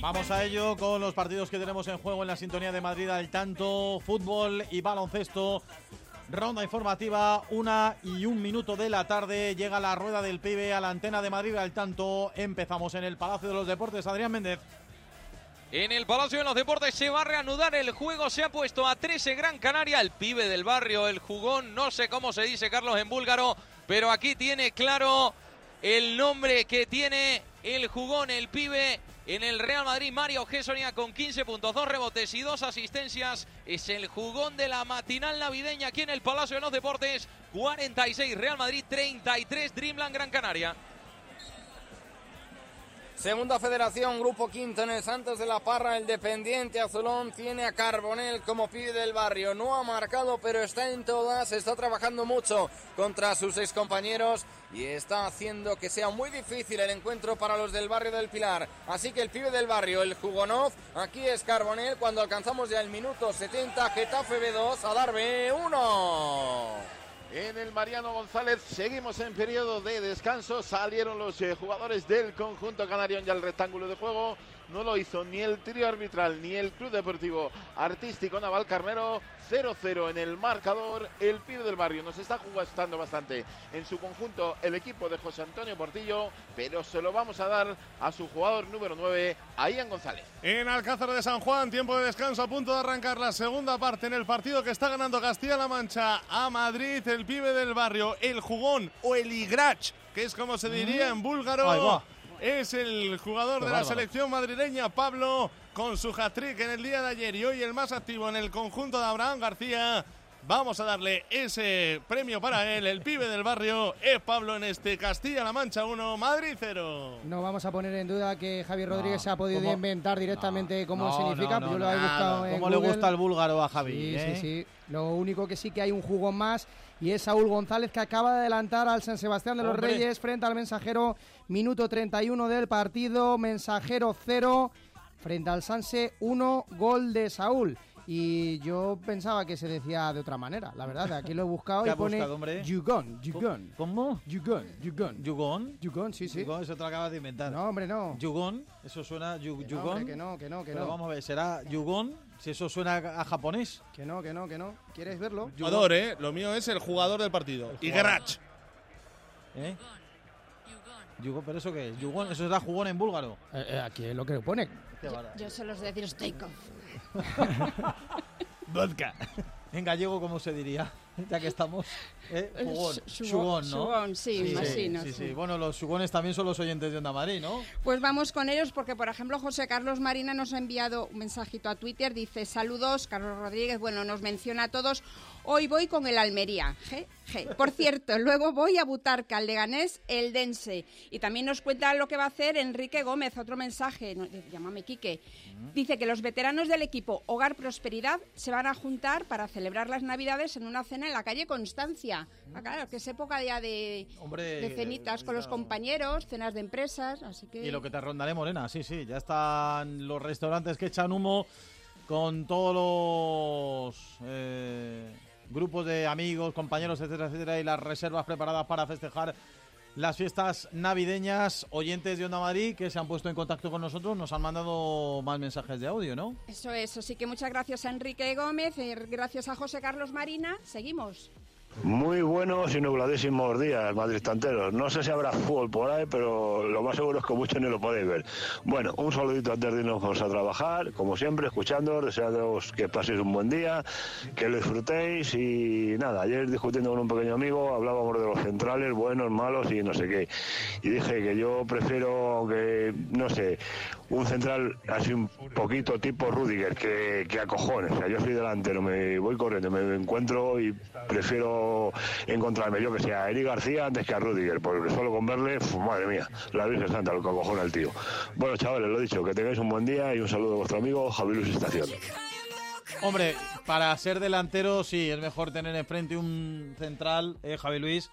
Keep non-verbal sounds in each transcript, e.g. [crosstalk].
Vamos a ello con los partidos que tenemos en juego en la sintonía de Madrid al tanto, fútbol y baloncesto. Ronda informativa, una y un minuto de la tarde. Llega la rueda del pibe a la antena de Madrid al tanto. Empezamos en el Palacio de los Deportes. Adrián Méndez. En el Palacio de los Deportes se va a reanudar el juego. Se ha puesto a 13 Gran Canaria. El pibe del barrio, el jugón. No sé cómo se dice Carlos en búlgaro. Pero aquí tiene claro el nombre que tiene el jugón, el pibe. En el Real Madrid, Mario Gessonia con 15 puntos, 2 rebotes y 2 asistencias. Es el jugón de la matinal navideña aquí en el Palacio de los Deportes. 46 Real Madrid, 33 Dreamland Gran Canaria. Segunda federación, grupo quinto en el Santos de la Parra, el dependiente azulón tiene a Carbonel como pibe del barrio. No ha marcado, pero está en todas, está trabajando mucho contra sus ex compañeros y está haciendo que sea muy difícil el encuentro para los del barrio del Pilar. Así que el pibe del barrio, el Jugonov, aquí es Carbonel cuando alcanzamos ya el minuto 70, Getafe B2, a dar B1 en el Mariano González. Seguimos en periodo de descanso. Salieron los eh, jugadores del conjunto canario ya al rectángulo de juego. No lo hizo ni el trío arbitral ni el Club Deportivo Artístico Naval Carnero. 0-0 en el marcador. El pibe del barrio nos está jugando bastante en su conjunto el equipo de José Antonio Portillo, pero se lo vamos a dar a su jugador número 9, a Ian González. En Alcázar de San Juan, tiempo de descanso, a punto de arrancar la segunda parte en el partido que está ganando Castilla-La Mancha a Madrid. El pibe del barrio, el jugón o el igrach, que es como se diría en búlgaro es el jugador de la selección madrileña, Pablo, con su hat-trick en el día de ayer y hoy el más activo en el conjunto de Abraham García. Vamos a darle ese premio para él, el pibe del barrio, es Pablo en este Castilla-La Mancha 1, Madrid 0. No vamos a poner en duda que Javier Rodríguez se ha podido inventar directamente cómo significa. Yo lo he buscado ¿Cómo le gusta el búlgaro a Javi? Sí, sí, ¿eh? sí. Lo único que sí que hay un jugo más y es Saúl González que acaba de adelantar al San Sebastián de los Reyes frente al Mensajero, minuto 31 del partido, Mensajero 0 frente al Sanse 1, gol de Saúl. Y yo pensaba que se decía de otra manera, la verdad. Aquí lo he buscado y pone Yugon, Yugon. ¿Cómo? Yugon, Yugon. ¿Yugon? Yugon, sí, sí. Yugon, eso te lo acabas de inventar. No, hombre, no. Yugon, eso suena Yugon. Que no, que no, que Pero no. vamos a ver, ¿será Yugon? Si eso suena a japonés. Que no, que no, que no. ¿Quieres verlo? Jugador, ¿eh? Lo mío es el jugador del partido. Igrach. ¿Eh? Yugon, ¿pero eso qué es? Yugon, eso será jugón en búlgaro. Eh, eh, aquí es lo que pone. Yo, yo solo os decir Stoikov. [laughs] Vodka. En gallego, ¿cómo se diría? Ya que estamos. ¿Eh? Jugón. Shugón, ¿no? Shugón, sí, sí, sí, no, sí, sí. Bueno, los shugones también son los oyentes de Onda Madrid, ¿no? Pues vamos con ellos porque, por ejemplo, José Carlos Marina nos ha enviado un mensajito a Twitter. Dice, saludos, Carlos Rodríguez. Bueno, nos menciona a todos. Hoy voy con el Almería. Por cierto, luego voy a Butarca, al Leganés, el Dense. Y también nos cuenta lo que va a hacer Enrique Gómez. Otro mensaje, no, llámame Quique. Dice que los veteranos del equipo Hogar Prosperidad se van a juntar para celebrar las Navidades en una cena en la calle Constancia. Ah, claro, que es época ya de, Hombre, de cenitas con los compañeros, cenas de empresas, así que... Y lo que te rondaré, Morena, sí, sí. Ya están los restaurantes que echan humo con todos los eh, grupos de amigos, compañeros, etcétera, etcétera, y las reservas preparadas para festejar las fiestas navideñas. Oyentes de Onda Madrid que se han puesto en contacto con nosotros nos han mandado más mensajes de audio, ¿no? Eso es, así que muchas gracias a Enrique Gómez, eh, gracias a José Carlos Marina. Seguimos. Muy buenos y nubladísimos días, Madrid Tanteros. No sé si habrá fútbol por ahí, pero lo más seguro es que muchos ni lo podéis ver. Bueno, un saludito antes de irnos a trabajar, como siempre, escuchando, deseados que paséis un buen día, que lo disfrutéis y nada, ayer discutiendo con un pequeño amigo, hablábamos de los centrales, buenos, malos y no sé qué. Y dije que yo prefiero que, no sé, un central así un poquito tipo Rudiger, que, que a. O sea, yo soy delantero, me voy corriendo, me encuentro y prefiero encontrarme yo que sea a Eric García antes que a Rudiger, porque solo con verle, madre mía, la Virgen Santa, lo que acojona el tío. Bueno, chavales, lo dicho, que tengáis un buen día y un saludo de vuestro amigo Javier Luis Estación. Hombre, para ser delantero sí, es mejor tener enfrente un central, eh, Javi Luis.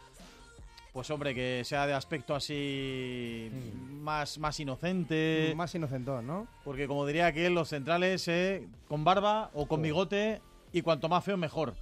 Pues hombre, que sea de aspecto así más, más inocente. Más inocentón, ¿no? Porque como diría aquel, los centrales eh, con barba o con bigote y cuanto más feo mejor.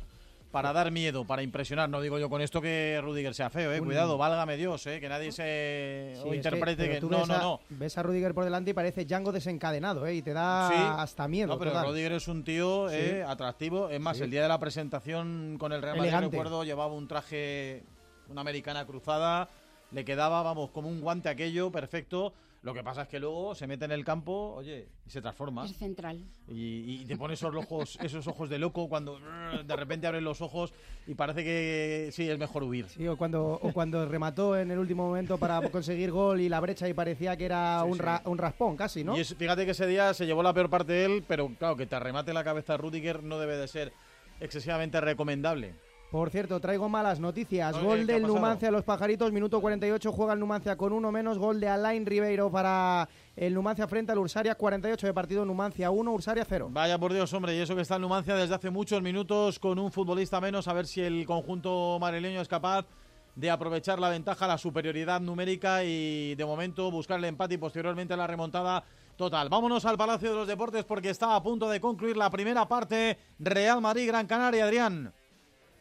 para dar miedo, para impresionar. No digo yo con esto que Rudiger sea feo, eh. Cuidado, válgame Dios, eh, que nadie se Sí, es interprete que, no, no, a- no. Ves a Rudiger por delante y parece Django desencadenado, ¿eh? Y te da Sí. hasta miedo. No, pero total. Rudiger es un tío Sí. eh, atractivo. Es más, Sí. el día de la presentación con el Real Madrid, recuerdo, llevaba un traje, una americana cruzada. Le quedaba, vamos, como un guante aquello, perfecto. Lo que pasa es que luego se mete en el campo, oye, y se transforma. Es central. Y, y te pone esos ojos, [laughs] esos ojos de loco cuando de repente abres los ojos y parece que sí, es mejor huir. Sí, o cuando, o cuando remató en el último momento para conseguir gol y la brecha y parecía que era un, ra- un raspón casi, ¿no? Y es- fíjate que ese día se llevó la peor parte de él, pero claro, que te arremate la cabeza Rudiger no debe de ser excesivamente recomendable. Por cierto, traigo malas noticias. Oye, Gol ¿qué ha del? Numancia a los pajaritos, minuto 48, juega el Numancia con uno menos. Gol de Alain Ribeiro para el Numancia frente al Ursaria, 48 de partido, Numancia 1, Ursaria 0. Vaya por Dios, hombre, y eso que está en Numancia desde hace muchos minutos con un futbolista menos, a ver si el conjunto madrileño es capaz de aprovechar la ventaja, la superioridad numérica y de momento buscar el empate y posteriormente la remontada total. Vámonos al Palacio de los Deportes porque está a punto de concluir la primera parte Real Madrid Gran Canaria, Adrián.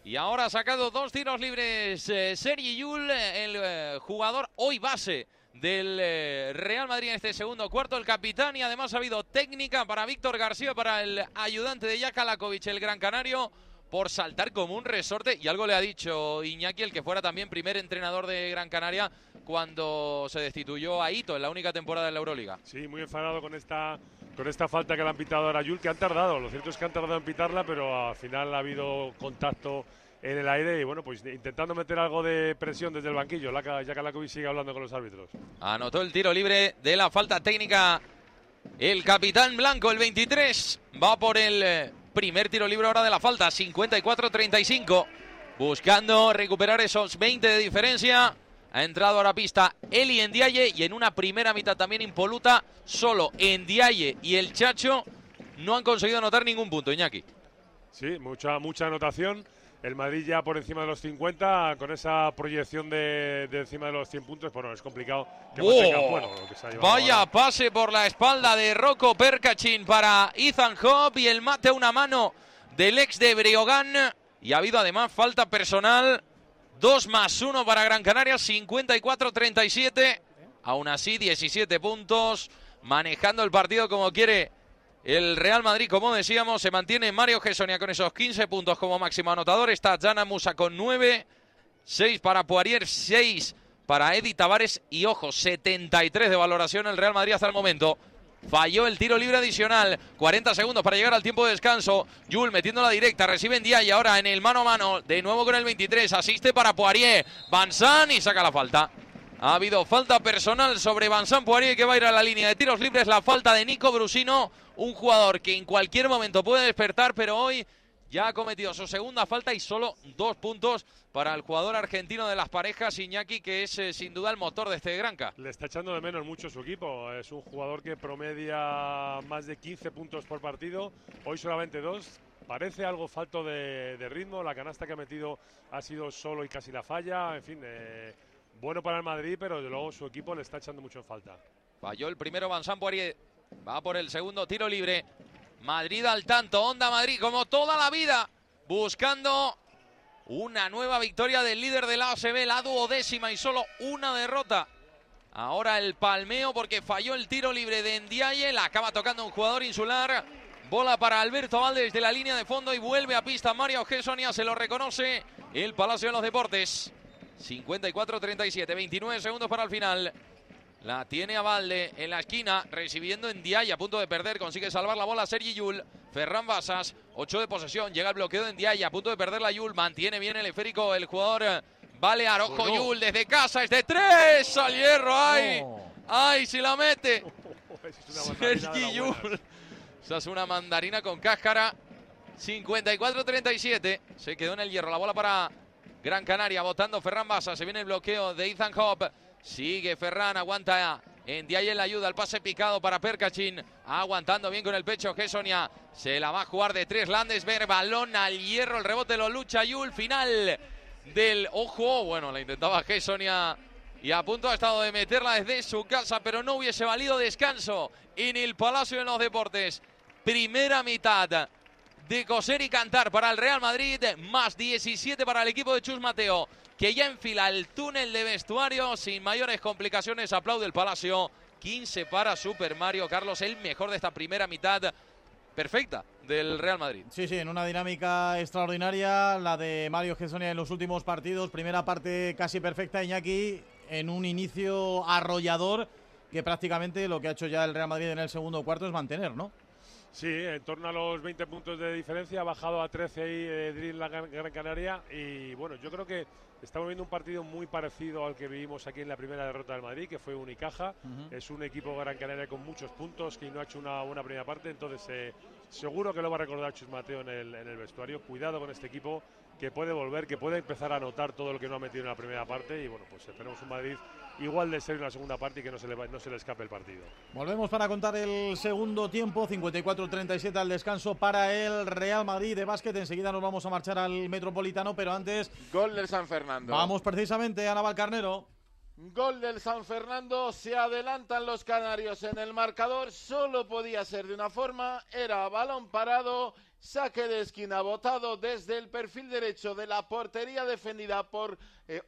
Y ahora ha sacado dos tiros libres eh, Sergi Yul, el eh, jugador hoy base del eh, Real Madrid en este segundo cuarto, el capitán y además ha habido técnica para Víctor García, para el ayudante de Jaka Lakovic, el gran canario, por saltar como un resorte y algo le ha dicho Iñaki, el que fuera también primer entrenador de Gran Canaria cuando se destituyó a Ito en la única temporada de la Euroliga. Sí, muy enfadado con esta con esta falta que le han pitado ahora a Yul, que han tardado. Lo cierto es que han tardado en pitarla, pero al final ha habido contacto en el aire y bueno, pues intentando meter algo de presión desde el banquillo. Laka- Ya Lakovic sigue hablando con los árbitros. Anotó el tiro libre de la falta técnica. El capitán blanco, el 23, va por el eh, primer tiro libre ahora de la falta, 54-35. Buscando recuperar esos 20 de diferencia. Ha entrado ahora a pista Eli Ndiaye y en una primera mitad también impoluta. Solo Ndiaye y el Chacho no han conseguido anotar ningún punto, Iñaki. Sí, mucha, mucha anotación. El Madrid ya por encima de los 50, con esa proyección de, de encima de los 100 puntos, bueno, es complicado que ¡Oh! mantenga, bueno, lo que se ha llevado Vaya ahora. pase por la espalda de Rocco Percachin para Ethan Hop y el mate a una mano del ex de Breogán. Y ha habido además falta personal. 2 más 1 para Gran Canaria, 54-37. Aún así, 17 puntos. Manejando el partido como quiere el Real Madrid, como decíamos, se mantiene Mario Gessonia con esos 15 puntos como máximo anotador. Está Jana Musa con 9. 6 para Poirier, 6 para Eddie Tavares y ojo, 73 de valoración el Real Madrid hasta el momento. Falló el tiro libre adicional. 40 segundos para llegar al tiempo de descanso. Yul metiendo la directa. Recibe en y ahora en el mano a mano. De nuevo con el 23. Asiste para Poirier. Bansan y saca la falta. Ha habido falta personal sobre Bansan Poirier que va a ir a la línea de tiros libres. La falta de Nico Brusino. Un jugador que en cualquier momento puede despertar, pero hoy ya ha cometido su segunda falta y solo dos puntos para el jugador argentino de las parejas, Iñaki, que es eh, sin duda el motor de este Granca. Le está echando de menos mucho su equipo. Es un jugador que promedia más de 15 puntos por partido. Hoy solamente dos. Parece algo falto de, de ritmo. La canasta que ha metido ha sido solo y casi la falla. En fin, eh, bueno para el Madrid, pero de luego su equipo le está echando mucho en falta. Falló el primero Vincent Poirier. Va por el segundo tiro libre. Madrid al tanto. Onda Madrid como toda la vida. Buscando una nueva victoria del líder de la ACB. La duodécima y solo una derrota. Ahora el palmeo porque falló el tiro libre de Ndiaye. La acaba tocando un jugador insular. Bola para Alberto Valdés de la línea de fondo y vuelve a pista Mario Gessonia. Se lo reconoce el Palacio de los Deportes. 54-37, 29 segundos para el final. La tiene a Valde en la esquina, recibiendo en Ndiaye, a punto de perder, consigue salvar la bola Sergi Yul. Ferran Basas, 8 de posesión, llega el bloqueo de Ndiaye, a punto de perder la Yul, mantiene bien el esférico el jugador eh, Balear. Ojo Bueno. Yul desde casa, es de tres al hierro, ¡ay! No. ¡Ay, si la mete! [laughs] Sergi Yul. Esa es una mandarina con cáscara. 54-37. Se quedó en el hierro. La bola para Gran Canaria. Votando Ferran Basa. Se viene el bloqueo de Ethan Hop. Sigue Ferran. Aguanta en en la ayuda. El pase picado para Percachin. Aguantando bien con el pecho Gessonia. Se la va a jugar de tres. Landesberg. Balón al hierro. El rebote lo lucha Yul. Final del ojo. Bueno, la intentaba Gessonia. Y a punto ha estado de meterla desde su casa, pero no hubiese valido descanso en el Palacio de los Deportes. Primera mitad de coser y cantar para el Real Madrid, más 17 para el equipo de Chus Mateo, que ya enfila el túnel de vestuario sin mayores complicaciones. Aplaude el Palacio. 15 para Super Mario Carlos, el mejor de esta primera mitad perfecta del Real Madrid. Sí, sí, en una dinámica extraordinaria, la de Mario Gessonia en los últimos partidos. Primera parte casi perfecta, Iñaki, en un inicio arrollador que prácticamente lo que ha hecho ya el Real Madrid en el segundo cuarto es mantener, ¿no? Sí, en torno a los 20 puntos de diferencia, ha bajado a 13 ahí eh, la Gran Canaria y bueno, yo creo que estamos viendo un partido muy parecido al que vivimos aquí en la primera derrota del Madrid, que fue Unicaja. Es un equipo Gran Canaria con muchos puntos que no ha hecho una buena primera parte, entonces eh, seguro que lo va a recordar Chus Mateo en el, en el vestuario. Cuidado con este equipo que puede volver, que puede empezar a notar todo lo que no ha metido en la primera parte y bueno, pues esperemos un Madrid igual de serio en la segunda parte y que no se le, no se le escape el partido. Volvemos para contar el segundo tiempo, 54-37 al descanso para el Real Madrid de básquet. Enseguida nos vamos a marchar al Metropolitano, pero antes... Gol del San Fernando. Vamos precisamente a Navalcarnero. Gol del San Fernando, se adelantan los canarios en el marcador, solo podía ser de una forma, era balón parado Saque de esquina botado desde el perfil derecho de la portería defendida por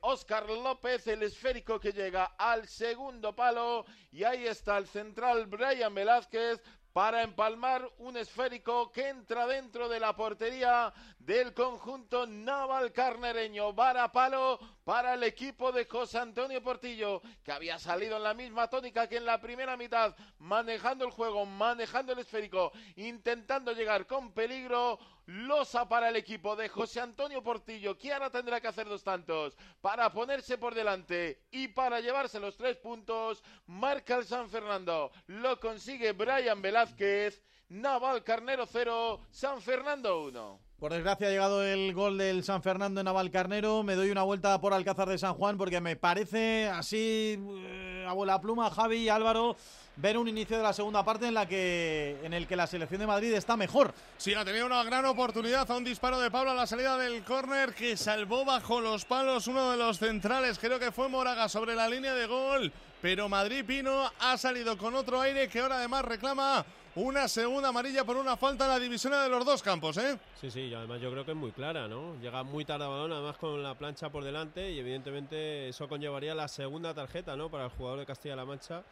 Oscar eh, López, el esférico que llega al segundo palo. Y ahí está el central Brian Velázquez para empalmar un esférico que entra dentro de la portería del conjunto naval carnereño. Vara palo para el equipo de José Antonio Portillo, que había salido en la misma tónica que en la primera mitad, manejando el juego, manejando el esférico, intentando llegar con peligro. Losa para el equipo de José Antonio Portillo, que ahora tendrá que hacer dos tantos para ponerse por delante y para llevarse los tres puntos. Marca el San Fernando, lo consigue Brian Velázquez. Naval Carnero 0, San Fernando 1. Por desgracia ha llegado el gol del San Fernando en Navalcarnero. Me doy una vuelta por Alcázar de San Juan porque me parece así, eh, abuela pluma, Javi Álvaro, ver un inicio de la segunda parte en la que en el que la selección de Madrid está mejor. Sí, ha tenido una gran oportunidad a un disparo de Pablo a la salida del córner que salvó bajo los palos uno de los centrales, creo que fue Moraga sobre la línea de gol, pero Madrid Pino ha salido con otro aire que ahora además reclama una segunda amarilla por una falta en la división de los dos campos, ¿eh? Sí, sí, y además yo creo que es muy clara, ¿no? Llega muy tarde a balón, además con la plancha por delante y evidentemente eso conllevaría la segunda tarjeta, ¿no? Para el jugador de Castilla-La Mancha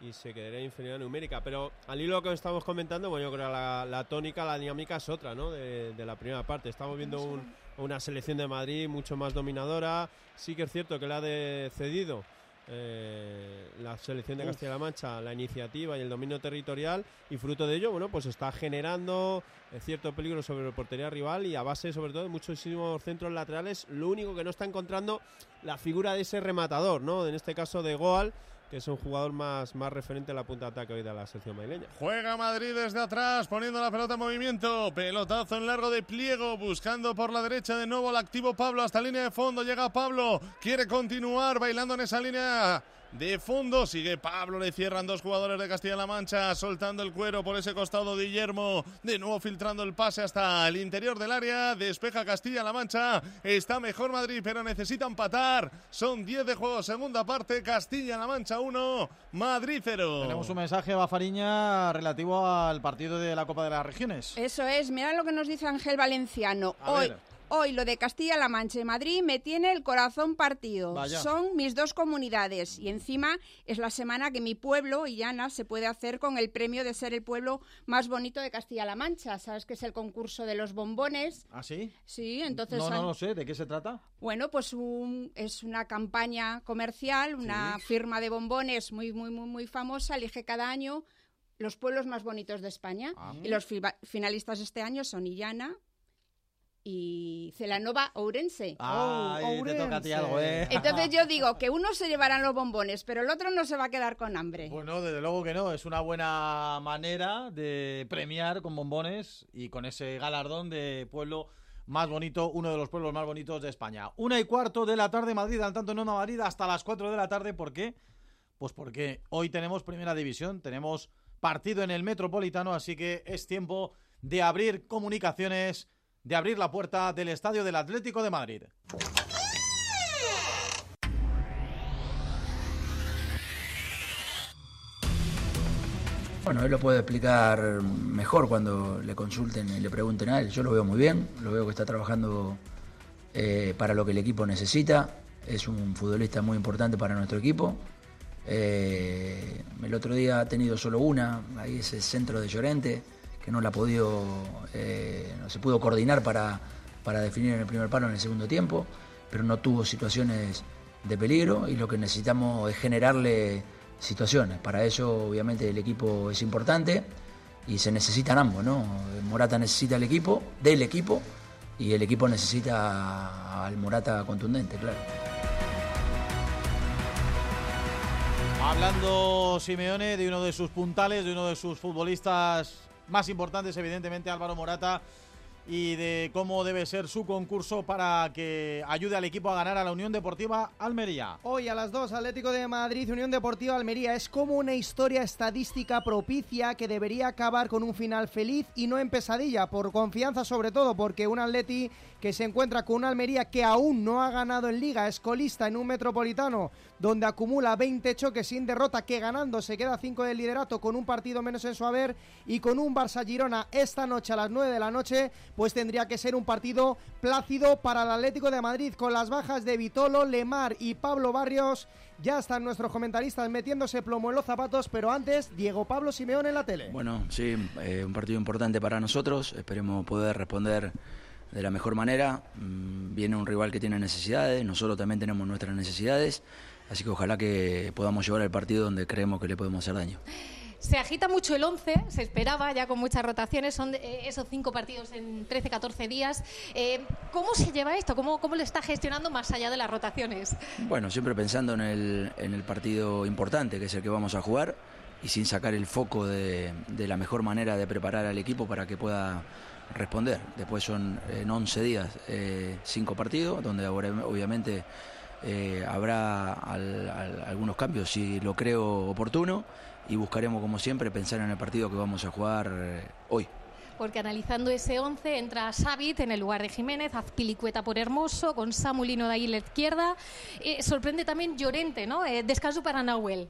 y se quedaría infinidad numérica. Pero al hilo que estamos comentando, bueno, yo creo que la, tónica, la dinámica es otra, ¿no? De, la primera parte. Estamos viendo una selección de Madrid mucho más dominadora. Sí que es cierto que la ha cedido eh, la selección de Castilla-La Mancha la iniciativa y el dominio territorial y fruto de ello, bueno, pues está generando eh, cierto peligro sobre la portería rival y a base sobre todo de muchísimos centros laterales, lo único que no está encontrando la figura de ese rematador, ¿no? En este caso de Goal, que es un jugador más, más referente a la punta de ataque hoy de la selección madrileña. Juega Madrid desde atrás, poniendo la pelota en movimiento. Pelotazo en largo de pliego, buscando por la derecha de nuevo el activo Pablo hasta línea de fondo. Llega Pablo, quiere continuar bailando en esa línea de fondo. Sigue Pablo, le cierran dos jugadores de Castilla-La Mancha, soltando el cuero por ese costado de Guillermo. De nuevo filtrando el pase hasta el interior del área. Despeja Castilla-La Mancha. Está mejor Madrid, pero necesita empatar. Son 10 de juego, segunda parte. Castilla-La Mancha 1, Madrid 0. Tenemos un mensaje, Bafariña, relativo al partido de la Copa de las Regiones. Eso es, mira lo que nos dice Ángel Valenciano. Hoy. Hoy lo de Castilla-La Mancha y Madrid me tiene el corazón partido. Son mis dos comunidades y encima es la semana que mi pueblo, Illana, se puede hacer con el premio de ser el pueblo más bonito de Castilla-La Mancha. ¿Sabes que es el concurso de los bombones? ¿Ah, sí? Sí, entonces... No, no lo sé. ¿De qué se trata? Bueno, pues es una campaña comercial, una firma de bombones muy, muy, muy, muy famosa. Elige cada año los pueblos más bonitos de España. Ah. Y los finalistas este año son Illana, y Celanova Ourense. Ah, te toca a ti algo, ¿eh? Entonces yo digo que uno se llevarán los bombones, pero el otro no se va a quedar con hambre. Bueno, desde luego que no. Es una buena manera de premiar con bombones y con ese galardón de pueblo más bonito, uno de los pueblos más bonitos de España. Una y cuarto de la tarde, Madrid, al tanto no Madrid, hasta las cuatro de la tarde. ¿Por qué? Pues porque hoy tenemos primera división, tenemos partido en el Metropolitano, así que es tiempo de abrir comunicaciones de abrir la puerta del estadio del Atlético de Madrid. Bueno, él lo puede explicar mejor cuando le consulten y le pregunten a él. Yo lo veo muy bien, lo veo que está trabajando eh, para lo que el equipo necesita. Es un futbolista muy importante para nuestro equipo. Eh, el otro día ha tenido solo una, ahí ese centro de Llorente, que no la ha podido, eh, no se pudo coordinar para, para definir en el primer palo en el segundo tiempo, pero no tuvo situaciones de peligro y lo que necesitamos es generarle situaciones. Para eso obviamente el equipo es importante y se necesitan ambos, ¿no? Morata necesita el equipo, del equipo, y el equipo necesita al Morata contundente, claro. Hablando Simeone de uno de sus puntales, de uno de sus futbolistas más importantes, evidentemente Álvaro Morata, y de cómo debe ser su concurso para que ayude al equipo a ganar a la Unión Deportiva Almería. Hoy a las 2, Atlético de Madrid, Unión Deportiva Almería. Es como una historia estadística propicia que debería acabar con un final feliz y no en pesadilla, por confianza sobre todo, porque un Atleti que se encuentra con una Almería que aún no ha ganado en liga, es colista en un metropolitano donde acumula 20 choques sin derrota, que ganando se queda 5 del liderato con un partido menos en su haber y con un Barça Girona esta noche a las 9 de la noche, pues tendría que ser un partido plácido para el Atlético de Madrid con las bajas de Vitolo, Lemar y Pablo Barrios. Ya están nuestros comentaristas metiéndose plomo en los zapatos, pero antes Diego Pablo Simeón en la tele. Bueno, sí, eh, un partido importante para nosotros. Esperemos poder responder de la mejor manera. Mm, viene un rival que tiene necesidades, nosotros también tenemos nuestras necesidades. Así que ojalá que podamos llevar el partido donde creemos que le podemos hacer daño. Se agita mucho el 11, se esperaba ya con muchas rotaciones, son eh, esos cinco partidos en 13, 14 días. Eh, ¿Cómo se lleva esto? ¿Cómo, ¿Cómo lo está gestionando más allá de las rotaciones? Bueno, siempre pensando en el, en el partido importante, que es el que vamos a jugar, y sin sacar el foco de, de la mejor manera de preparar al equipo para que pueda responder. Después son en 11 días eh, cinco partidos, donde obviamente eh, habrá algunos cambios si lo creo oportuno y buscaremos como siempre pensar en el partido que vamos a jugar eh, hoy porque analizando ese 11 entra Savit en el lugar de Jiménez, Azpilicueta por Hermoso, con Samulino de ahí la izquierda. Eh, sorprende también Llorente, ¿no? descanso para Nahuel.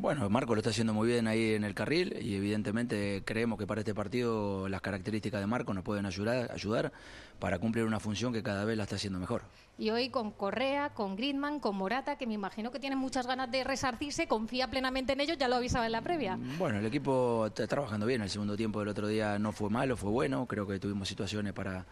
Bueno, Marco lo está haciendo muy bien ahí en el carril y evidentemente creemos que para este partido las características de Marco nos pueden ayudar, ayudar para cumplir una función que cada vez la está haciendo mejor. Y hoy con Correa, con Gridman, con Morata, que me imagino que tienen muchas ganas de resarcirse, confía plenamente en ellos, ya lo avisaba en la previa. Bueno, el equipo está trabajando bien, el segundo tiempo del otro día no fue malo, fue bueno, creo que tuvimos situaciones para,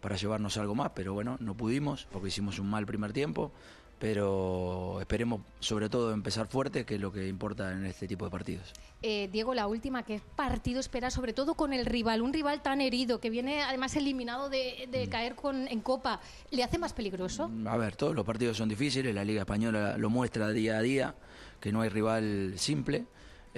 para llevarnos algo más, pero bueno, no pudimos porque hicimos un mal primer tiempo pero esperemos sobre todo empezar fuerte, que es lo que importa en este tipo de partidos. Eh, Diego, la última, ¿qué partido espera sobre todo con el rival? Un rival tan herido, que viene además eliminado de, mm. caer con, en Copa, ¿le hace más peligroso? Mm, a ver, todos los partidos son difíciles, la Liga Española lo muestra día a día, que no hay rival simple.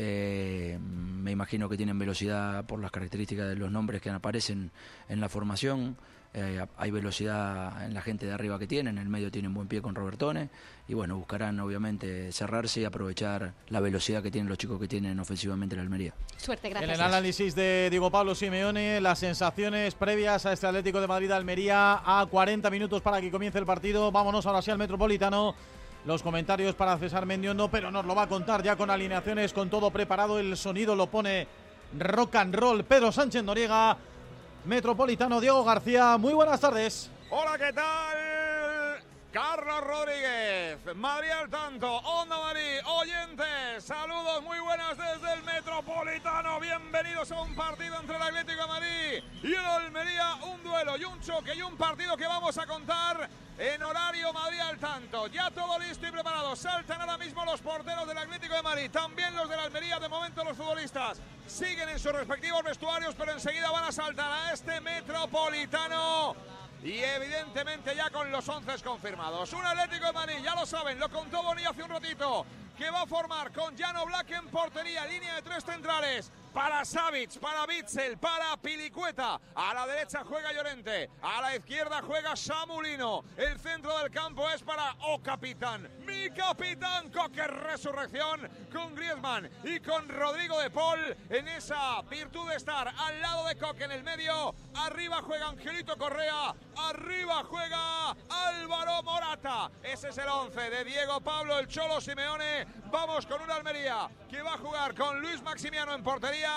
Eh, me imagino que tienen velocidad por las características de los nombres que aparecen en la formación. Eh, hay velocidad en la gente de arriba que tienen, en el medio tienen buen pie con Robertone y bueno, buscarán obviamente cerrarse y aprovechar la velocidad que tienen los chicos que tienen ofensivamente la Almería. Suerte, gracias. En el análisis de Diego Pablo Simeone, las sensaciones previas a este Atlético de Madrid-Almería a 40 minutos para que comience el partido. Vámonos ahora sí al Metropolitano. Los comentarios para César Mendiondo, pero nos lo va a contar ya con alineaciones, con todo preparado. El sonido lo pone rock and roll. Pedro Sánchez Noriega Metropolitano Diego García. Muy buenas tardes. Hola, ¿qué tal? Carlos Rodríguez, Madrid al tanto, Onda Madrid, oyentes, saludos muy buenas desde el Metropolitano, bienvenidos a un partido entre el Atlético de Madrid y el Almería, un duelo y un choque y un partido que vamos a contar en horario Madrid al tanto. Ya todo listo y preparado. Saltan ahora mismo los porteros del Atlético de Madrid, también los de la Almería. De momento los futbolistas siguen en sus respectivos vestuarios, pero enseguida van a saltar a este Metropolitano. Y evidentemente ya con los 11 confirmados. Un Atlético de Madrid, ya lo saben, lo contó Boni hace un ratito, que va a formar con Llano Black en portería, línea de tres centrales. Para Savic, para Bitzel, para Pilicueta. A la derecha juega Llorente, a la izquierda juega Samulino. El centro del campo es para O Capitán, mi capitán Coque Resurrección con Griezmann y con Rodrigo de Paul en esa virtud de estar al lado de Coque en el medio. Arriba juega Angelito Correa, arriba juega Álvaro Morata. Ese es el 11 de Diego Pablo, el Cholo Simeone. Vamos con una Almería que va a jugar con Luis Maximiano en portería,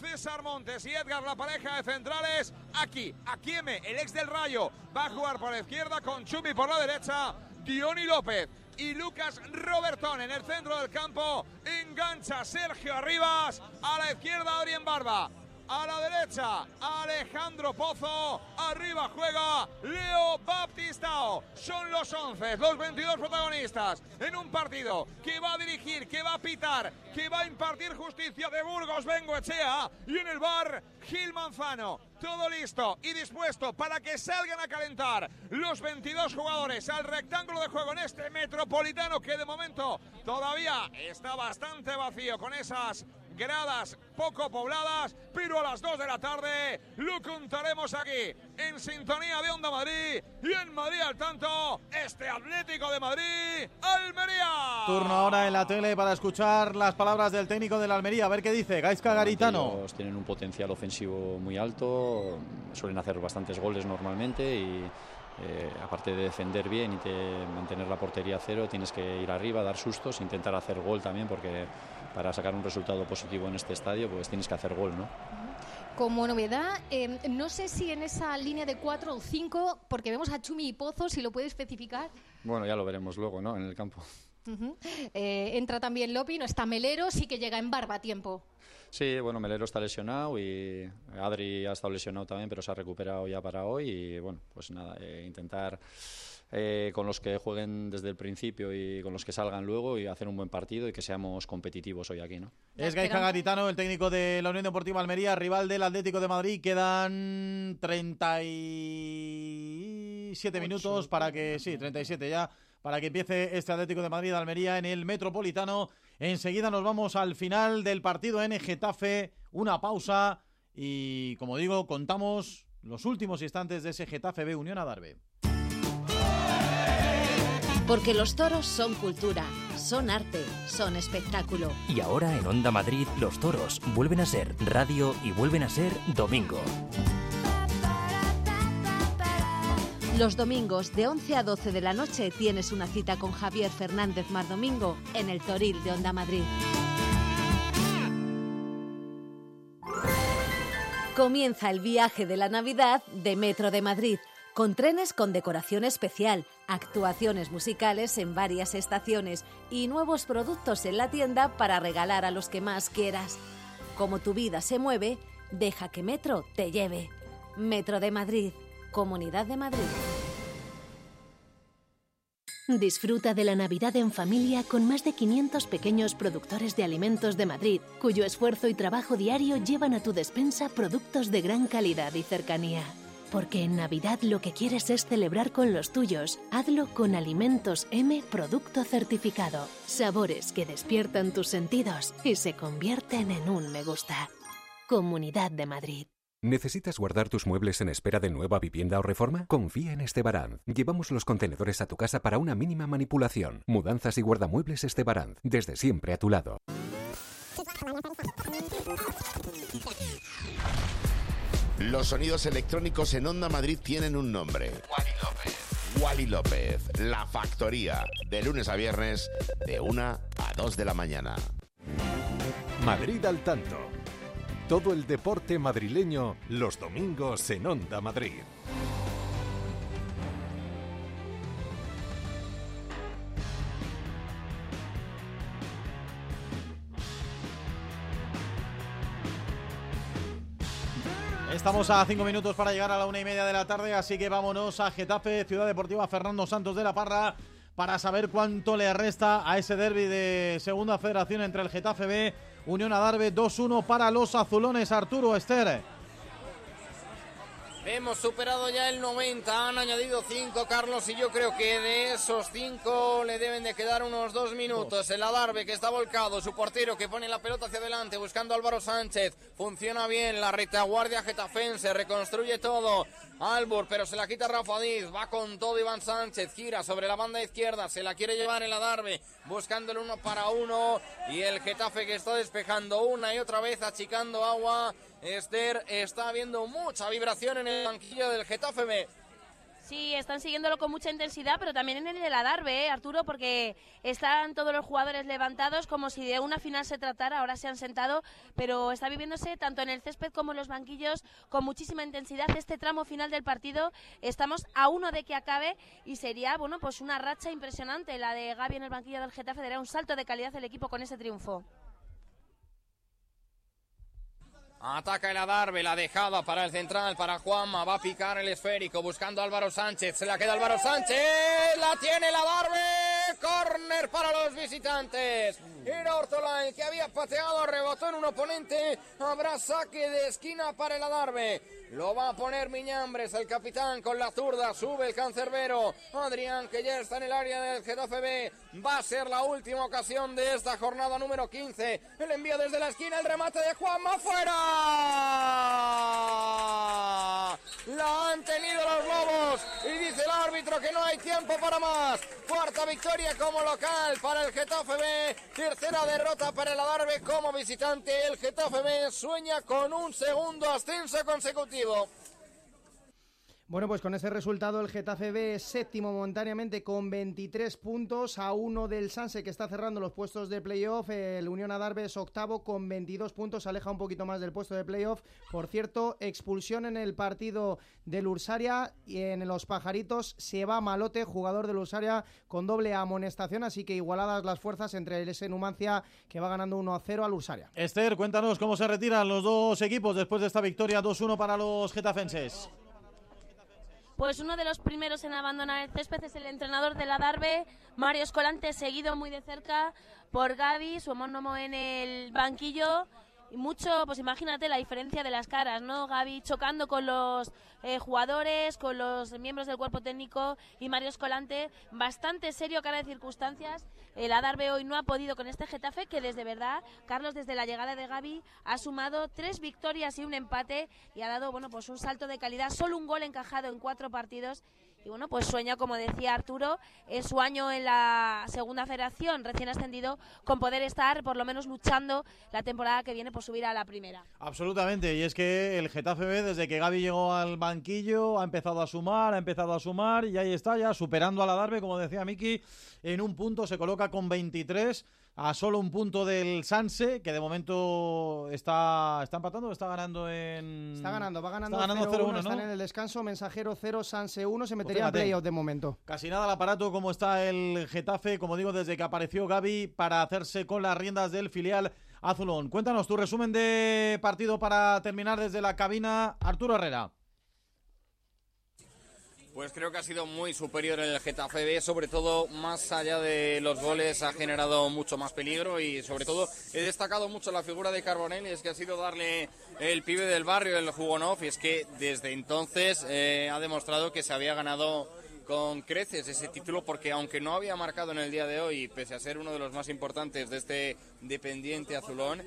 César Montes y Edgar, la pareja de centrales. Aquí, Akieme, el ex del Rayo, va a jugar por la izquierda con Chumi por la derecha. Diony López y Lucas Robertón en el centro del campo. Engancha Sergio Arribas. A la izquierda Adrien Barba. A la derecha, Alejandro Pozo. Arriba juega Leo Baptistao. Son los 11, los 22 protagonistas en un partido que va a dirigir, que va a pitar, que va a impartir justicia de Burgos Bengoechea. Y en el bar, Gil Manzano. Todo listo y dispuesto para que salgan a calentar los 22 jugadores al rectángulo de juego en este metropolitano que de momento todavía está bastante vacío con esas gradas poco pobladas, pero a las 2 de la tarde lo contaremos aquí en sintonía de Onda Madrid y en Madrid al tanto, este Atlético de Madrid, Almería. Turno ahora en la tele para escuchar las palabras del técnico de la Almería, a ver qué dice Gaisca Garitano. Ellos tienen un potencial ofensivo muy alto, suelen hacer bastantes goles normalmente y eh, aparte de defender bien y de mantener la portería a cero, tienes que ir arriba, dar sustos, intentar hacer gol también, porque para sacar un resultado positivo en este estadio, pues tienes que hacer gol, ¿no? Como novedad, eh, no sé si en esa línea de 4 o 5, porque vemos a Chumi y Pozo, si lo puede especificar. Bueno, ya lo veremos luego, ¿no? En el campo. Ujú. Eh, entra también Lopi, no está Melero, sí que llega en barba a tiempo. Sí, bueno, Melero está lesionado y Adri ha estado lesionado también, pero se ha recuperado ya para hoy y bueno, pues nada, eh, intentar eh, con los que jueguen desde el principio y con los que salgan luego y hacer un buen partido y que seamos competitivos hoy aquí, ¿no? Es Gaisca Garitano, el técnico de la Unión Deportiva Almería, rival del Atlético de Madrid. Quedan 37 minutos para que, sí, 37 ya, para que empiece este Atlético de Madrid Almería en el Metropolitano. Enseguida nos vamos al final del partido en Getafe, una pausa y, como digo, contamos los últimos instantes de ese Getafe B Unión Adarve. Porque los toros son cultura, son arte, son espectáculo. Y ahora en Onda Madrid los toros vuelven a ser radio y vuelven a ser domingo. Los domingos de 11 a 12 de la noche tienes una cita con Javier Fernández Mardomingo en el Toril de Onda Madrid. Comienza el viaje de la Navidad de Metro de Madrid, con trenes con decoración especial, actuaciones musicales en varias estaciones y nuevos productos en la tienda para regalar a los que más quieras. Como tu vida se mueve, deja que Metro te lleve. Metro de Madrid, Comunidad de Madrid. Disfruta de la Navidad en familia con más de 500 pequeños productores de alimentos de Madrid, cuyo esfuerzo y trabajo diario llevan a tu despensa productos de gran calidad y cercanía. Porque en Navidad lo que quieres es celebrar con los tuyos. Hazlo con Alimentos M Producto Certificado. Sabores que despiertan tus sentidos y se convierten en un me gusta. Comunidad de Madrid. ¿Necesitas guardar tus muebles en espera de nueva vivienda o reforma? Confía en Estebaranz. Llevamos los contenedores a tu casa para una mínima manipulación. Mudanzas y guardamuebles Estebaranz. Desde siempre a tu lado. Los sonidos electrónicos en Onda Madrid tienen un nombre. Wally López. Wally López, La Factoría, de lunes a viernes, de 1 a 2 de la mañana. Madrid al tanto. Todo el deporte madrileño los domingos en Onda Madrid. Estamos a cinco minutos para llegar a la una y media de la tarde, así que vámonos a Getafe, Ciudad Deportiva Fernando Santos de la Parra, para saber cuánto le resta a ese derby de segunda federación entre el Getafe B, Unión Adarve 2-1 para los azulones. Arturo Ester. Hemos superado ya el 90, han añadido 5 Carlos y yo creo que de esos 5 le deben de quedar unos 2 minutos. El Adarve que está volcado, su portero que pone la pelota hacia adelante buscando a Álvaro Sánchez. Funciona bien la retaguardia getafense, reconstruye todo. Albur, pero se la quita Rafa Diz, va con todo Iván Sánchez, gira sobre la banda izquierda, se la quiere llevar el Adarve, buscando el uno para uno y el Getafe que está despejando una y otra vez, achicando agua. Esther está viendo mucha vibración en el banquillo del Getafe. Sí, están siguiéndolo con mucha intensidad, pero también en el de la Darbe, ¿eh, Arturo, porque están todos los jugadores levantados como si de una final se tratara, ahora se han sentado, pero está viviéndose tanto en el césped como en los banquillos con muchísima intensidad este tramo final del partido. Estamos a uno de que acabe y sería, bueno, pues una racha impresionante la de Gaby en el banquillo del Getafe, daría un salto de calidad el equipo con ese triunfo. Ataca el Adarve, la dejada para el central, para Juanma. Va a picar el esférico buscando a Álvaro Sánchez. Se la queda Álvaro Sánchez. La tiene el Adarve. Corner para los visitantes. Era Ortolán que había pateado, rebotó en un oponente. Habrá saque de esquina para el Adarve. Lo va a poner Miñambres, el capitán con la zurda. Sube el cancerbero. Adrián que ya está en el área del Getafe B. Va a ser la última ocasión de esta jornada número 15. El envío desde la esquina, el remate de Juanma fuera. La han tenido los lobos y dice el árbitro que no hay tiempo para más. Cuarta victoria como local para el Getafe B. Tercera derrota para el Adarve como visitante. El Getafe B sueña con un segundo ascenso consecutivo. Bueno, pues con ese resultado el Getafe B es séptimo momentáneamente con 23 puntos a uno del Sanse que está cerrando los puestos de playoff. El Unión Adarve es octavo con 22 puntos, aleja un poquito más del puesto de playoff. Por cierto, expulsión en el partido del Ursaria y en los Pajaritos se va Malote, jugador del Ursaria con doble amonestación, así que igualadas las fuerzas entre el S Numancia que va ganando 1 a 0 al Ursaria. Esther, cuéntanos cómo se retiran los dos equipos después de esta victoria 2-1 para los getafenses. Pues uno de los primeros en abandonar el césped es el entrenador de la Darbe, Mario Escolante, seguido muy de cerca por Gaby, su homónimo en el banquillo. Y mucho, pues imagínate la diferencia de las caras, ¿no? Gaby chocando con los eh, jugadores, con los miembros del cuerpo técnico y Mario Escolante, bastante serio cara de circunstancias. El Adarve hoy no ha podido con este Getafe, que desde verdad, Carlos, desde la llegada de Gaby, ha sumado tres victorias y un empate y ha dado, bueno, pues un salto de calidad, solo un gol encajado en cuatro partidos y bueno, pues sueña, como decía Arturo, en su año en la segunda federación, recién ascendido, con poder estar por lo menos luchando la temporada que viene por subir a la primera. Absolutamente, y es que el Getafe B, desde que Gaby llegó al banquillo, ha empezado a sumar, ha empezado a sumar, y ahí está ya superando a la Darbe, como decía Miki, en un punto se coloca con 23 a solo un punto del Sanse, que de momento está, está empatando, está ganando en... Está ganando, va ganando, Está ganando 0-1, ¿no? están en el descanso, mensajero 0, Sanse 1, se metería en playoff de momento. Casi nada al aparato como está el Getafe, como digo, desde que apareció Gaby para hacerse con las riendas del filial azulón. Cuéntanos tu resumen de partido para terminar desde la cabina, Arturo Herrera. Pues creo que ha sido muy superior el Getafe B, sobre todo más allá de los goles ha generado mucho más peligro y sobre todo he destacado mucho la figura de Carbonell es que ha sido darle el pibe del barrio, el Jugonov, y es que desde entonces eh, ha demostrado que se había ganado con creces ese título porque aunque no había marcado en el día de hoy, pese a ser uno de los más importantes de este dependiente azulón,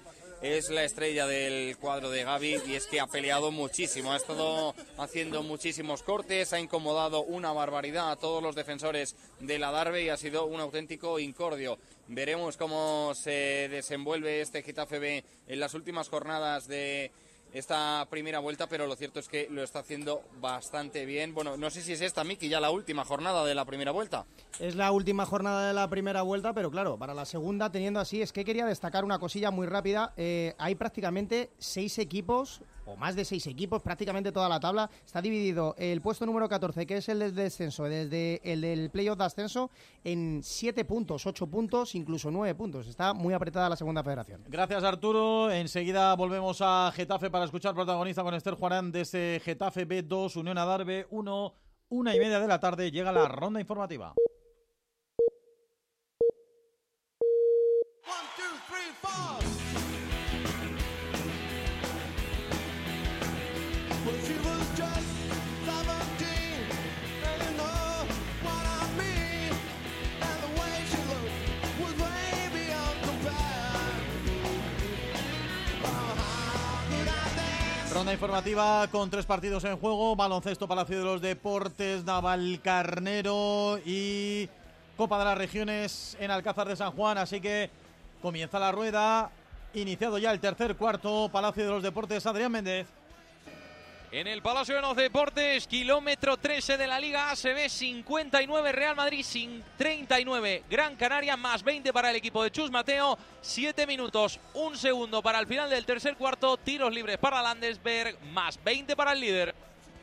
es la estrella del cuadro de Gaby y es que ha peleado muchísimo, ha estado haciendo muchísimos cortes, ha incomodado una barbaridad a todos los defensores de la Darbe y ha sido un auténtico incordio. Veremos cómo se desenvuelve este Getafe en las últimas jornadas de esta primera vuelta, pero lo cierto es que lo está haciendo bastante bien. Bueno, no sé si es esta, Miki, ya la última jornada de la primera vuelta. Es la última jornada de la primera vuelta, pero claro, para la segunda, teniendo así, es que quería destacar una cosilla muy rápida. Eh, hay prácticamente seis equipos, o más de seis equipos, prácticamente toda la tabla. Está dividido el puesto número 14, que es el del descenso, desde el del playoff de ascenso, en siete puntos, ocho puntos, incluso nueve puntos. Está muy apretada la segunda federación. Gracias Arturo. Enseguida volvemos a Getafe para escuchar protagonista con Esther Juarán de ese Getafe B2, Unión Adarve 1, una y media de la tarde. Llega la ronda informativa. Well, she was Informativa con tres partidos en juego. Baloncesto Palacio de los Deportes, Navalcarnero y Copa de las Regiones en Alcázar de San Juan. Así que comienza la rueda. Iniciado ya el tercer cuarto. Palacio de los Deportes, Adrián Méndez. En el Palacio de los Deportes, kilómetro 13 de la Liga ACB, 59 Real Madrid, 39 Gran Canaria, más 20 para el equipo de Chus Mateo, 7 minutos, un segundo para el final del tercer cuarto, tiros libres para Landesberg, más 20 para el líder.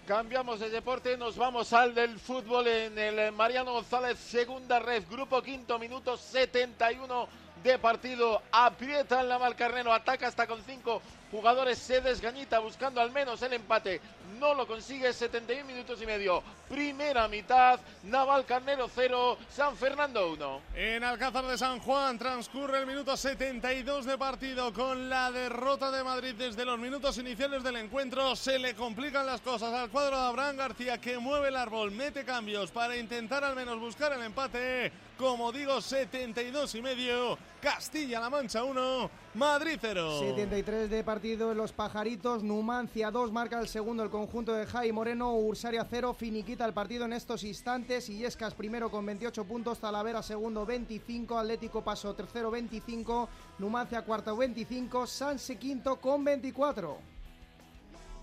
Cambiamos de deporte, nos vamos al del fútbol en el Mariano González, segunda red, grupo quinto, minuto 71 de partido. Aprieta el Navalcarnero, ataca hasta con cinco jugadores, se desgañita buscando al menos el empate. No lo consigue, 71 minutos y medio. Primera mitad, Navalcarnero 0, San Fernando 1. En Alcázar de San Juan transcurre el minuto 72 de partido con la derrota de Madrid desde los minutos iniciales del encuentro. Se le complican las cosas al cuadro de Abraham García que mueve el árbol, mete cambios para intentar al menos buscar el empate. Como digo, 72 y medio. Castilla-La Mancha 1, Madrid 0. 73 de partido en los pajaritos. Numancia 2 marca el segundo el conjunto de Jai Moreno. Ursaria 0 finiquita el partido en estos instantes. Illescas primero con 28 puntos. Talavera segundo 25. Atlético Paso tercero 25. Numancia cuarto 25. Sanse quinto con 24.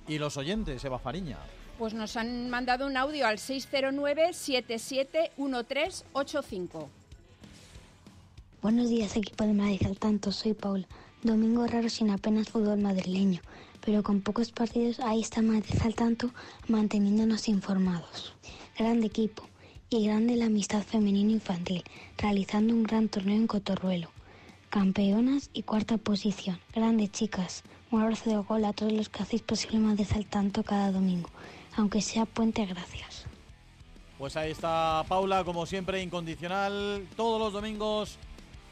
Y los oyentes, Eva Fariña. Pues nos han mandado un audio al 609-771385. Buenos días, equipo de Madrid al tanto. Soy Paula. Domingo raro sin apenas fútbol madrileño, pero con pocos partidos ahí está Madrid al tanto manteniéndonos informados. Grande equipo y grande la amistad femenina infantil, realizando un gran torneo en Cotorruelo. Campeonas y cuarta posición. Grandes chicas. Un abrazo de gol a todos los que hacéis posible Madrid al tanto cada domingo, aunque sea puente gracias. Pues ahí está Paula, como siempre, incondicional, todos los domingos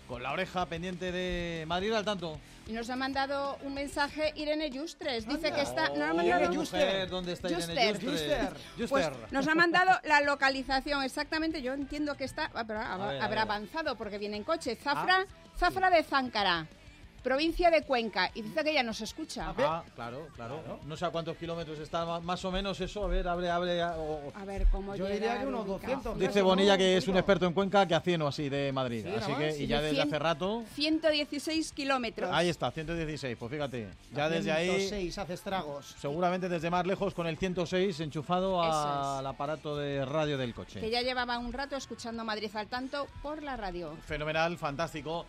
con la oreja pendiente de Madrid al tanto. Y nos ha mandado un mensaje Irene Justres. Dice Anda. que está. No, Oh, no, no, no. mujer, ¿dónde está Irene Juster, Juster? Pues nos ha mandado la localización exactamente. Yo entiendo que está. ah, habrá, ver, avanzado porque viene en coche. Zafra, Zafra de Záncara, provincia de Cuenca. Y dice que ya nos escucha. Ah, claro, claro. No sé a cuántos kilómetros está más o menos eso. A ver, abre, abre. a- o- A ver cómo Yo diría que unos ubicación. 200. Dice Bonilla que es un experto en Cuenca que a 100 o así de Madrid. Sí, así ¿no? que, Sí, y ya de desde 100. hace rato. 116 kilómetros. Ahí está, 116. Pues fíjate, ya desde ahí. 106 hace estragos. Seguramente desde más lejos con el 106 enchufado al aparato de radio del coche. Que ya llevaba un rato escuchando Madrid al tanto por la radio. Fenomenal, fantástico.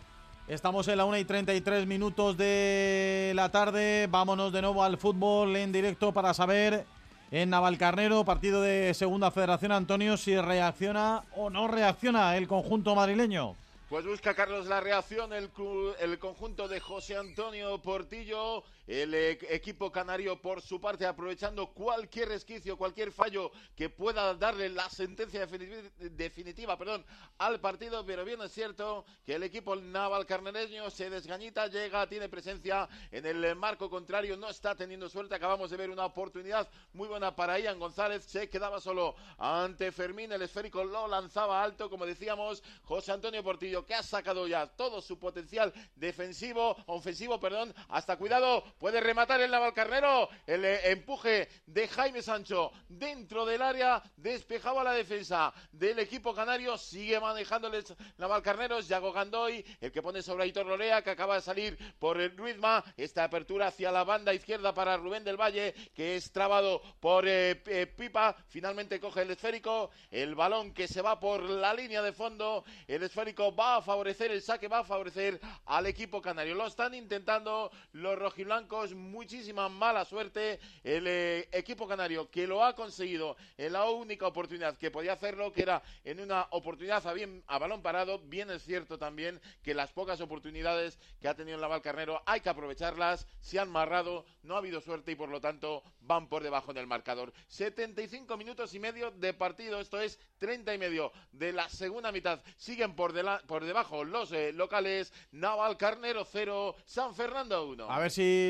Estamos en la 1 y 33 minutos de la tarde. Vámonos de nuevo al fútbol en directo para saber en Navalcarnero, partido de Segunda Federación, Antonio, si reacciona o no reacciona el conjunto madrileño. Pues busca Carlos la reacción, el, el conjunto de José Antonio Portillo, el eh, equipo canario por su parte aprovechando cualquier resquicio, cualquier fallo que pueda darle la sentencia defini- definitiva perdón, al partido, pero bien es cierto que el equipo naval carnereño se desgañita, llega, tiene presencia en el marco contrario, no está teniendo suerte, acabamos de ver una oportunidad muy buena para Ian González, se quedaba solo ante Fermín, el esférico lo lanzaba alto, como decíamos, José Antonio Portillo que ha sacado ya todo su potencial defensivo, ofensivo, perdón, hasta cuidado, puede rematar el Navalcarnero, el eh, empuje de Jaime Sancho dentro del área, despejaba la defensa del equipo canario, sigue manejándoles Navalcarneros, Yago Gandoy, el que pone sobre Aitor Lorea, que acaba de salir por el Ruizma, esta apertura hacia la banda izquierda para Rubén del Valle, que es trabado por eh, eh, Pipa, finalmente coge el esférico, el balón que se va por la línea de fondo, el esférico va a favorecer, el saque va a favorecer al equipo canario, lo están intentando los rojiblancos, muchísima mala suerte, el eh, equipo canario que lo ha conseguido en la única oportunidad que podía hacerlo, que era en una oportunidad a, balón parado, bien es cierto también que las pocas oportunidades que ha tenido Naval Carnero hay que aprovecharlas, se han marrado, no ha habido suerte y por lo tanto van por debajo del marcador. 75 minutos y medio de partido, esto es 30 y medio de la segunda mitad. Siguen por debajo los eh, locales, Naval Carnero 0, San Fernando 1. A ver si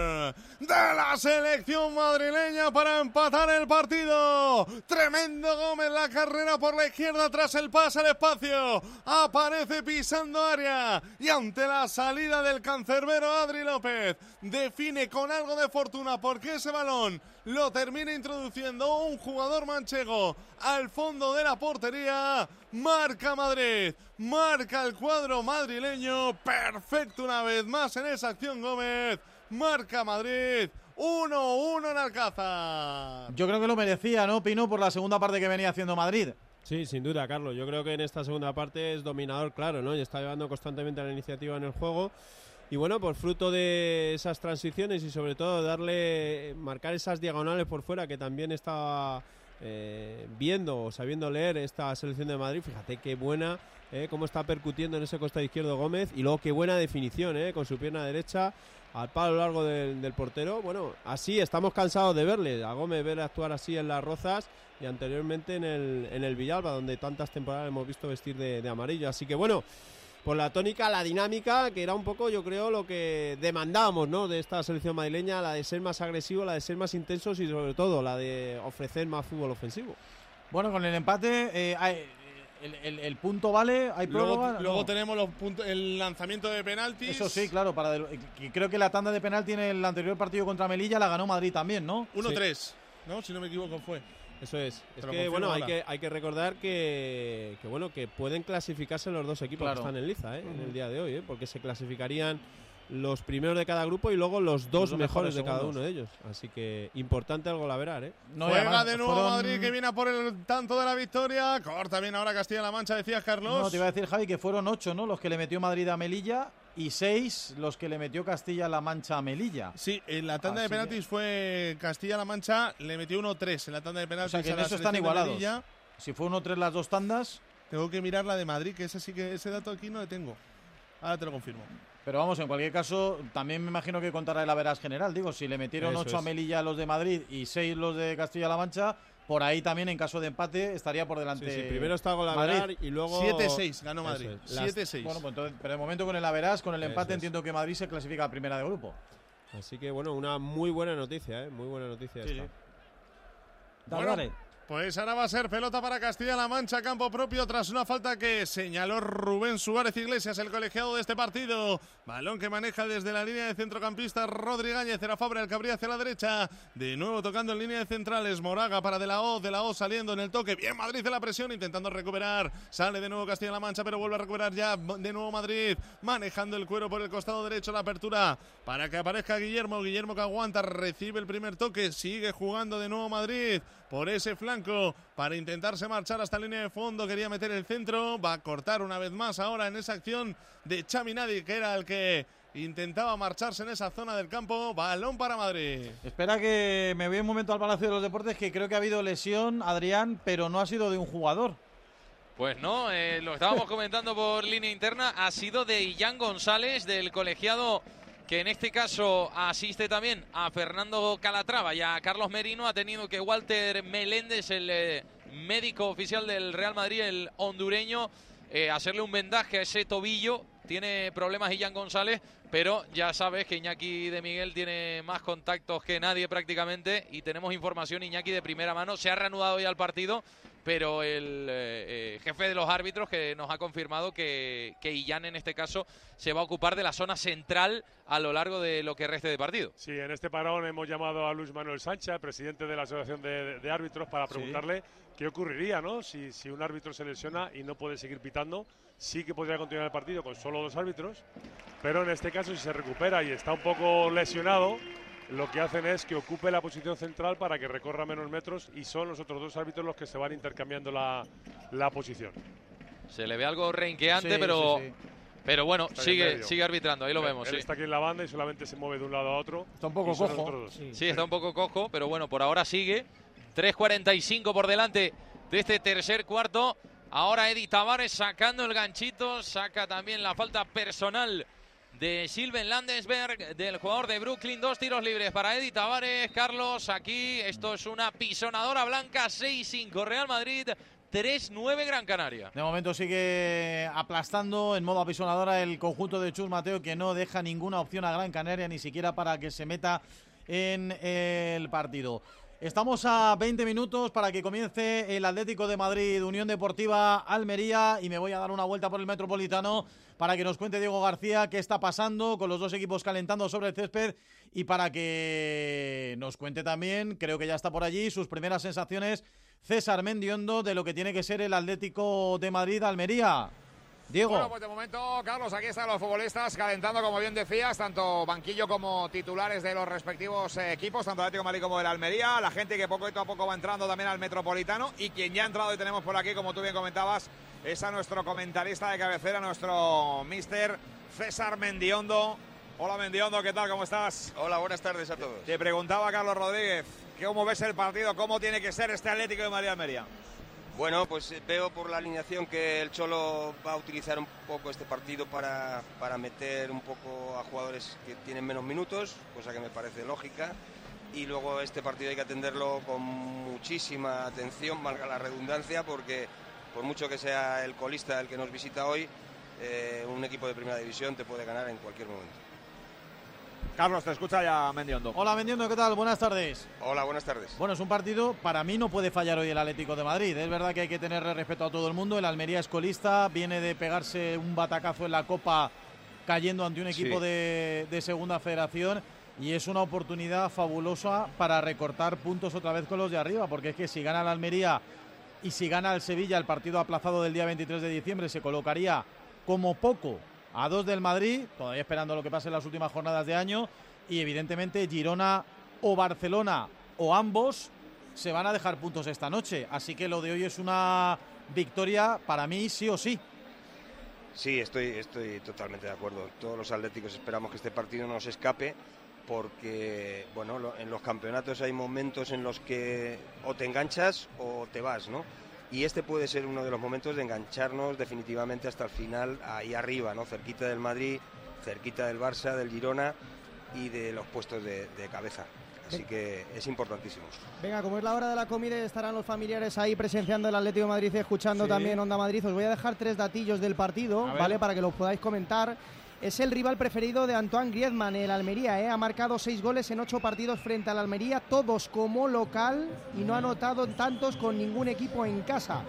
la selección madrileña para empatar el partido. Tremendo Gómez, la carrera por la izquierda tras el pase al espacio. Aparece pisando área y ante la salida del cancerbero Adri López define con algo de fortuna porque ese balón lo termina introduciendo un jugador manchego al fondo de la portería. Marca Madrid, marca el cuadro madrileño. Perfecto una vez más en esa acción Gómez. Marca Madrid. 1-1 en Alcázar. Yo creo que lo merecía, ¿no, Pino? Por la segunda parte que venía haciendo Madrid. Sí, sin duda, Carlos. Yo creo que en esta segunda parte es dominador, claro, ¿no? Y está llevando constantemente la iniciativa en el juego. Y bueno, por fruto de esas transiciones y sobre todo darle, marcar esas diagonales por fuera que también estaba eh, viendo o sabiendo leer esta selección de Madrid. Fíjate qué buena, eh, cómo está percutiendo en ese costado izquierdo Gómez y luego qué buena definición, eh, con su pierna derecha al palo largo del, portero. Bueno, así estamos cansados de verle, a Gómez ver actuar así en las Rozas y anteriormente en el, en el Villalba, donde tantas temporadas hemos visto vestir de, amarillo. Así que bueno, por la tónica, la dinámica, que era un poco, yo creo, lo que demandábamos ¿no? de esta selección madrileña, la de ser más agresivo, la de ser más intensos y sobre todo la de ofrecer más fútbol ofensivo. Bueno, con el empate, eh, el, el, el, punto vale, hay Luego, prórroga. luego No. tenemos los puntos, el lanzamiento de penaltis. Eso sí, claro, para que creo que la tanda de penalti en el anterior partido contra Melilla la ganó Madrid también, ¿no? 1-3, ¿no? Si no me equivoco fue. Eso es. Es que bueno, hay que, hay que recordar que, que bueno que pueden clasificarse los dos equipos Claro. que están en liza ¿eh? en el día de hoy, ¿eh? porque se clasificarían los primeros de cada grupo y luego los dos, dos mejores, mejores de cada uno de ellos. Así que importante algo la verán, ¿eh? No, Juega además de nuevo fueron- Madrid que viene a por el tanto de la victoria. Corta bien ahora Castilla-La Mancha, decías Carlos. No, te iba a decir, Javi, que fueron ocho, ¿no? Los que le metió Madrid a Melilla y seis los que le metió Castilla-La Mancha a Melilla. Sí, en la tanda Así de penaltis fue Castilla-La Mancha, le metió 1-3 en la tanda de O penaltis. sea, que en la eso están igualados. Si fue 1-3 las dos tandas, Tengo que mirar la de Madrid, que ese sí que ese dato aquí no le tengo. Ahora te lo confirmo. Pero vamos, en cualquier caso, también me imagino que contará el averás general. Digo, si le metieron Eso 8 a. Melilla los de Madrid y 6 los de Castilla-La Mancha, por ahí también, en caso de empate, estaría por delante. Sí, sí, primero está con Madrid. y luego 7-6 ganó Madrid. es. Las- 7-6. Bueno, pues entonces, pero de momento con el averás, con el empate, es. entiendo que Madrid se clasifica a primera de grupo. Así que bueno, una muy buena noticia, ¿eh? Muy buena noticia Sí, esta. sí. Bueno, Dale. Pues ahora va a ser pelota para Castilla-La Mancha, campo propio, tras una falta que señaló Rubén Suárez Iglesias, el colegiado de este partido. Balón que maneja desde la línea de centrocampista Rodri Gáñez, era Fabra el que hacia la derecha. De nuevo tocando en línea de centrales, Moraga para De La O, De La O saliendo en el toque. Bien Madrid de la presión, intentando recuperar. Sale de nuevo Castilla-La Mancha, pero vuelve a recuperar ya de nuevo Madrid. Manejando el cuero por el costado derecho, la apertura para que aparezca Guillermo. Guillermo que aguanta, recibe el primer toque, sigue jugando de nuevo Madrid por ese flanco para intentarse marchar hasta la línea de fondo. Quería meter el centro, va a cortar una vez más ahora en esa acción de Chaminadi, que era el que intentaba marcharse en esa zona del campo. Balón para Madrid. Espera que me voy un momento al Palacio de los Deportes, que creo que ha habido lesión, Adrián, pero no ha sido de un jugador. Pues no, eh, lo estábamos comentando por línea interna, ha sido de Illán González, del colegiado que en este caso asiste también a Fernando Calatrava y a Carlos Merino. Ha tenido que Walter Meléndez, el eh, médico oficial del Real Madrid, el hondureño, eh, hacerle un vendaje a ese tobillo. Tiene problemas Illán González, pero ya sabes que Iñaki de Miguel tiene más contactos que nadie prácticamente y tenemos información Iñaki de primera mano. Se ha reanudado ya el partido, pero el eh, eh, jefe de los árbitros que nos ha confirmado que, que Illán en este caso se va a ocupar de la zona central a lo largo de lo que reste de partido. Sí, en este parón hemos llamado a Luis Manuel Sánchez, presidente de la Asociación de, de Árbitros, para Sí. preguntarle qué ocurriría ¿no? si, si un árbitro se lesiona y no puede seguir pitando. Sí que podría continuar el partido con solo dos árbitros, pero en este caso si se recupera y está un poco lesionado, lo que hacen es que ocupe la posición central para que recorra menos metros y son los otros dos árbitros los que se van intercambiando la, la posición. Se le ve algo renqueante, Sí, pero, sí, sí. pero bueno, Está sigue, sigue arbitrando, ahí lo Él- vemos. Él sí. está aquí en la banda y solamente se mueve de un lado a otro. Está un poco cojo. Sí, está un poco cojo, pero bueno, por ahora sigue. 3.45 por delante de este tercer cuarto. Ahora Eddie Tavares sacando el ganchito, saca también la falta personal de Silven Landesberg, del jugador de Brooklyn. Dos tiros libres para Eddie Tavares. Carlos, aquí esto es una pisonadora blanca. 6-5 Real Madrid, 3-9 Gran Canaria. De momento sigue aplastando en modo apisonadora el conjunto de Chus Mateo, que no deja ninguna opción a Gran Canaria, ni siquiera para que se meta en el partido. Estamos a 20 minutos para que comience el Atlético de Madrid, Unión Deportiva Almería y me voy a dar una vuelta por el Metropolitano para que nos cuente Diego García qué está pasando con los dos equipos calentando sobre el césped y para que nos cuente también, creo que ya está por allí, sus primeras sensaciones César Mendiondo de lo que tiene que ser el Atlético de Madrid Almería. Diego. Bueno, pues de momento, Carlos, aquí están los futbolistas calentando, como bien decías, tanto banquillo como titulares de los respectivos eh, equipos, tanto Atlético de Madrid como del Almería, la gente que poco a poco va entrando también al Metropolitano y quien ya ha entrado y tenemos por aquí, como tú bien comentabas, es a nuestro comentarista de cabecera, nuestro mister César Mendiondo. Hola Mendiondo, ¿qué tal? ¿Cómo estás? Hola, buenas tardes a todos. Te preguntaba Carlos Rodríguez, ¿cómo ves el partido? ¿Cómo tiene que ser este Atlético de Madrid Almería? Bueno, pues eh, veo por la alineación que el Cholo va a utilizar un poco este partido para, para meter un poco a jugadores que tienen menos minutos, cosa que me parece lógica. Y luego este partido hay que atenderlo con muchísima atención, valga la redundancia, porque por mucho que sea el colista el que nos visita hoy, eh, un equipo de primera división te puede ganar en cualquier momento. Carlos, te escucha ya Mendiondo. Hola Mendiondo, ¿qué tal? Buenas tardes. Hola, buenas tardes. Bueno, es un partido, para mí no puede fallar hoy el Atlético de Madrid. Es verdad que hay que tenerle respeto a todo el mundo. El Almería es colista, viene de pegarse un batacazo en la Copa cayendo ante un equipo Sí. de, de Segunda Federación y es una oportunidad fabulosa para recortar puntos otra vez con los de arriba, porque es que si gana el Almería y si gana el Sevilla el partido aplazado del día 23 de diciembre se colocaría como poco a dos del Madrid, todavía esperando lo que pase en las últimas jornadas de año y evidentemente Girona o Barcelona o ambos se van a dejar puntos esta noche, así que lo de hoy es una victoria para mí sí o sí. Sí, estoy, estoy totalmente de acuerdo. Todos los atléticos esperamos que este partido no se escape porque, bueno, en los campeonatos hay momentos en los que o te enganchas o te vas, ¿no? Y este puede ser uno de los momentos de engancharnos definitivamente hasta el final, ahí arriba, ¿no? Cerquita del Madrid, cerquita del Barça, del Girona y de los puestos de, de cabeza. Así que es importantísimo. Venga, como es la hora de la comida y estarán los familiares ahí presenciando el Atlético de Madrid, escuchando Sí. también Onda Madrid, os voy a dejar tres datillos del partido. ¿vale? Para que los podáis comentar. Es el rival preferido de Antoine Griezmann, el Almería, ¿eh? Ha marcado seis goles en ocho partidos frente al Almería, todos como local y no ha anotado tantos con ningún equipo en casa.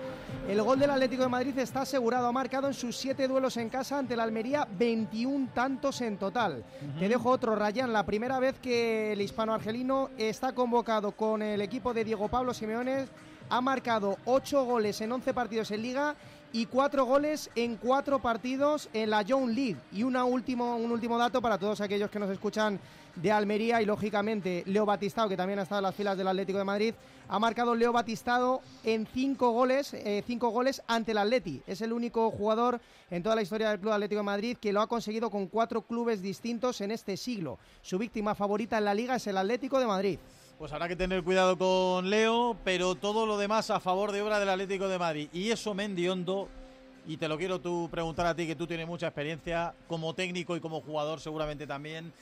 El gol del Atlético de Madrid está asegurado, ha marcado en sus siete duelos en casa ante el Almería 21 tantos en total. Te dejo otro, Rayán, la primera vez que el hispano-argelino está convocado con el equipo de Diego Pablo Simeone, ha marcado 8 goles en 11 partidos en liga y 4 goles en 4 partidos en la Young League. Y una último, un último dato para todos aquellos que nos escuchan de Almería y lógicamente Leo Batistao, que también ha estado en las filas del Atlético de Madrid, ha marcado Leo Batistado en 5 goles, eh, cinco goles ante el Atleti. Es el único jugador en toda la historia del Club Atlético de Madrid que lo ha conseguido con cuatro clubes distintos en este siglo. Su víctima favorita en la liga es el Atlético de Madrid. Pues habrá que tener cuidado con Leo, pero todo lo demás a favor de obra del Atlético de Madrid. Y eso Mendiondo, y te lo quiero tú preguntar a ti, que tú tienes mucha experiencia como técnico y como jugador seguramente también.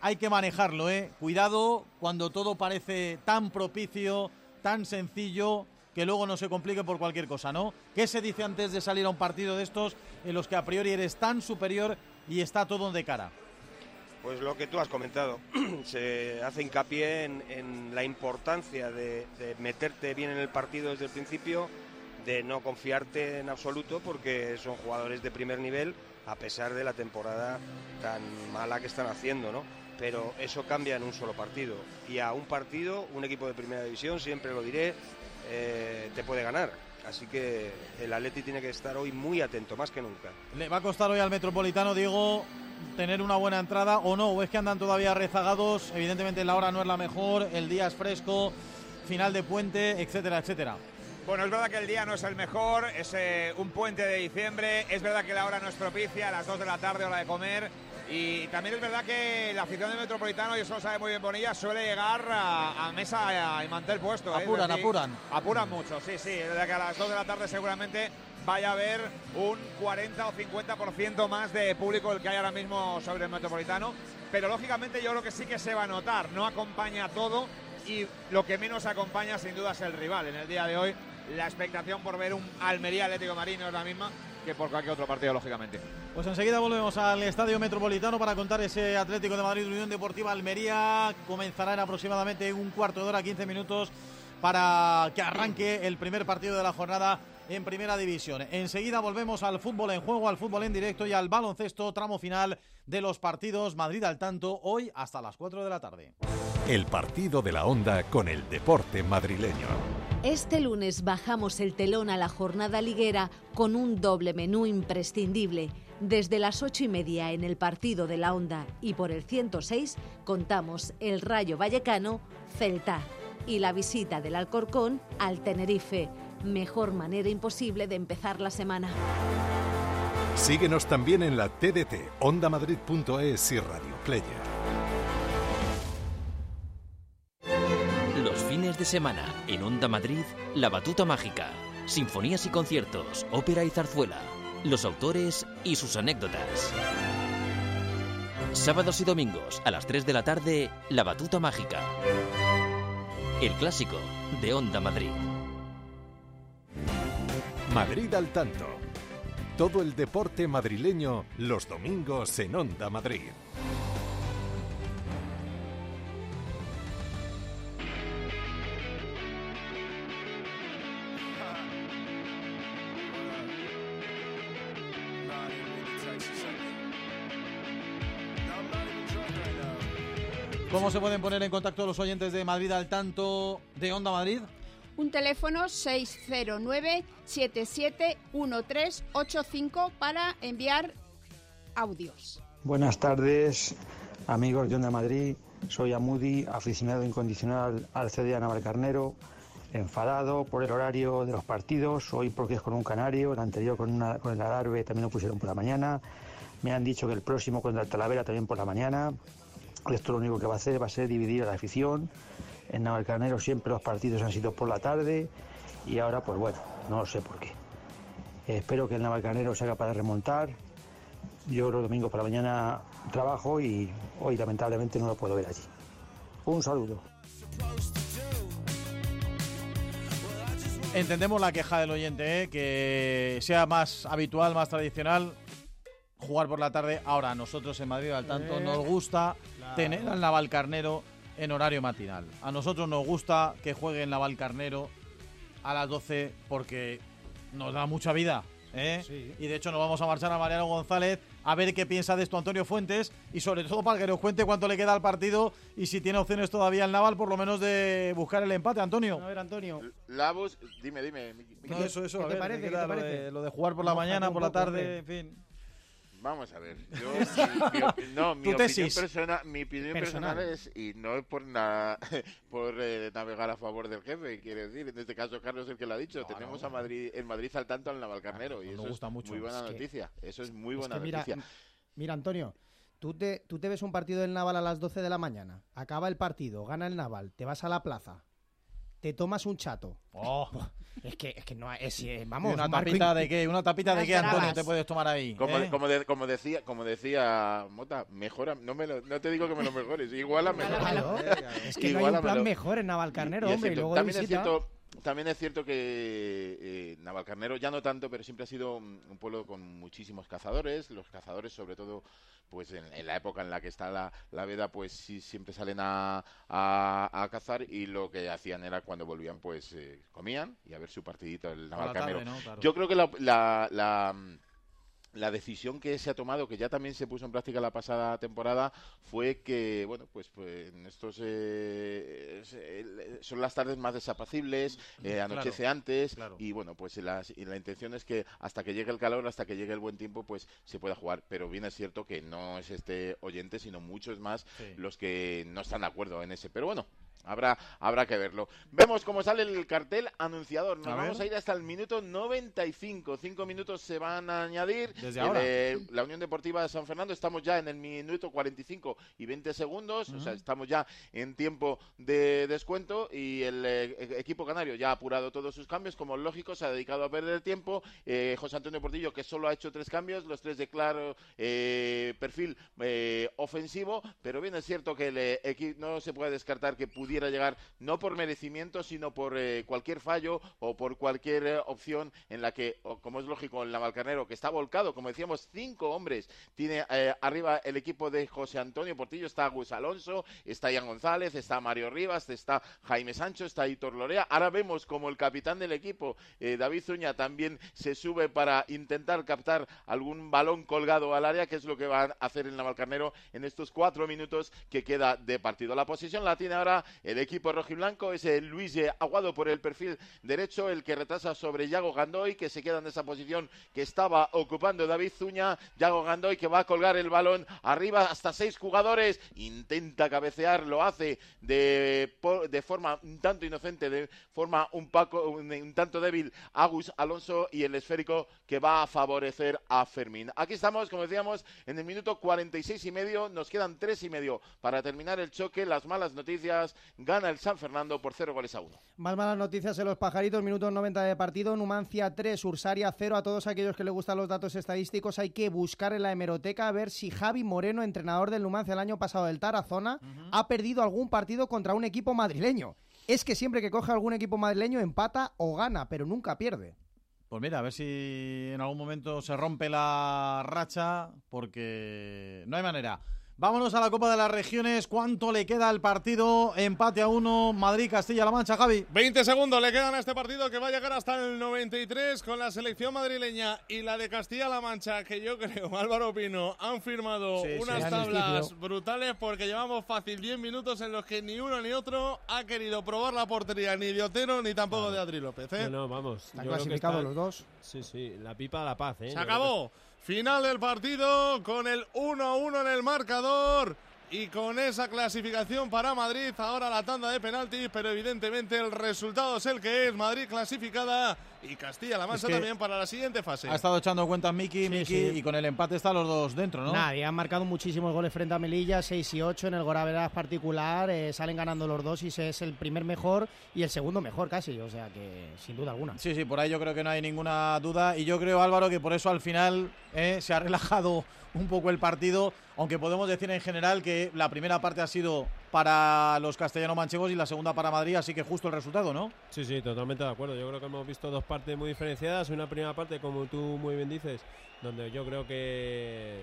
Hay que manejarlo, ¿eh? Cuidado cuando todo parece tan propicio, tan sencillo, que luego no se complique por cualquier cosa, ¿no? ¿Qué se dice antes de salir a un partido de estos en los que a priori eres tan superior y está todo de cara? Pues lo que tú has comentado, [clears throat] se hace hincapié en, la importancia de, de meterte bien en el partido desde el principio, de no confiarte en absoluto porque son jugadores de primer nivel a pesar de la temporada tan mala que están haciendo, ¿no? Pero eso cambia en un solo partido y a un partido, un equipo de primera división, siempre lo diré, eh, te puede ganar. Así que el Atleti tiene que estar hoy muy atento, más que nunca. ¿Le va a costar hoy al Metropolitano, Diego, tener una buena entrada o no? ¿O es que andan todavía rezagados? Evidentemente la hora no es la mejor, el día es fresco, final de puente, etcétera, etcétera. Bueno, es verdad que el día no es el mejor, es eh, un puente de diciembre, es verdad que la hora no es propicia, a las 2 de la tarde, hora de comer, y también es verdad que la afición del Metropolitano, y eso lo sabe muy bien Bonilla, suele llegar a, a mesa y mantel puesto. ¿eh? Apuran, decir, apuran. Apuran mucho, sí, sí, es verdad que a las 2 de la tarde seguramente vaya a haber un 40 o 50% más de público el que hay ahora mismo sobre el Metropolitano, pero lógicamente yo creo que sí que se va a notar, no acompaña todo y lo que menos acompaña sin duda es el rival. En el día de hoy la expectación por ver un Almería Atlético Marino es la misma que por cualquier otro partido, lógicamente. Pues enseguida volvemos al Estadio Metropolitano para contar ese Atlético de Madrid Unión Deportiva Almería. Comenzará en aproximadamente un cuarto de hora, 15 minutos, para que arranque el primer partido de la jornada en Primera División. Enseguida volvemos al fútbol en juego, al fútbol en directo y al baloncesto, tramo final de los partidos Madrid al tanto, hoy hasta las 4 de la tarde. El partido de la onda con el deporte madrileño. Este lunes bajamos el telón a la jornada liguera con un doble menú imprescindible. Desde las ocho y media en el partido de la Onda y por el 106 contamos el Rayo Vallecano Celta y la visita del Alcorcón al Tenerife. Mejor manera imposible de empezar la semana. Síguenos también en la TDT, ondamadrid.es y Radio Player. Los fines de semana en Onda Madrid, La Batuta Mágica. Sinfonías y conciertos, ópera y zarzuela. Los autores y sus anécdotas. Sábados y domingos a las 3 de la tarde, La Batuta Mágica. El clásico de Onda Madrid. Madrid al tanto. Todo el deporte madrileño los domingos en Onda Madrid. ¿Cómo se pueden poner en contacto los oyentes de Madrid al tanto de Onda Madrid? Un teléfono 609-771385 para enviar audios. Buenas tardes, amigos de Onda Madrid. Soy Amudi, aficionado incondicional al CDA Navalcarnero, enfadado por el horario de los partidos, hoy porque es con un canario, el anterior con, una, con el Adarve también lo pusieron por la mañana. Me han dicho que el próximo contra el Talavera también por la mañana. Esto lo único que va a hacer va a ser dividir a la afición. En Navalcarnero siempre los partidos han sido por la tarde y ahora pues bueno, no lo sé por qué. Espero que el Navalcarnero sea capaz de remontar. Yo los domingos por la mañana trabajo y hoy lamentablemente no lo puedo ver allí. Un saludo. Entendemos la queja del oyente, ¿eh? que sea más habitual, más tradicional jugar por la tarde. Ahora, nosotros en Madrid al tanto Eh, nos gusta claro. tener al Navalcarnero en horario matinal. A nosotros nos gusta que juegue el Navalcarnero a las 12 porque nos da mucha vida. ¿eh? Y de hecho nos vamos a marchar a Mariano González a ver qué piensa de esto Antonio Fuentes y sobre todo para que nos cuente cuánto le queda al partido y si tiene opciones todavía el Naval por lo menos de buscar el empate, Antonio. A ver, Antonio. Labos, dime, dime. No, eso, eso, ¿Qué a te ver, parece? ¿qué ¿Qué te? Lo parece? de- Lo de jugar por la mañana, por la tarde, en fin. Vamos a ver. Yo, [laughs] mi, no, mi opinión, tesis. persona- mi opinión personal. Personal. es, y no es por, na- [laughs] por eh, navegar a favor del jefe, quiere decir, en este caso Carlos es el que lo ha dicho, tenemos a Madrid, en Madrid al tanto al Navalcarnero y nos eso gusta es mucho. muy buena Es que- noticia, eso es muy Es buena mira, noticia. Mira, Antonio, tú te, tú te ves un partido del Naval a las 12 de la mañana, acaba el partido, gana el Naval, te vas a la plaza, te tomas un chato. [laughs] Es que, es que no es, eh, vamos, ¿Y una Marco tapita de qué? ¿Una tapita de qué, Antonio, te puedes tomar ahí? Como, eh? como, de- como decía como decía Mota, mejora, no, me lo- no te digo que me lo mejores, igual mejor. Claro, [laughs] es que no hay un plan mejor en Navalcarnero, Y hombre, y cierto, luego de también es cierto también es cierto que eh, Navalcarnero ya no tanto, pero siempre ha sido un, un pueblo con muchísimos cazadores. Los cazadores, sobre todo, pues en, en la época en la que está la, la veda, pues sí siempre salen a, a- a cazar y lo que hacían era cuando volvían, pues eh, comían y a ver su partidito el Navalcarnero. tarde, ¿no? Claro. Yo creo que la, la- la, la decisión que se ha tomado, que ya también se puso en práctica la pasada temporada, fue que, bueno, pues, pues en estos eh, son las tardes más desapacibles, eh, Claro, anochece antes claro. y bueno, pues las- y la intención es que hasta que llegue el calor, hasta que llegue el buen tiempo, pues se pueda jugar. Pero bien es cierto que no es este oyente, sino muchos más Sí. los que no están de acuerdo en ese. Pero bueno. Habrá, habrá que verlo. Vemos cómo sale el cartel anunciador. Nos A vamos ver. a ir hasta el minuto 95. Cinco minutos se van a añadir. Desde El, ahora. eh, la Unión Deportiva de San Fernando. Estamos ya en el minuto 45 y 20 segundos. O sea, estamos ya en tiempo de descuento. Y el eh, e- equipo canario ya ha apurado todos sus cambios. Como lógico, se ha dedicado a perder tiempo. Eh, José Antonio Portillo, que solo ha hecho tres cambios. Los tres de claro eh, perfil eh, ofensivo. Pero bien es cierto que el eh, no se puede descartar que pudiera pudiera llegar, no por merecimiento, sino por eh, cualquier fallo o por cualquier eh, opción en la que, como es lógico, en la Valcarnero, que está volcado, como decíamos, cinco hombres, tiene eh, arriba el equipo de José Antonio Portillo, está Gus Alonso, está Ian González, está Mario Rivas, está Jaime Sancho, está Hitor Lorea. Ahora vemos como el capitán del equipo, David Zuña, también se sube para intentar captar algún balón colgado al área, que es lo que van a hacer en la Valcarnero en estos cuatro minutos que queda de partido. La posición la tiene ahora el equipo rojiblanco, es el Luis Aguado por el perfil derecho, el que retrasa sobre Yago Gandoy, que se queda en esa posición que estaba ocupando David Zuña. Yago Gandoy que va a colgar el balón arriba hasta seis jugadores, intenta cabecear, lo hace de forma un tanto inocente, de forma un, paco, un, un tanto débil Agus Alonso y el esférico que va a favorecer a Fermín. Aquí estamos, como decíamos, en el minuto 46 y medio, nos quedan tres y medio para terminar el choque. Las malas noticias, gana el San Fernando por cero goles a uno. Más malas noticias en los pajaritos, minutos 90 de partido, Numancia 3, Ursaria 0. A todos aquellos que les gustan los datos estadísticos hay que buscar en la hemeroteca a ver si Javi Moreno, entrenador del Numancia el año pasado del Tarazona, ha perdido algún partido contra un equipo madrileño. Es que siempre que coge algún equipo madrileño empata o gana, pero nunca pierde. Pues mira, a ver si en algún momento se rompe la racha, porque no hay manera. Vámonos a la Copa de las Regiones. ¿Cuánto le queda al partido? Empate a uno, Madrid, Castilla-La Mancha, Javi. 20 segundos le quedan a este partido que va a llegar hasta el 93 con la selección madrileña y la de Castilla-La Mancha, que yo creo, [laughs] Álvaro Pino, han firmado Sí, unas tablas brutales porque llevamos fácil 10 minutos en los que ni uno ni otro ha querido probar la portería ni de Otero ni tampoco de Adri López. ¿eh? No, no, vamos. Están clasificados están- los dos. Sí, sí, la pipa de la paz, ¿eh? Se Yo creo que acabó. Final del partido con el 1-1 en el marcador. Y con esa clasificación para Madrid, ahora la tanda de penaltis, pero evidentemente el resultado es el que es. Madrid clasificada y Castilla-La Mancha que también para la siguiente fase. Ha estado echando cuentas Miki, Miki, sí. y con el empate están los dos dentro, ¿no? Nadie, han marcado muchísimos goles frente a Melilla, 6 y 8 en el Goraveras particular, eh, salen ganando los dos y se es el primer mejor y el segundo mejor casi, o sea que sin duda alguna. Sí, sí, por ahí yo creo que no hay ninguna duda. Y yo creo, Álvaro, que por eso al final eh, se ha [laughs] relajado un poco el partido. Aunque podemos decir en general que la primera parte ha sido para los castellano-manchegos y la segunda para Madrid, así que justo el resultado, ¿no? Sí, sí, totalmente de acuerdo. Yo creo que hemos visto dos partes muy diferenciadas. Una primera parte, como tú muy bien dices, donde yo creo que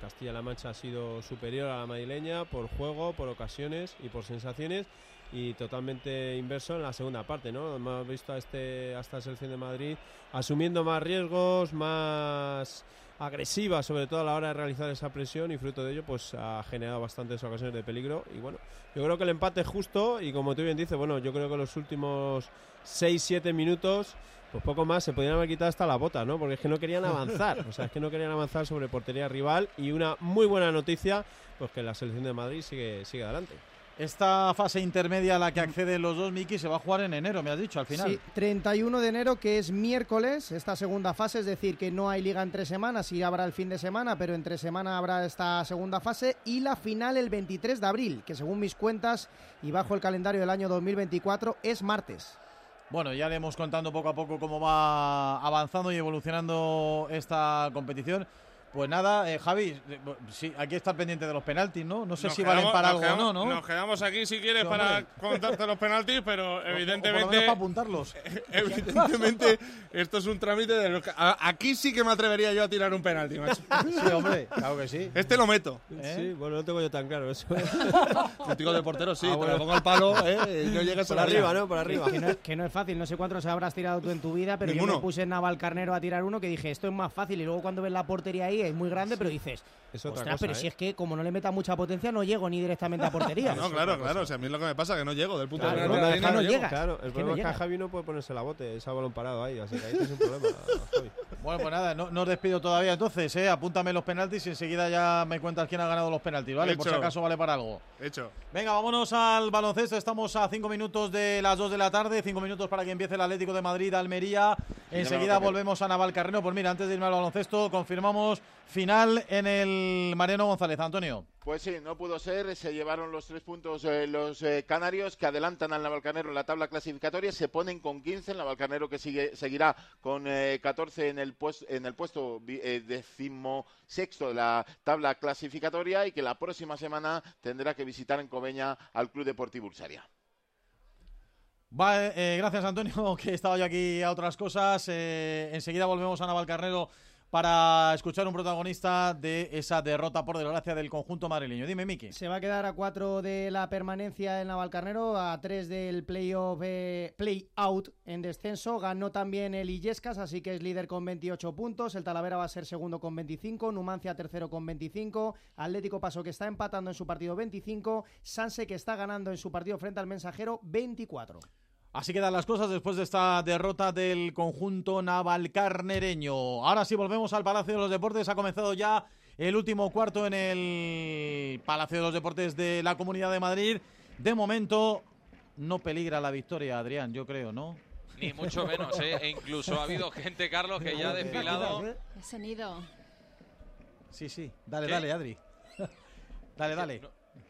Castilla-La Mancha ha sido superior a la madrileña por juego, por ocasiones y por sensaciones. Y totalmente inverso en la segunda parte, ¿no? Hemos visto a, este, a esta selección de Madrid asumiendo más riesgos, más agresiva, sobre todo a la hora de realizar esa presión y fruto de ello pues ha generado bastantes ocasiones de peligro y bueno, yo creo que el empate es justo y como tú bien dices, bueno, yo creo que los últimos 6-7 minutos pues poco más se podían haber quitado hasta la bota, ¿no? Porque es que no querían [laughs] avanzar, o sea, es que no querían avanzar sobre portería rival y una muy buena noticia pues que la selección de Madrid sigue sigue adelante. Esta fase intermedia a la que acceden los dos, Miki, se va a jugar en enero, me has dicho, al final. Sí, 31 de enero, que es miércoles, esta segunda fase, es decir, que no hay liga entre semanas, sí habrá el fin de semana, pero entre semana habrá esta segunda fase y la final el 23 de abril, que según mis cuentas y bajo el calendario del año 2024 es martes. Bueno, ya iremos contando poco a poco cómo va avanzando y evolucionando esta competición. Pues nada, eh, Javi, eh, sí, hay que estar pendiente de los penaltis, ¿no? No sé Nos si quedamos- valen para algo quedamos- o no, ¿no? Nos quedamos aquí si quieres Sí, para contarte los penaltis, pero [laughs] O- o por lo evidentemente. menos para apuntarlos. [laughs] Evidentemente, esto es un trámite de los que- a- Aquí sí que me atrevería yo a tirar un penalti, macho. [laughs] Sí, hombre, claro que sí. Este lo meto. Sí, bueno, no tengo yo tan claro eso. Contigo de portero sí, Ah, te bueno. lo pongo al palo, ¿eh? y no llegas Por arriba. ¿no? Por arriba. Que no, es- que no es fácil, no sé cuántos habrás tirado tú en tu vida, pero yo me puse en Naval Carnero a tirar uno que dije, esto es más fácil, y luego cuando ves la portería ahí es muy grande, pero dices, Es otra ostras, cosa, pero ¿eh? si es que como no le meta mucha potencia no llego ni directamente a portería. [laughs] No, claro, claro. O sea, a mí es lo que me pasa que no llego del punto Claro, de vista no no llego. llega. Claro, el Es que no problema es que. Javi no puede ponerse la bote, ese balón parado ahí, así que ahí es un problema, Javi. Bueno, pues nada, no, no os despido todavía entonces, ¿eh? Apúntame los penaltis y enseguida ya me cuentas quién ha ganado los penaltis, ¿vale? Por si acaso vale para algo. Hecho. Venga, vámonos al baloncesto. Estamos a cinco minutos de las 2 de la tarde. Cinco minutos para que empiece el Atlético de Madrid, Almería. Enseguida volvemos a Navalcarnero. Pues mira, antes de irme al baloncesto, confirmamos final en el Mariano González. Antonio. Pues sí, no pudo ser. Se llevaron los tres puntos eh, los eh, canarios que adelantan al Navalcarnero en la tabla clasificatoria. Se ponen con 15. El Navalcarnero que sigue, seguirá con eh, 14 en el, puesto en el puesto eh, decimosexto de la tabla clasificatoria y que la próxima semana tendrá que visitar en Cobeña al Club Deportivo Ursaria. Vale, gracias Antonio, [laughs] que estaba yo aquí a otras cosas. Enseguida volvemos a Navalcarnero para escuchar un protagonista de esa derrota por desgracia del conjunto madrileño. Dime, Miki. Se va a quedar a cuatro de la permanencia en Navalcarnero, a tres del playoff, eh, play-out en descenso. Ganó también el Illescas, así que es líder con 28 puntos. El Talavera va a ser segundo con 25, Numancia tercero con 25, Atlético Paso que está empatando en su partido 25, Sanse que está ganando en su partido frente al Mensajero 24. Así quedan las cosas después de esta derrota del conjunto navalcarnereño. Ahora sí volvemos al Palacio de los Deportes. Ha comenzado ya el último cuarto en el Palacio de los Deportes de la Comunidad de Madrid. De momento no peligra la victoria, Adrián, yo creo, ¿no? Ni mucho menos, ¿eh? E incluso ha habido gente, Carlos, que ya ha desfilado. Ese nido. Sí, sí. Dale, ¿Qué? dale, Adri. [laughs] dale, dale.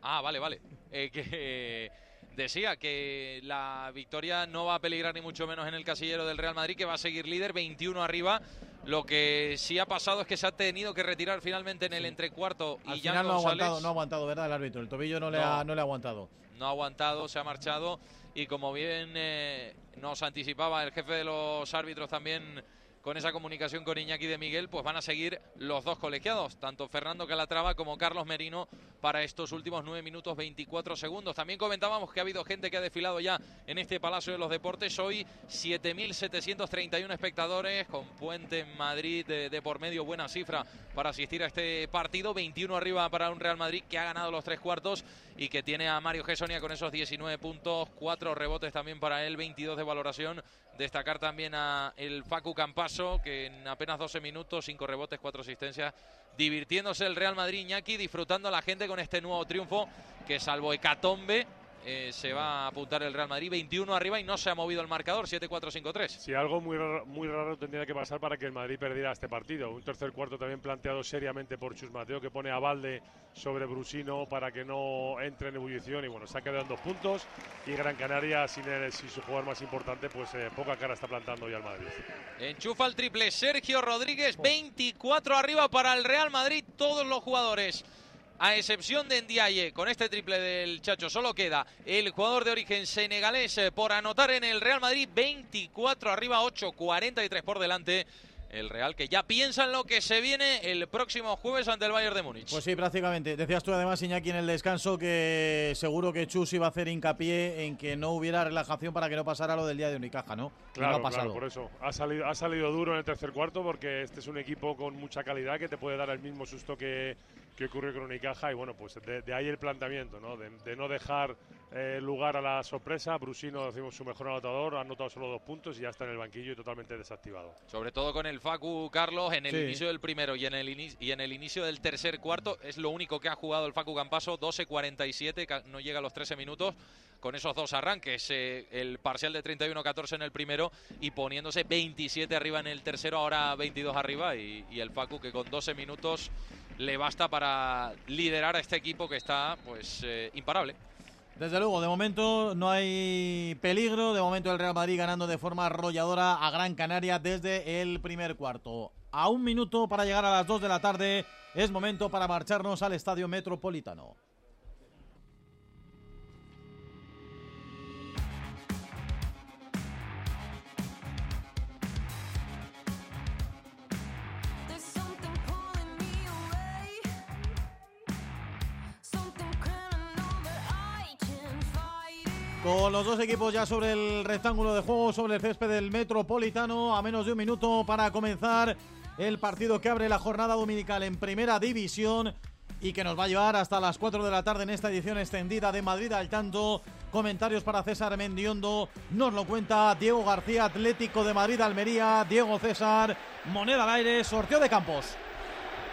Ah, vale, vale. Eh, que decía que la victoria no va a peligrar ni mucho menos en el casillero del Real Madrid, que va a seguir líder, 21 arriba. Lo que sí ha pasado es que se ha tenido que retirar finalmente en el entrecuarto y Al final no ha aguantado, no ha aguantado, ¿verdad? El árbitro. El tobillo no le, ha, no le ha aguantado. no ha aguantado, se ha marchado y como bien eh, nos anticipaba el jefe de los árbitros también con esa comunicación con Iñaki de Miguel, pues van a seguir los dos colegiados, tanto Fernando Calatrava como Carlos Merino, para estos últimos 9 minutos 24 segundos. También comentábamos que ha habido gente que ha desfilado ya en este Palacio de los Deportes. Hoy 7.731 espectadores, con puente en Madrid de, por medio, buena cifra para asistir a este partido. 21 arriba para un Real Madrid que ha ganado los tres cuartos y que tiene a Mario Gessonia con esos 19 puntos, 4 rebotes también para él, 22 de valoración. Destacar también a el Facu Campaso, que en apenas 12 minutos, 5 rebotes, 4 asistencias, divirtiéndose el Real Madrid Iñaki, disfrutando a la gente con este nuevo triunfo que salvo Hecatombe eh, se va a apuntar el Real Madrid 21 arriba y no se ha movido el marcador 7-4-5-3. Sí, algo muy raro, muy raro tendría que pasar para que el Madrid perdiera este partido. Un tercer cuarto también planteado seriamente por Chus Mateo, que pone a Valde sobre Brusino para que no entre en ebullición. Y bueno, se ha quedado en dos puntos. Y Gran Canaria, sin, el- sin su jugador más importante, pues eh, poca cara está plantando ya el Madrid. Enchufa el triple Sergio Rodríguez, 24 arriba para el Real Madrid, todos los jugadores. A excepción de Ndiaye, con este triple del Chacho, solo queda el jugador de origen senegalés eh, por anotar en el Real Madrid, 24 arriba, 8, 43 por delante. El Real que ya piensa en lo que se viene el próximo jueves ante el Bayern de Múnich. Pues sí, prácticamente. Decías tú además, Iñaki, en el descanso que seguro que Chus iba a hacer hincapié en que no hubiera relajación para que no pasara lo del día de Unicaja, ¿no? Claro, no ha pasado. claro, por eso. Ha salido, ha salido duro en el tercer cuarto porque este es un equipo con mucha calidad que te puede dar el mismo susto que, que ocurrió con Unicaja y bueno, pues de, de ahí el planteamiento, ¿no? De, de no dejar eh, lugar a la sorpresa. Brusino, decimos, su mejor anotador, ha anotado solo dos puntos y ya está en el banquillo y totalmente desactivado. Sobre todo con el Facu Carlos en el Sí. inicio del primero y en el, ini- y en el inicio del tercer cuarto. Es lo único que ha jugado el Facu Campaso, 12-47, ca- no llega a los 13 minutos. Con esos dos arranques, eh, el parcial de 31-14 en el primero y poniéndose 27 arriba en el tercero, ahora 22 arriba. Y, y el Facu que con 12 minutos le basta para liderar a este equipo que está pues eh, imparable. Desde luego, de momento no hay peligro. De momento el Real Madrid ganando de forma arrolladora a Gran Canaria desde el primer cuarto. A un minuto para llegar a las 2 de la tarde es momento para marcharnos al Estadio Metropolitano. Con los dos equipos ya sobre el rectángulo de juego, sobre el césped del Metropolitano, a menos de un minuto para comenzar el partido que abre la jornada dominical en Primera División y que nos va a llevar hasta las 4 de la tarde en esta edición extendida de Madrid al tanto. Comentarios para César Mendiondo, nos lo cuenta Diego García, Atlético de Madrid, Almería, Diego César, moneda al aire, sorteo de campos.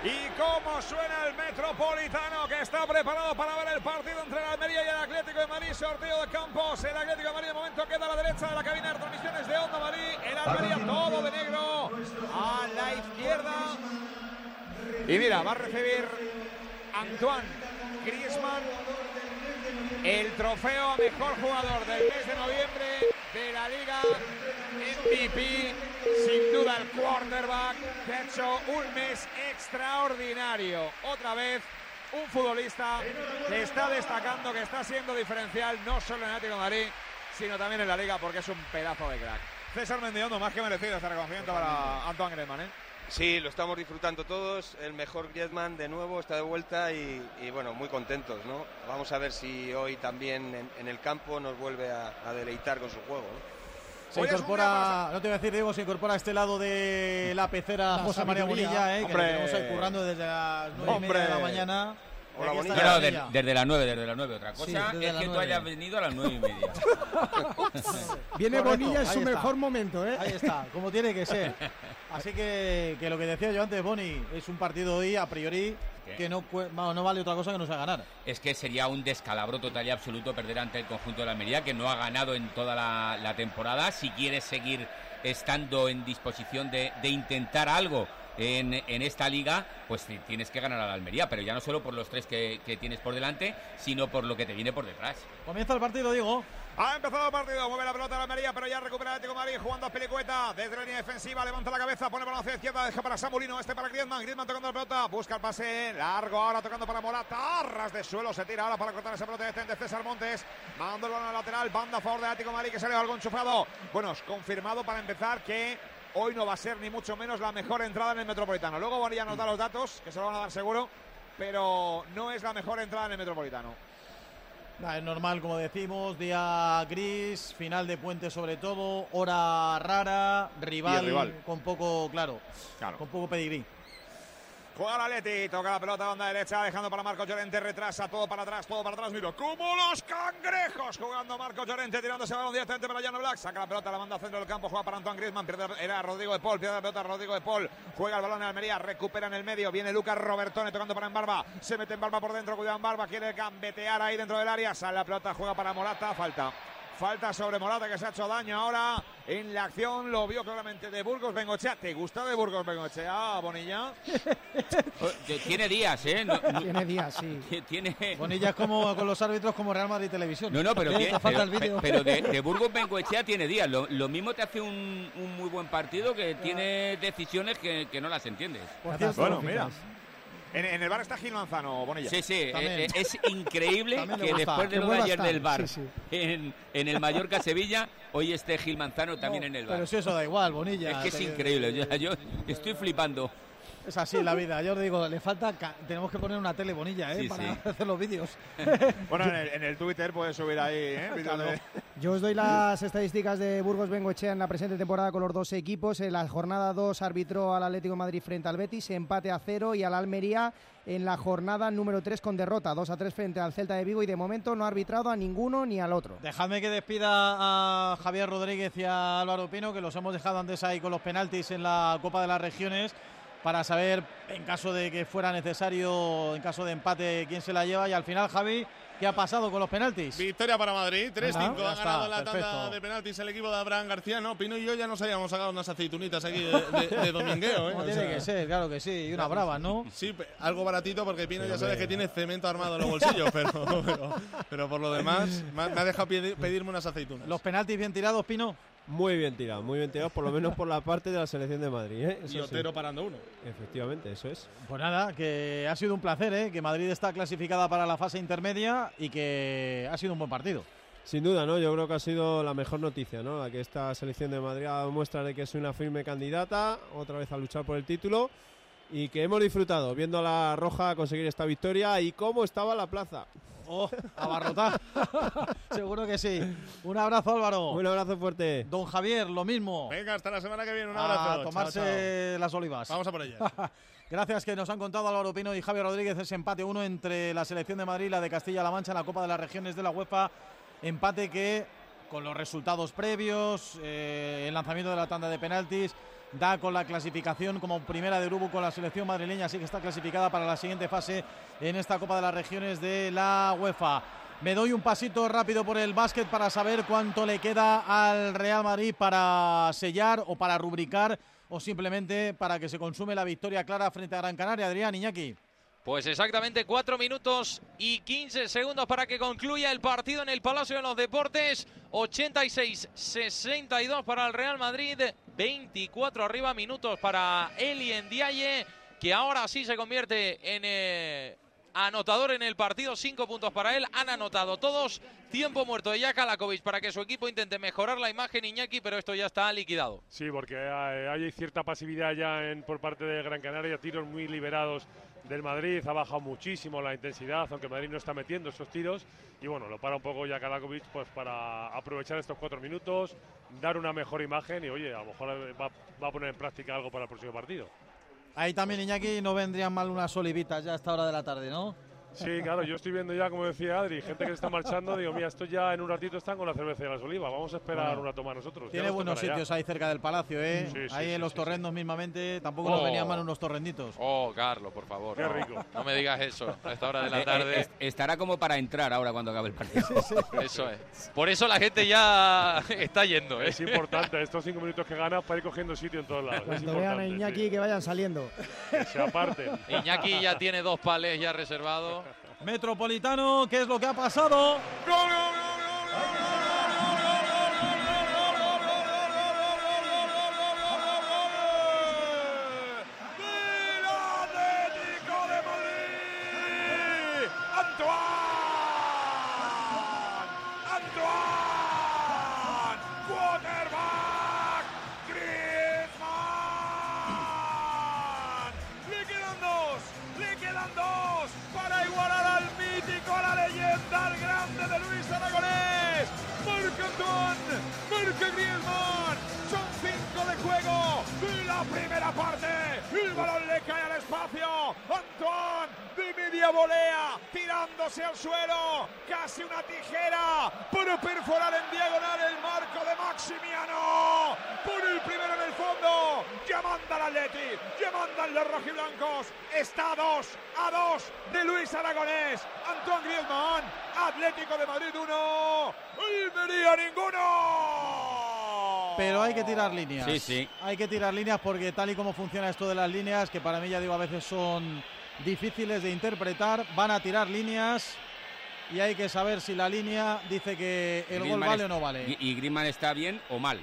Y cómo suena el Metropolitano que está preparado para ver el partido entre el Almería y el Atlético de Madrid. Sorteo de campos. El Atlético de Madrid de momento queda a la derecha de la cabina de transmisiones de Onda Madrid. El Almería todo de negro a la izquierda. Y mira, va a recibir Antoine Griezmann el trofeo a mejor jugador del mes de noviembre de la Liga MVP. Sin duda el quarterback que ha hecho un mes extraordinario. Otra vez un futbolista que está destacando, que está siendo diferencial no solo en Atlético de Madrid, sino también en la liga porque es un pedazo de crack. César Mendiondo, más que merecido este reconocimiento para Antoine Griezmann, ¿eh? Sí, lo estamos disfrutando todos. El mejor Griezmann de nuevo está de vuelta y, y, bueno, muy contentos, ¿no? Vamos a ver si hoy también en, en el campo nos vuelve a, a deleitar con su juego. ¿no? Se incorpora, no te voy a decir, Diego, se incorpora a este lado de la pecera La José María. Bonilla, eh, que le tenemos ahí currando desde las nueve y media de la mañana. Hola. No, la de- desde las 9, desde las 9. Otra cosa Sí, es que tú nueve. hayas venido a las 9 y media. [laughs] Viene Correcto, Bonilla en su está. mejor momento, ¿eh? Ahí está, como tiene que ser. [laughs] Así que, que lo que decía yo antes, Boni, es un partido hoy a priori ¿Qué? que no, no vale otra cosa que no sea ganar. es que sería un descalabro total y absoluto perder ante el conjunto de la Almería, que no ha ganado en toda la, la temporada. Si quieres seguir estando en disposición de, de intentar algo en, en esta liga, pues ti- tienes que ganar a la Almería, pero ya no solo por los tres que, que tienes por delante, sino por lo que te viene por detrás. Comienza el partido, Diego. Ha empezado el partido, mueve la pelota la Almería, pero ya recupera el Atlético de Madrid jugando a Pelicueta desde la línea defensiva, levanta la cabeza, pone balón izquierda, deja para Samulino, este para Griezmann, Griezmann tocando la pelota, busca el pase largo ahora tocando para Morata, arras de suelo, se tira ahora para cortar esa pelota de César Montes, mandando el balón al lateral, banda a favor del Atlético de Madrid que sale algo enchufado. Bueno, confirmado para empezar que hoy no va a ser ni mucho menos la mejor entrada en el Metropolitano. Luego Bonilla nos da los datos, que se lo van a dar seguro, pero no es la mejor entrada en el Metropolitano. Nah, es normal, como decimos, día gris, final de puente sobre todo, hora rara, rival, rival. con poco, claro, con poco pedigrí. Juega la Leti, toca la pelota banda derecha, dejando para Marco Llorente, retrasa todo para atrás, todo para atrás, mira, como los cangrejos, jugando Marco Llorente, tirándose balón directamente para Llano Black, saca la pelota, la manda centro del campo, juega para Antoine Griezmann, pierde, era Rodrigo de Paul, pierde la pelota Rodrigo de Paul, juega el balón en Almería, recupera en el medio, viene Lucas Robertone tocando para Embarba, se mete en Barba por dentro, cuidado Embarba, quiere gambetear ahí dentro del área, sale la pelota, juega para Morata, falta. Falta sobre Morata que se ha hecho daño ahora en la acción. Lo vio claramente de Burgos Bengochea. ¿Te gusta de Burgos Bengochea, Bonilla? [laughs] Que Tiene días, ¿eh? No- no- Tiene días, sí. [laughs] Tiene... Bonilla es como con los árbitros como Real Madrid Televisión. No, no, pero, Te tiene- falta pero, el vídeo. pero de, de [laughs] Burgos Bengoechea tiene días. Lo, lo mismo te hace un, un muy buen partido que tiene decisiones que, que no las entiendes. Bueno, mira. En, en el bar está Gil Manzano, Bonilla. Sí, sí, eh, eh, es increíble que después de lo de ayer del bar Sí, sí. En, en el Mallorca Sevilla, hoy esté Gil Manzano también en el bar. Pero si eso da igual, Bonilla. es que es Te- increíble, yo, yo estoy flipando. Es así la vida. Yo os digo, le falta. Tenemos que poner una tele bonilla, ¿eh? Sí, para sí. hacer los vídeos. [laughs] Bueno, en el, en el Twitter puedes subir ahí, ¿eh? De- Yo os doy las estadísticas de Burgos Bengoechea en la presente temporada con los dos equipos. En la jornada 2 arbitró al Atlético de Madrid frente al Betis, empate a cero y al Almería en la jornada número 3 con derrota, 2 a 3 frente al Celta de Vigo y de momento no ha arbitrado a ninguno ni al otro. Dejadme que despida a Javier Rodríguez y a Álvaro Pino, que los hemos dejado antes ahí con los penaltis en la Copa de las Regiones, para saber, en caso de que fuera necesario, en caso de empate, quién se la lleva. Y al final, Javi, ¿qué ha pasado con los penaltis? Victoria para Madrid, 3-5 Ya ha ganado está, la tanda de penaltis el equipo de Abraham García. No, Pino y yo ya nos habíamos sacado unas aceitunitas aquí de, de- de domingueo. ¿eh? Como O tiene sea, que ser, claro que sí, y una brava, ¿no? Sí, algo baratito porque Pino ya sabes que tiene cemento armado en los bolsillos, pero, pero, pero por lo demás me ha, dejado pedi- pedirme unas aceitunas. ¿Los penaltis bien tirados, Pino? Muy bien tirado, muy bien tirado, por lo menos por la parte de la selección de Madrid. ¿eh? Eso Y sí. Otero parando uno. Efectivamente, eso es. Pues nada, que ha sido un placer, ¿eh? que Madrid está clasificada para la fase intermedia y que ha sido un buen partido. Sin duda, ¿no? Yo creo que ha sido la mejor noticia, ¿no? La que esta selección de Madrid ha dado muestra de que es una firme candidata, otra vez a luchar por el título y que hemos disfrutado viendo a la Roja conseguir esta victoria y cómo estaba la plaza. Oh, abarrotar. [laughs] Seguro que sí. Un abrazo, Álvaro. Un abrazo fuerte. Don Javier, lo mismo. Venga, hasta la semana que viene. Un A abrazo. tomarse Chao, chao. las olivas. Vamos a por ellas. [laughs] Gracias que nos han contado Álvaro Pino y Javier Rodríguez ese empate uno entre la selección de Madrid y la de Castilla-La Mancha en la Copa de las Regiones de la UEFA. Empate que, con los resultados previos, eh, el lanzamiento de la tanda de penaltis, da con la clasificación como primera de grupo con la selección madrileña, así que está clasificada para la siguiente fase en esta Copa de las Regiones de la UEFA. Me doy un pasito rápido por el básquet para saber cuánto le queda al Real Madrid para sellar o para rubricar o simplemente para que se consume la victoria clara frente a Gran Canaria. Adrián Iñaki. Pues exactamente 4 minutos y 15 segundos para que concluya el partido en el Palacio de los Deportes. 86-62 para el Real Madrid. 24 arriba minutos para Eli Ndiaye, que ahora sí se convierte en eh, anotador en el partido, cinco puntos para él, han anotado todos, tiempo muerto de Jack Alakovic para que su equipo intente mejorar la imagen Iñaki, pero esto ya está liquidado. Sí, porque hay, cierta pasividad ya por parte de Gran Canaria, tiros muy liberados del Madrid, ha bajado muchísimo la intensidad, aunque Madrid no está metiendo esos tiros. Y bueno, lo para un poco ya Kalakovic pues, para aprovechar estos cuatro minutos, dar una mejor imagen y oye, a lo mejor va, va a poner en práctica algo para el próximo partido. Ahí también, Iñaki, no vendrían mal unas olivitas ya a esta hora de la tarde, ¿no? Sí, claro, yo estoy viendo ya, como decía Adri, gente que se está marchando. Digo, mira, esto ya en un ratito están con la cerveza y las olivas. Vamos a esperar Bueno, un rato más nosotros. Tiene nos buenos sitios ahí cerca del palacio, ¿eh? Sí, sí, ahí sí, en los sí, torrendos mismamente, tampoco Oh. nos venían mal unos torrenditos. Oh, Carlos, por favor. Qué no. rico. No me digas eso a esta hora de Eh, la eh, tarde. es- estará como para entrar ahora cuando acabe el partido. [laughs] Eso es. Por eso la gente ya está yendo, ¿eh? Es importante, estos cinco minutos que ganas para ir cogiendo sitio en todos lados. Cuando vean a Iñaki que vayan saliendo. Que se aparten. Iñaki ya tiene dos palés ya reservados. Metropolitano, ¿qué es lo que ha pasado? Espacio. Antoine de media volea. Tirándose al suelo. Casi una tijera. Para perforar en diagonal el marco de Maximiano. Por el primero en el fondo. Ya manda el Atleti. Ya mandan los rojiblancos. Está a dos. A dos de Luis Aragonés. Antoine Griezmann. Atlético de Madrid 1. Almería ninguno. Pero hay que tirar líneas. Sí, sí. Hay que tirar líneas porque tal y como funciona esto de las líneas, que para mí ya digo a veces son difíciles de interpretar, van a tirar líneas y hay que saber si la línea dice que el gol vale es- o no vale. Y, y Griezmann está bien o mal.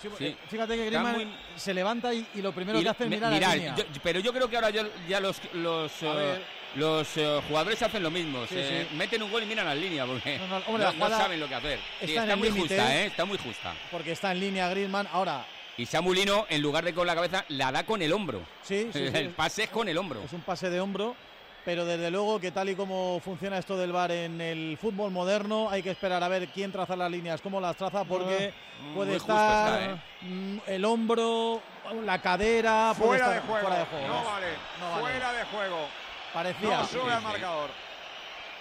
Sí, Sí. Fíjate que Griezmann muy- se levanta y, y lo primero Y que hace es mirar mirar, la línea. yo- pero yo creo que ahora ya, ya los los, eh. Los eh, jugadores hacen lo mismo. Sí, se sí. Meten un gol y miran la línea porque No, no, no, hombre, la no jugada saben lo que hacer. Está muy justa, ¿eh? Está muy justa. Porque está en línea Griezmann. Ahora, Y Samulino, en lugar de con la cabeza, la da con el hombro. sí, sí, [laughs] sí, el pase es con el hombro. es un pase de hombro. Pero desde luego que tal y como funciona esto del bar en el fútbol moderno, hay que esperar a ver quién traza las líneas, cómo las traza, porque Ah, puede muy justo estar está, ¿eh? mm, el hombro, la cadera, puede Fuera de estar juego. fuera de juego. No vale. No vale. Fuera de juego. Parecía. No sube al marcador.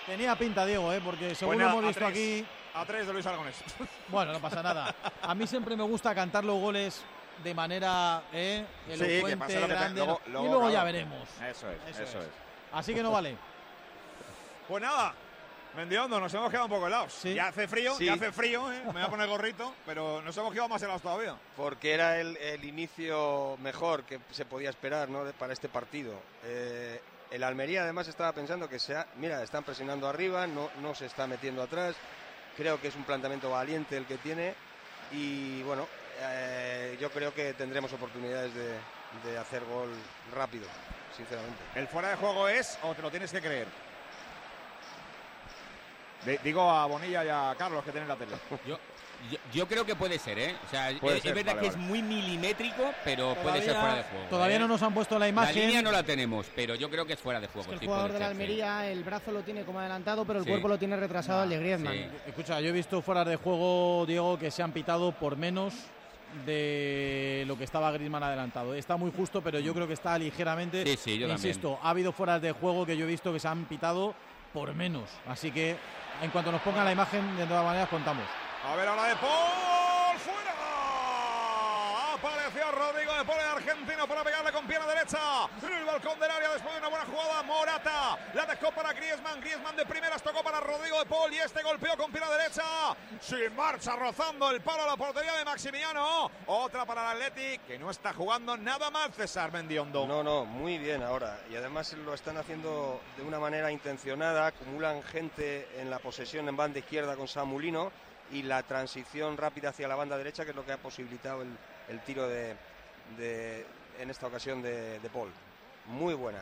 Tenía pinta, Diego, ¿eh? porque según Pues nada, hemos a visto tres. aquí, A tres de Luis Aragonés. [laughs] bueno, no pasa nada. A mí siempre me gusta cantar los goles de manera ¿eh? que elocuente, pase lo que te- grande, luego- y luego, ya veremos. Eso es, Eso eso, es. es. Así que no vale. Pues nada, Mendiondo, nos hemos quedado un poco helados. Sí. Ya hace frío, Sí. ya hace frío, ¿eh? me voy a poner gorrito, pero nos hemos quedado más helados todavía. porque era el, el inicio mejor que se podía esperar ¿no? para este partido. Eh, el Almería además estaba pensando que sea, mira, están presionando arriba, no, no se está metiendo atrás. Creo que es un planteamiento valiente el que tiene y bueno, eh, yo creo que tendremos oportunidades de, de hacer gol rápido, sinceramente. ¿El fuera de juego es o te lo tienes que creer? De- digo a Bonilla y a Carlos que tienen la tele. Yo, yo, yo creo que puede ser, ¿eh? O sea, Puede es, ser, verdad vale, que vale. es muy milimétrico, pero puede ser fuera de juego. Todavía ¿eh? no nos han puesto la La imagen. línea no la tenemos, pero yo creo que es fuera de juego. El sí, jugador de la ser. Almería, el brazo lo tiene como adelantado, pero el Sí. cuerpo lo tiene retrasado al de Griezmann. sí. Escucha, yo he visto fuera de juego, Diego, que se han pitado por menos de lo que estaba Griezmann adelantado. Está muy justo, pero yo creo que está ligeramente. Sí, sí, yo Insisto, ha habido fueras de juego que yo he visto que se han pitado por menos. Así que en cuanto nos pongan la imagen, de todas maneras contamos. A ver ahora de Paul, fuera. Apareció Rodrigo de Paul el argentino para pegarle con pierna derecha. En el balcón del área después de una buena jugada. Morata la dejó para Griezmann. Griezmann de primeras tocó para Rodrigo de Paul y este golpeó con pierna derecha. Sin marcha, rozando el palo a la portería de Maximiano. Otra para el Athletic que no está jugando nada mal César Mendiondo. No, no, muy bien ahora. Y además lo están haciendo de una manera intencionada. Acumulan gente en la posesión en banda izquierda con Samulino y la transición rápida hacia la banda derecha, que es lo que ha posibilitado el, tiro de, en esta ocasión de, Paul. Muy buena.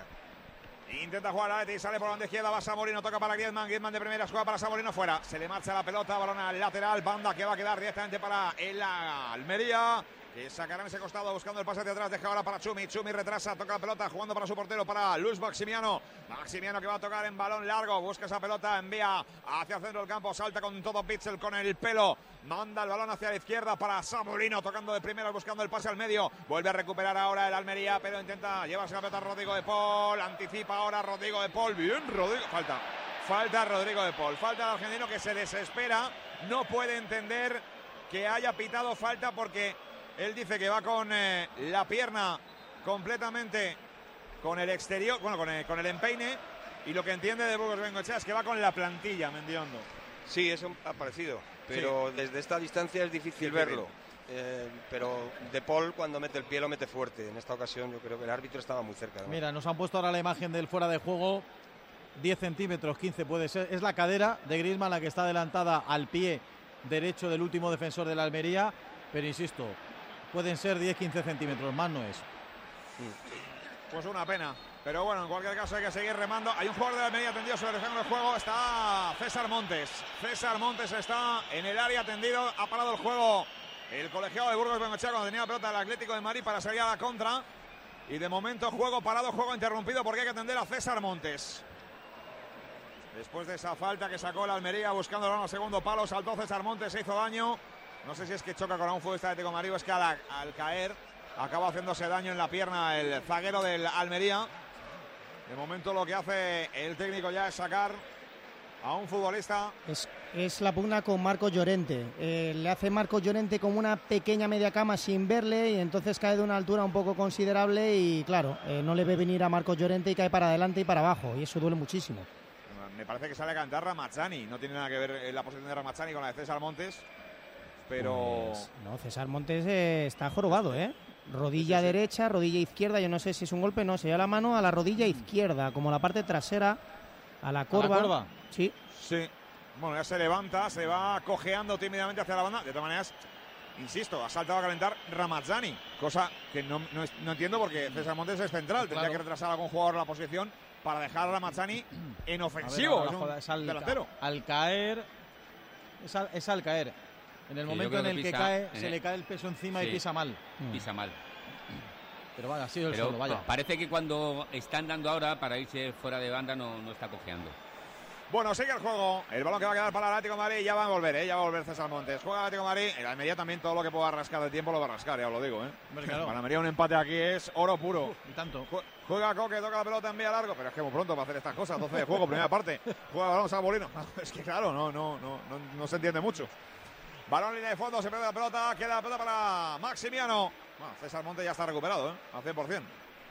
Intenta jugar Aleti, sale por banda izquierda, va Samorino, toca para Griezmann, Griezmann de primera, juega para Samorino fuera. Se le marcha la pelota, balón al lateral, banda que va a quedar directamente para el Almería. Que sacarán ese costado buscando el pase de atrás, deja ahora para Chumi, Chumi retrasa, toca la pelota, jugando para su portero, para Luis Maximiano. Maximiano que va a tocar en balón largo, busca esa pelota, envía hacia centro del campo, salta con todo Pitzel con el pelo, manda el balón hacia la izquierda para Samorino, tocando de primera, buscando el pase al medio, vuelve a recuperar ahora el Almería, pero intenta llevarse la pelota a Rodrigo de Paul, anticipa ahora Rodrigo de Paul, bien Rodrigo, falta, falta Rodrigo de Paul, falta el argentino que se desespera, no puede entender que haya pitado falta porque él dice que va con eh, la pierna completamente con el exterior, bueno, con el, con el empeine. Y lo que entiende de Burgos Bengochea es que va con la plantilla, Mendiondo. Sí, eso ha parecido, pero desde esta distancia es difícil verlo. Eh, pero De Paul cuando mete el pie lo mete fuerte. En esta ocasión yo creo que el árbitro estaba muy cerca. además. Mira, nos han puesto ahora la imagen del fuera de juego. 10 centímetros, 15 puede ser. Es la cadera de Griezmann la que está adelantada al pie derecho del último defensor de la Almería. Pero insisto, pueden ser 10-15 centímetros, más no es. Pues una pena. Pero bueno, en cualquier caso hay que seguir remando. Hay un jugador de la Almería tendido sobre el de juego. Está César Montes. César Montes está en el área tendido. Ha parado el juego el colegiado de Burgos Bengochea cuando tenía pelota del Atlético de Madrid para salir a la contra. Y de momento juego parado, juego interrumpido porque hay que atender a César Montes. Después de esa falta que sacó la Almería buscando el segundo palo, saltó César Montes, se hizo daño. No sé si es que choca con un futbolista de Atlético de Madrid o es que al, al caer acaba haciéndose daño en la pierna el zaguero del Almería. De momento lo que hace el técnico ya es sacar a un futbolista. Es, es la pugna con Marcos Llorente. Eh, le hace Marcos Llorente como una pequeña media cama sin verle y entonces cae de una altura un poco considerable y claro, eh, no le ve venir a Marcos Llorente y cae para adelante y para abajo y eso duele muchísimo. Me parece que sale a cantar Ramazzani. No tiene nada que ver la posición de Ramazzani con la de César Montes. Pero Pues, no, César Montes eh, está jorobado, ¿eh? Rodilla derecha, rodilla izquierda, yo no sé si es un golpe, no, se lleva la mano a la rodilla izquierda, como la parte trasera, a la corva. corva? Sí. Sí. Bueno, ya se levanta, se va cojeando tímidamente hacia la banda. De todas maneras, insisto, ha saltado a calentar Ramazzani, cosa que no, no es- no entiendo porque César Montes es central. Tendría Claro. que retrasar a algún jugador la posición para dejar a Ramazzani en A ver, ofensivo. ahora es un joda, es al, delantero. al caer. Es al, es al caer. En el Sí, momento en el que pisa cae, en se el- le cae el peso encima y Sí. pisa mal. Pisa mal. Pero vaya, ha sido el Pero solo, vaya. parece que cuando están dando ahora para irse fuera de banda no, no está cojeando. Bueno, sigue el juego. El balón que va a quedar para el Atlético de Madrid. Ya va a volver, ¿eh? Ya va a volver César Montes. Juega el Atlético de Madrid. El Almería también todo lo que pueda rascar de tiempo lo va a rascar, ya os lo digo, ¿eh? claro. [laughs] Para Almería un empate aquí es oro puro. Y tanto. Ju- Juega Coque, toca la pelota, envía largo. Pero es que muy pronto para hacer estas cosas. 12 de juego, primera parte. Juega balón Sabolino. [laughs] Es que claro, no, no, no, no, no se entiende mucho. Balón línea de fondo, se pierde la pelota. Queda la pelota para Maximiano. César Montes ya está recuperado, ¿eh? Al 100%.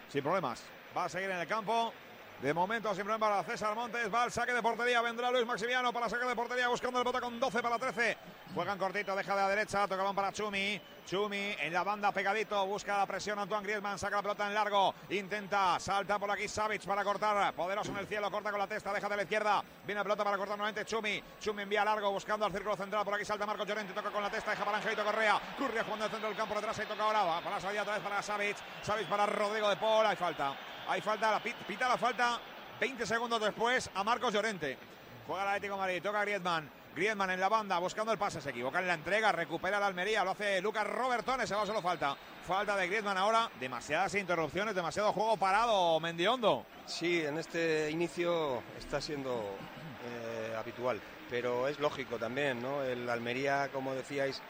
Sin problemas. Va a seguir en el campo. De momento, sin problema para César Montes. Va al saque de portería. Vendrá Luis Maximiano para saque de portería. Buscando el bota con 12 para 13. Juegan cortito, deja de la derecha. Tocaban para Chumi. Chumi en la banda pegadito. Busca la presión Antoine Griezmann. Saca la pelota en largo. Intenta. Salta por aquí Savic para cortar. Poderoso en el cielo. Corta con la testa. Deja de la izquierda. Viene la pelota para cortar nuevamente Chumi. Chumi envía largo. Buscando al círculo central. Por aquí salta Marco Llorente. Toca con la testa. Deja para Angelito Correa. Correa jugando al centro del campo. Detrás y toca ahora. Va para la salida otra vez para Savic. Savic para Rodrigo de Paul. Hay falta. Hay falta. La pit- pita la falta. 20 segundos después a Marcos Llorente. Juega el Atlético de Madrid, toca Griezmann. Griezmann en la banda, buscando el pase, se equivoca en la entrega, recupera la Almería, lo hace Lucas Robertone, se va solo falta. Falta de Griezmann ahora, demasiadas interrupciones, demasiado juego parado, Mendiondo. Sí, en este inicio está siendo eh, habitual, pero es lógico también, ¿no? El Almería, como decíais,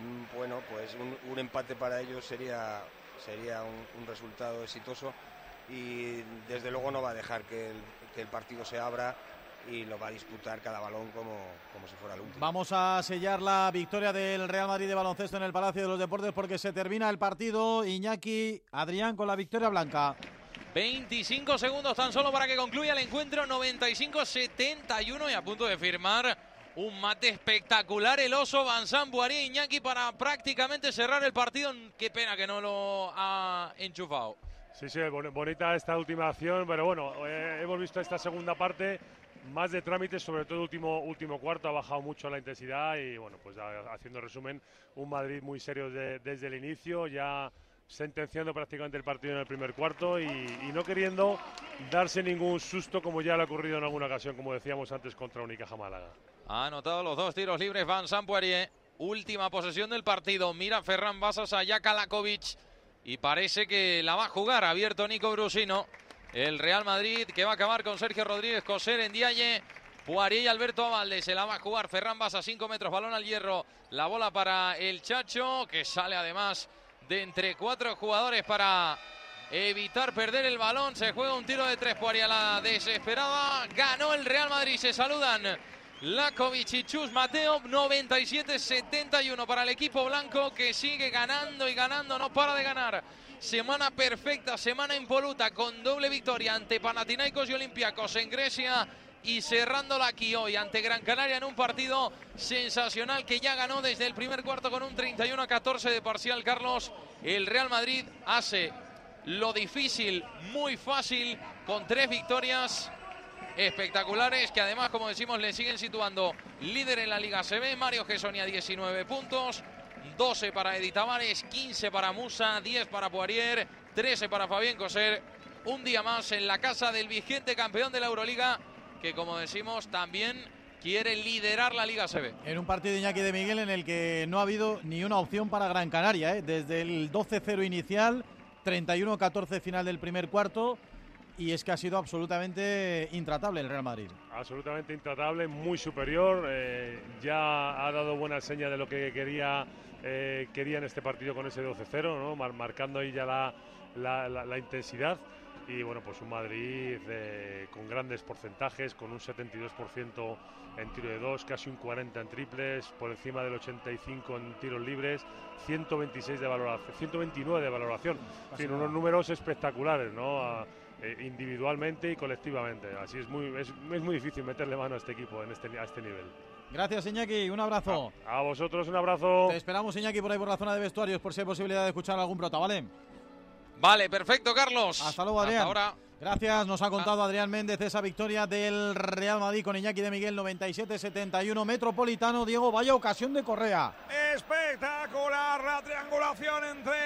mm, bueno, pues un, empate para ellos sería, sería un, resultado exitoso y desde luego no va a dejar que el partido se abra y lo va a disputar cada balón como, como si fuera el último. Vamos a sellar la victoria del Real Madrid de baloncesto en el Palacio de los Deportes porque se termina el partido. Iñaki, Adrián con la victoria blanca. 25 segundos tan solo para que concluya el encuentro. 95-71 y a punto de firmar un mate espectacular el oso Banzán Buarí Iñaki para prácticamente cerrar el partido. Qué pena que no lo ha enchufado. Sí, sí, bon- bonita esta última acción, pero bueno, eh, hemos visto esta segunda parte más de trámites, sobre todo último último cuarto ha bajado mucho la intensidad y bueno, pues haciendo resumen, un Madrid muy serio de- desde el inicio, ya sentenciando prácticamente el partido en el primer cuarto y, no queriendo darse ningún susto como ya le ha ocurrido en alguna ocasión, como decíamos antes, contra Unicaja Málaga. Ha anotado los dos tiros libres Van Sampuerie. Última posesión del partido. Mira Ferran Basas a Jakalakovic. Y parece que la va a jugar abierto Nico Brusino. El Real Madrid que va a acabar con Sergio Rodríguez, Coser en Dialle. Poirier y Alberto Avalde se la va a jugar. Ferran Basas, 5 metros, balón al hierro. La bola para el Chacho, que sale además de entre cuatro jugadores para evitar perder el balón. Se juega un tiro de tres. Poirier a la desesperada. Ganó el Real Madrid. Se saludan Lakovic Chus Mateo, 97-71 para el equipo blanco que sigue ganando y ganando, no para de ganar. Semana perfecta, semana impoluta con doble victoria ante Panathinaikos y Olympiacos en Grecia y cerrándola aquí hoy ante Gran Canaria en un partido sensacional que ya ganó desde el primer cuarto con un 31 a 14 de parcial. Carlos, el Real Madrid hace lo difícil muy fácil con tres victorias espectaculares que además, como decimos, le siguen situando líder en la Liga CB. Mario Gesonia 19 puntos, 12 para Edith Tavares, 15 para Musa, 10 para Poirier, 13 para Fabián Coser. Un día más en la casa del vigente campeón de la Euroliga, que como decimos también quiere liderar la Liga CB. En un partido de Iñaki de Miguel en el que no ha habido ni una opción para Gran Canaria, ¿eh? desde el 12-0 inicial, 31-14 final del primer cuarto, y es que ha sido absolutamente intratable el Real Madrid. Absolutamente intratable, muy superior. eh, ya ha dado buena seña de lo que quería, eh, quería en este partido con ese 12-0, ¿no? Mar- marcando ahí ya la, la- la- la intensidad. Y bueno, pues un Madrid eh, con grandes porcentajes, con un 72% en tiro de dos, casi un 40 en triples, por encima del 85 en tiros libres, 126 de valoración, 129 de valoración. En fin, unos números espectaculares, ¿no? A- eh, individualmente y colectivamente. Así es muy, es, es muy difícil meterle mano a este equipo en este, a este nivel. Gracias, Iñaki. Un abrazo. A vosotros un abrazo. Te esperamos, Iñaki, por ahí por la zona de vestuarios, por si hay posibilidad de escuchar algún prota, ¿vale? Vale, perfecto, Carlos. Hasta luego, Adrián. Hasta ahora. Gracias, nos ha contado Adrián Méndez esa victoria del Real Madrid con Iñaki de Miguel 97-71 Metropolitano. Diego, vaya ocasión de Correa. Espectacular la triangulación entre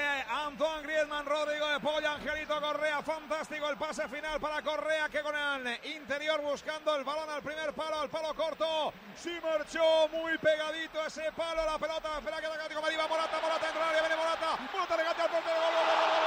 Antoine Griezmann, Rodrigo de Polla, Angelito Correa. Fantástico el pase final para Correa que con el interior buscando el balón al primer palo, al palo corto. Sí marchó muy pegadito ese palo, la pelota. Espera que la Atlético Madrid va Morata, Morata entra viene Morata. Morata regate al portero. Gol, gol, gol,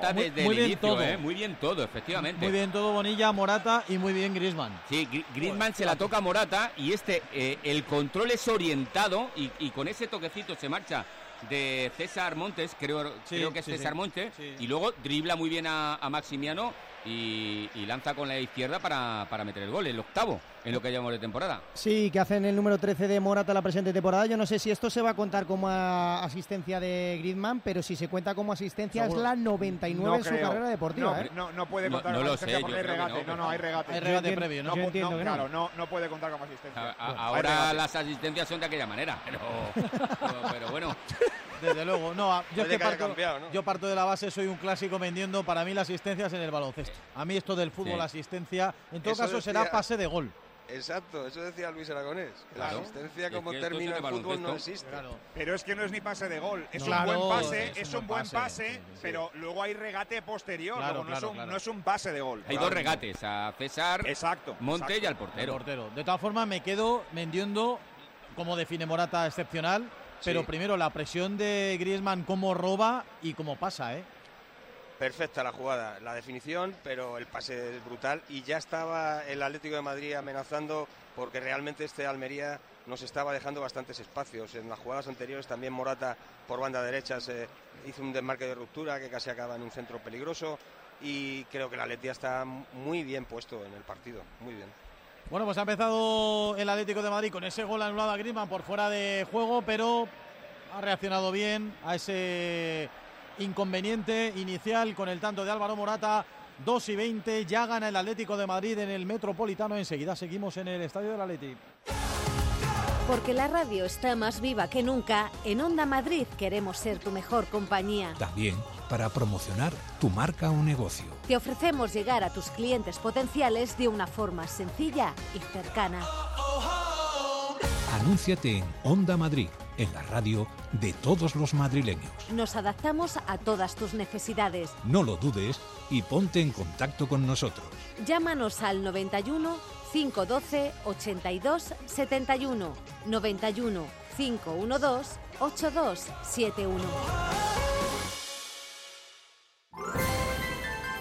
Morata Muy- desde muy el bien inicio, todo. ¿eh? Muy bien todo, efectivamente. Muy bien todo Bonilla, Morata y muy bien Griezmann. Sí, Gri- Griezmann se la toca a Morata y este, eh, el control es orientado y, y con ese toquecito se marcha de César Montes, creo, Sí, creo que es sí, César. Montes, Sí. y luego dribla muy bien a, a Maximiano y, y lanza con la izquierda para, para meter el gol, el octavo en lo que llevamos de temporada. Sí, que hacen el número 13 de Morata la presente temporada. Yo no sé si esto se va a contar como a- asistencia de Griezmann, pero si se cuenta como asistencia Seguro. es la 99 en su creo. carrera deportiva. No, ¿eh? no, no puede No- contar no como lo asistencia sé, porque yo hay regate. no, No, no, hay regate. Hay regate previo, ¿no? Entiendo que no. Claro, no, no puede contar como asistencia. A- a- Hay ahora las asistencias son de aquella manera, pero, [laughs] pero, pero bueno. Desde luego, no, yo, es que parto, cambiado, ¿no? yo parto de la base, soy un clásico vendiendo para mí las asistencias en el baloncesto. A mí esto del fútbol, Sí. asistencia, en todo Eso caso será pase de gol. Exacto, eso decía Luis Aragonés. Claro. La asistencia Es como que término de en fútbol no existe. Pero es que no es ni pase de gol, es un buen pase, es un buen pase, pase, sí, sí. pero luego hay regate posterior, Claro, luego no, es un, claro. no es un pase de gol. Hay dos regates, a César, Exacto. Monte y al El portero. portero. De todas formas, me quedo vendiendo cómo define Morata excepcional, pero Sí. primero la presión de Griezmann, cómo roba y cómo pasa, ¿eh? perfecta la jugada, la definición, pero el pase es brutal y ya estaba el Atlético de Madrid amenazando porque realmente este Almería nos estaba dejando bastantes espacios. En las jugadas anteriores también Morata por banda derecha se hizo un desmarque de ruptura que casi acaba en un centro peligroso y creo que el Atlético está muy bien puesto en el partido, muy bien. Bueno, pues ha empezado el Atlético de Madrid con ese gol anulado a Griezmann por fuera de juego, pero ha reaccionado bien a ese inconveniente inicial con el tanto de Álvaro Morata. 2 y 20, ya gana el Atlético de Madrid en el Metropolitano. Enseguida seguimos en el estadio del Atlético. Porque la radio está más viva que nunca, en Onda Madrid queremos ser tu mejor compañía. También para promocionar tu marca o negocio. Te ofrecemos llegar a tus clientes potenciales de una forma sencilla y cercana. Anúnciate en Onda Madrid, en la radio de todos los madrileños. Nos adaptamos a todas tus necesidades. No lo dudes y ponte en contacto con nosotros. Llámanos al 91 512 82 71 91 512 8271.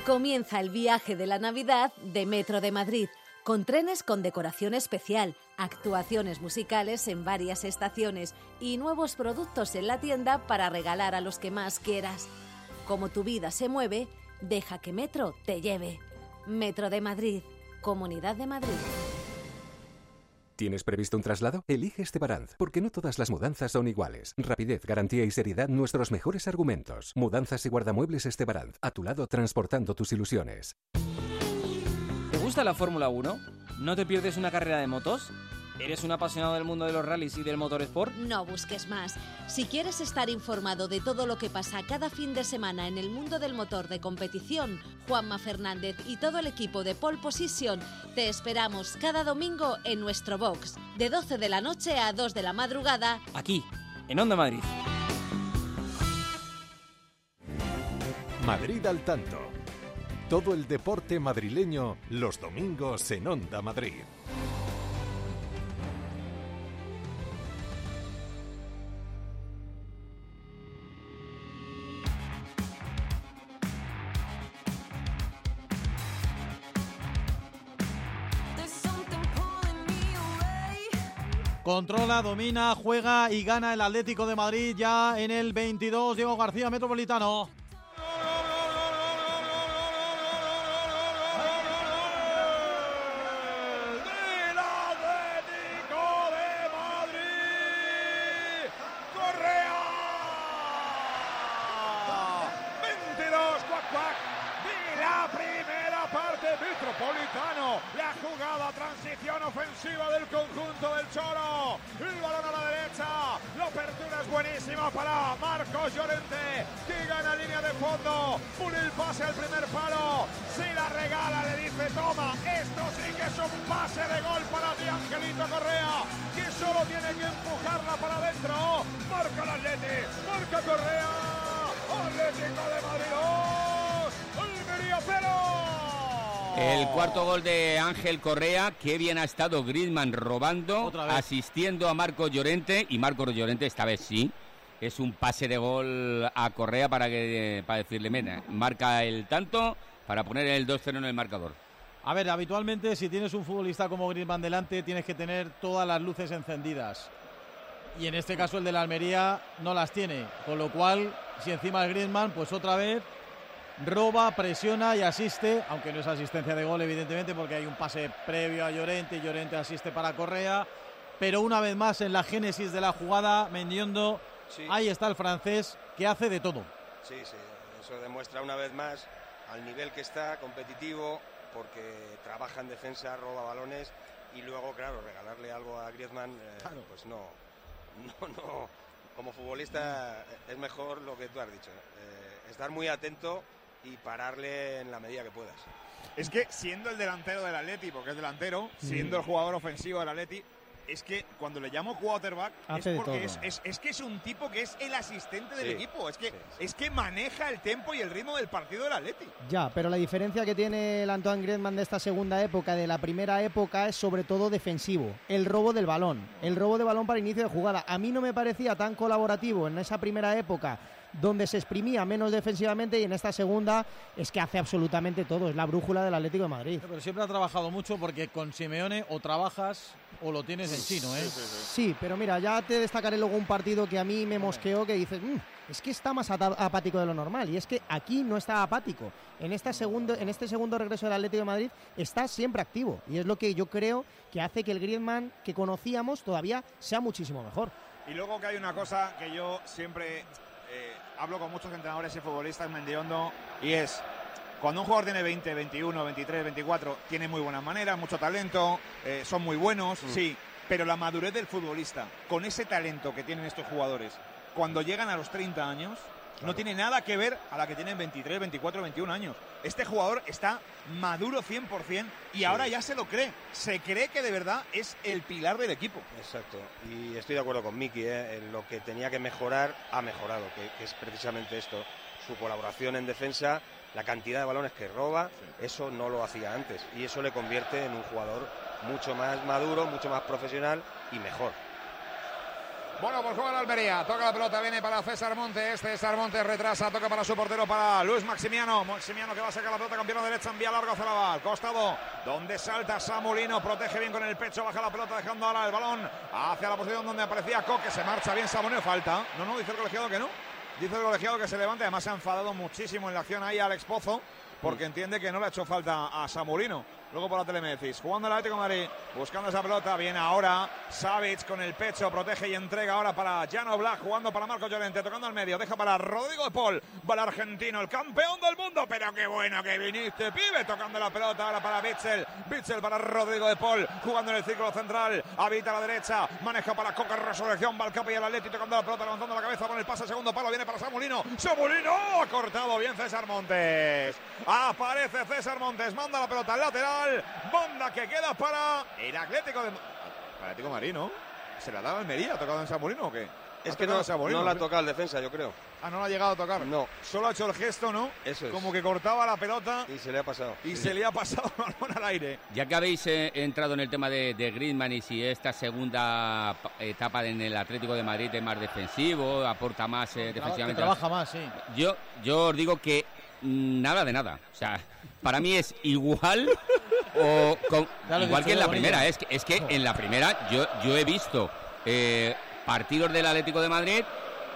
Comienza el viaje de la Navidad de Metro de Madrid, con trenes con decoración especial, actuaciones musicales en varias estaciones y nuevos productos en la tienda para regalar a los que más quieras. Como tu vida se mueve, deja que Metro te lleve. Metro de Madrid, Comunidad de Madrid. ¿Tienes previsto un traslado? Elige Estebaranz, porque no todas las mudanzas son iguales. Rapidez, garantía y seriedad, nuestros mejores argumentos. Mudanzas y guardamuebles Estebaranz, a tu lado transportando tus ilusiones. ¿Te gusta la Fórmula 1? ¿No te pierdes una carrera de motos? ¿Eres un apasionado del mundo de los rallies y del motorsport? No busques más. Si quieres estar informado de todo lo que pasa cada fin de semana en el mundo del motor de competición, Juanma Fernández y todo el equipo de Pole Position te esperamos cada domingo en nuestro box, de 12 de la noche a 2 de la madrugada. Aquí, en Onda Madrid. Madrid al tanto. Todo el deporte madrileño los domingos en Onda Madrid. Controla, domina, juega y gana el Atlético de Madrid ya en el 22. Diego García, Metropolitano. Ángel Correa, que bien ha estado Griezmann robando, asistiendo a Marco Llorente, y Marco Llorente esta vez sí, es un pase de gol a Correa para, que, para decirle, mira, marca el tanto para poner el 2-0 en el marcador. A ver, habitualmente si tienes un futbolista como Griezmann delante tienes que tener todas las luces encendidas. Y en este caso el de la Almería no las tiene. Con lo cual, si encima es Griezmann, pues otra vez roba, presiona y asiste, aunque no es asistencia de gol evidentemente porque hay un pase previo a Llorente y Llorente asiste para Correa. Pero una vez más en la génesis de la jugada, Mendiondo, ahí está el francés que hace de todo. Sí, sí, eso demuestra una vez más al nivel que está, competitivo, porque trabaja en defensa, roba balones y luego, claro, regalarle algo a Griezmann, eh, pues no, no, no. Como futbolista es mejor lo que tú has dicho, eh, estar muy atento y pararle en la medida que puedas. Es que siendo el delantero del Atleti, porque es delantero, Mm. siendo el jugador ofensivo del Atleti, es que cuando le llamo quarterback Hace es de porque todo. es, es- es que es un tipo que es el asistente del Sí, equipo. Es que, es que maneja el tempo y el ritmo del partido del Atleti. Ya, pero la diferencia que tiene el Antoine Griezmann de esta segunda época, de la primera época, es sobre todo defensivo. El robo del balón. El robo de balón para inicio de jugada. A mí no me parecía tan colaborativo en esa primera época donde se exprimía menos defensivamente y en esta segunda es que hace absolutamente todo. Es la brújula del Atlético de Madrid. Pero siempre ha trabajado mucho porque con Simeone o trabajas o lo tienes en chino, ¿eh? Sí, pero mira, ya te destacaré luego un partido que a mí me mosqueó que dices, "Mm, es que está más apático de lo normal. Y es que aquí no está apático. En, esta segundo, en este segundo regreso del Atlético de Madrid está siempre activo. Y es lo que yo creo que hace que el Griezmann que conocíamos todavía sea muchísimo mejor. Y luego que hay una cosa que yo siempre hablo con muchos entrenadores y futbolistas Mendiondo y es cuando un jugador tiene 20, 21, 23, 24, tiene muy buenas maneras, mucho talento, eh, son muy buenos, sí, pero la madurez del futbolista, con ese talento que tienen estos jugadores, cuando llegan a los 30 años, no tiene nada que ver a la que tienen 23, 24, 21 años. Este jugador está maduro 100% y ahora ya se lo cree. Se cree que de verdad es el pilar del equipo. Exacto. Y estoy de acuerdo con Miki, ¿eh? en lo que tenía que mejorar, ha mejorado, que, que es precisamente esto. Su colaboración en defensa, la cantidad de balones que roba, eso no lo hacía antes. Y eso le convierte en un jugador mucho más maduro, mucho más profesional y mejor. Bueno, pues juega la Almería. Toca la pelota, viene para César Montes. César Montes retrasa, toca para su portero, para Luis Maximiano. Maximiano que va a sacar la pelota con pierna derecha, envía largo hacia la bala. Al costado, donde salta Samulino, protege bien con el pecho, baja la pelota, dejando ahora el balón hacia la posición donde aparecía Coque. Se marcha bien Samulino, falta. No, no, dice el colegiado que no. Dice el colegiado que se levante. Además, se ha enfadado muchísimo en la acción ahí Alex Pozo, porque entiende que no le ha hecho falta a Samulino. Luego por la tele me decís, jugando el Atlético de Madrid, buscando esa pelota, viene ahora Savic con el pecho, protege y entrega ahora para Jano Black, jugando para Marco Llorente, tocando al medio, deja para Rodrigo de Paul, va el argentino, el campeón del mundo, pero qué bueno que viniste, pibe, tocando la pelota ahora para Bitzel, Bitzel para Rodrigo de Paul, jugando en el círculo central, habita a la derecha, maneja para Coca, resurrección, va al capa y el Atleti tocando la pelota, levantando la cabeza, con el pase, segundo palo, viene para Samulino, Samulino, ha cortado bien César Montes, aparece César Montes, manda la pelota al lateral, banda que queda para el Atlético de... Para Atlético de Madrid, ¿no? ¿Se la ha dado a Almería? ¿Ha tocado en Samulino o qué? Es ¿Ha que no, en Samulino, no la ha ¿qué? tocado el defensa, yo creo. Ah, no la ha llegado a tocar. No. Solo ha hecho el gesto, ¿no? Eso es. Como que cortaba la pelota Y se le ha pasado. y se le ha pasado el balón al aire. Ya que habéis eh, entrado en el tema de, de Griezmann y si esta segunda pa- etapa en el Atlético de Madrid es más defensivo, aporta más eh, Traba- defensivamente. trabaja más, sí. Yo, yo os digo que mm, nada de nada. O sea, para mí es igual o con- [laughs] igual que en la primera. Es que, es que en la primera yo, yo he visto eh, partidos del Atlético de Madrid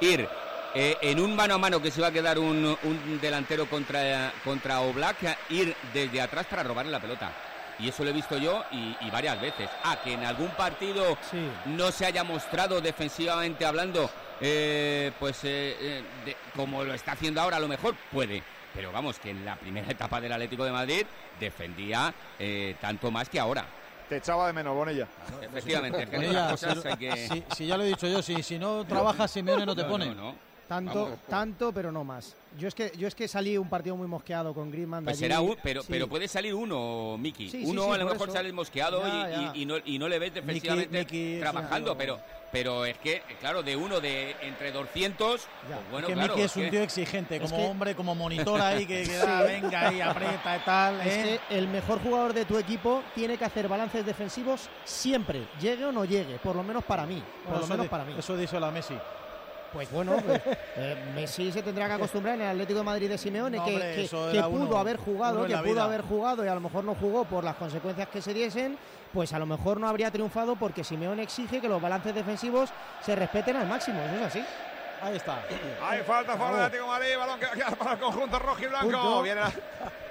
ir eh, en un mano a mano que se iba a quedar un, un delantero contra, contra Oblak, ir desde atrás para robarle la pelota. Y eso lo he visto yo y, y varias veces. Ah, que en algún partido no se haya mostrado defensivamente hablando, eh, pues eh, eh, de- como lo está haciendo ahora a lo mejor, puede. Pero vamos, que en la primera [laughs] etapa del Atlético de Madrid defendía eh, tanto más que ahora. Te echaba de menos, Bonilla. Efectivamente, es que Bonilla, cosas si- hay que... si, si ya lo he dicho yo, si, si no trabajas, Simeone no te No, pone. no, no. Tanto, Vamos. tanto, pero no más. Yo es que yo es que salí un partido muy mosqueado con Griezmann. de Pues será un, pero, Sí. pero puede salir uno, Miki. Sí, uno sí, a lo mejor eso. sale mosqueado Ya, y, y- ya. y no, y no le ves defensivamente trabajando, pero, pero es que, claro, de uno de entre 200, pues bueno, que claro. Miki es un que- tío exigente, como que- hombre, como monitor [laughs] ahí, que, que da, venga ahí, aprieta y tal. Es ¿eh? que el mejor jugador de tu equipo tiene que hacer balances defensivos siempre, llegue o no llegue, por lo menos para mí. Por Bueno, lo menos para mí. Eso dice la Messi. Pues bueno, pues, eh, Messi se tendrá que acostumbrar en el Atlético de Madrid de Simeone, No, que, hombre, que- eso que era pudo uno- haber jugado, que pudo vida. haber jugado y a lo mejor no jugó por las consecuencias que se diesen, pues a lo mejor no habría triunfado porque Simeone exige que los balances defensivos se respeten al máximo, eso es así. Ahí está. Hay falta fuera del Atlético de Madrid, balón que va a quedar para el conjunto rojo y blanco. Punto. Viene la- [laughs]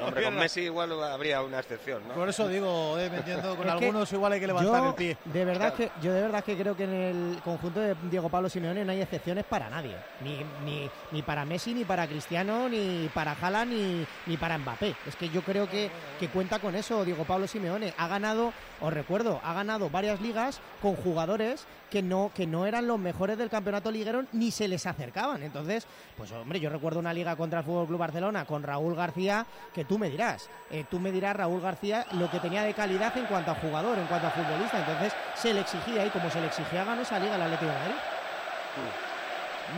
Hombre, con Messi igual habría una excepción, ¿no? Por eso digo, eh, me entiendo, con Es algunos igual hay que levantar yo, el pie. De verdad que, yo de verdad que creo que en el conjunto de Diego Pablo Simeone no hay excepciones para nadie. Ni, ni, ni para Messi, ni para Cristiano, ni para Haaland, ni, ni para Mbappé. Es que yo creo que, que cuenta con eso Diego Pablo Simeone. Ha ganado, os recuerdo, ha ganado varias ligas con jugadores que no, que no eran los mejores del campeonato liguero ni se les acercaban. Entonces, pues hombre, yo recuerdo una liga contra el Fútbol Club Barcelona con Raúl García que tú me dirás. Eh, tú me dirás, Raúl García, lo que tenía de calidad en cuanto a jugador, en cuanto a futbolista. Entonces se le exigía y como se le exigía, ganó esa liga el Atlético de Madrid.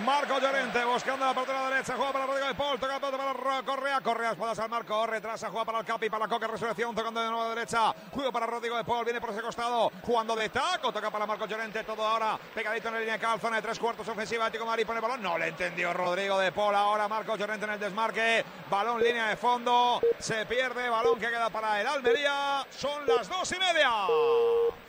Marco Llorente buscando la portería derecha, juega para Rodrigo de Paul, toca la pelota para Correa, Correa, espaldas al marco, retrasa, juega para el Capi, para Coque, resurrección, tocando de nuevo a derecha, juego para Rodrigo de Paul, viene por ese costado, jugando de taco, toca para Marco Llorente, todo ahora pegadito en la línea de cal, zona de tres cuartos ofensiva, Atlético de Madrid pone el balón, no le entendió Rodrigo de Paul, ahora Marco Llorente en el desmarque, balón línea de fondo, se pierde, balón que queda para el Almería, son las dos y media.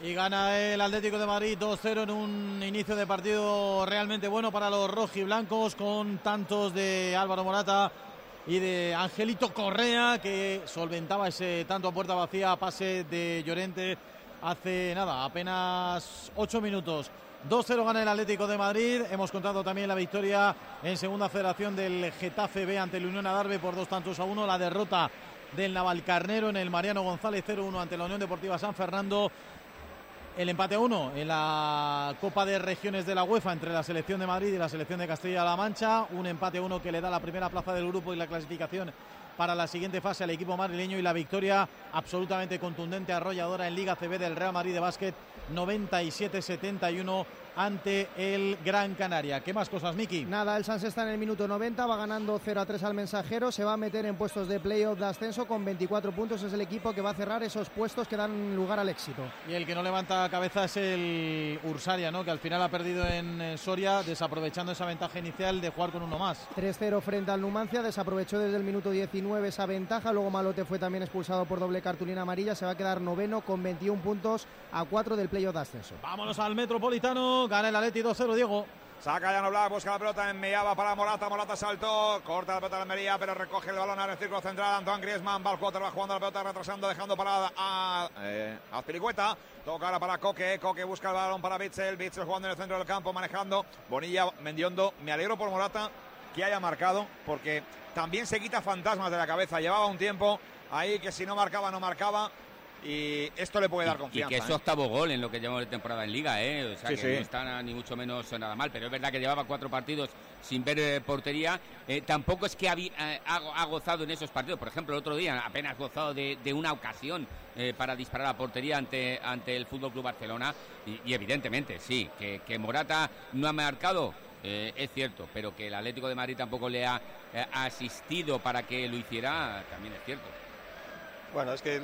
Y gana el Atlético de Madrid 2-0 en un inicio de partido realmente bueno para los rojiblancos con tantos de Álvaro Morata y de Angelito Correa que solventaba ese tanto a puerta vacía pase de Llorente hace nada, apenas 8 minutos. 2-0 gana el Atlético de Madrid. Hemos contado también la victoria en segunda federación del Getafe B ante el Unión Adarve por dos tantos a uno. La derrota del Navalcarnero en el Mariano González 0-1 ante la Unión Deportiva San Fernando. El empate a uno en la Copa de Regiones de la UEFA entre la selección de Madrid y la selección de Castilla-La Mancha. Un empate a uno que le da la primera plaza del grupo y la clasificación para la siguiente fase al equipo madrileño y la victoria absolutamente contundente, arrolladora en Liga CB del Real Madrid de básquet 97-71 ante el Gran Canaria. ¿Qué más cosas, Miki? Nada, el Sans está en el minuto 90, va ganando 0 a 3 al mensajero, se va a meter en puestos de playoff de ascenso con 24 puntos, es el equipo que va a cerrar esos puestos que dan lugar al éxito. Y el que no levanta cabeza es el Ursaria, ¿no? que al final ha perdido en eh, Soria, desaprovechando esa ventaja inicial de jugar con uno más. 3-0 frente al Numancia, desaprovechó desde el minuto 19 esa ventaja, luego Malote fue también expulsado por doble cartulina amarilla, se va a quedar noveno con 21 puntos a 4 del playoff de ascenso. Vámonos al Metropolitano, gana el Atleti 2-0, Diego. Saca Jan Oblak, busca la pelota, enviaba para Morata, Morata saltó, corta la pelota de Almería, pero recoge el balón en el círculo central, Antoine Griezmann, va al va jugando la pelota, retrasando, dejando para a, eh, Azpilicueta, toca ahora para Coque, Coque busca el balón para Bitzel, Bitzel jugando en el centro del campo, manejando, Bonilla, Mendiondo, me alegro por Morata que haya marcado, porque también se quita fantasmas de la cabeza, llevaba un tiempo ahí que si no marcaba, no marcaba, y esto le puede dar Y confianza. que es ¿eh? octavo gol en lo que llevamos de temporada en Liga, ¿eh? O sea, Sí, que sí. no está ni mucho menos nada mal. Pero es verdad que llevaba cuatro partidos sin ver eh, portería. Eh, tampoco es que eh, ha, ha gozado en esos partidos. Por ejemplo, el otro día apenas gozado de, de una ocasión eh, para disparar a portería ante, ante el Fútbol Club Barcelona. Y, y evidentemente, sí, que, que Morata no ha marcado. eh, es cierto, pero que el Atlético de Madrid tampoco le ha eh, asistido para que lo hiciera, también es cierto. Bueno, es que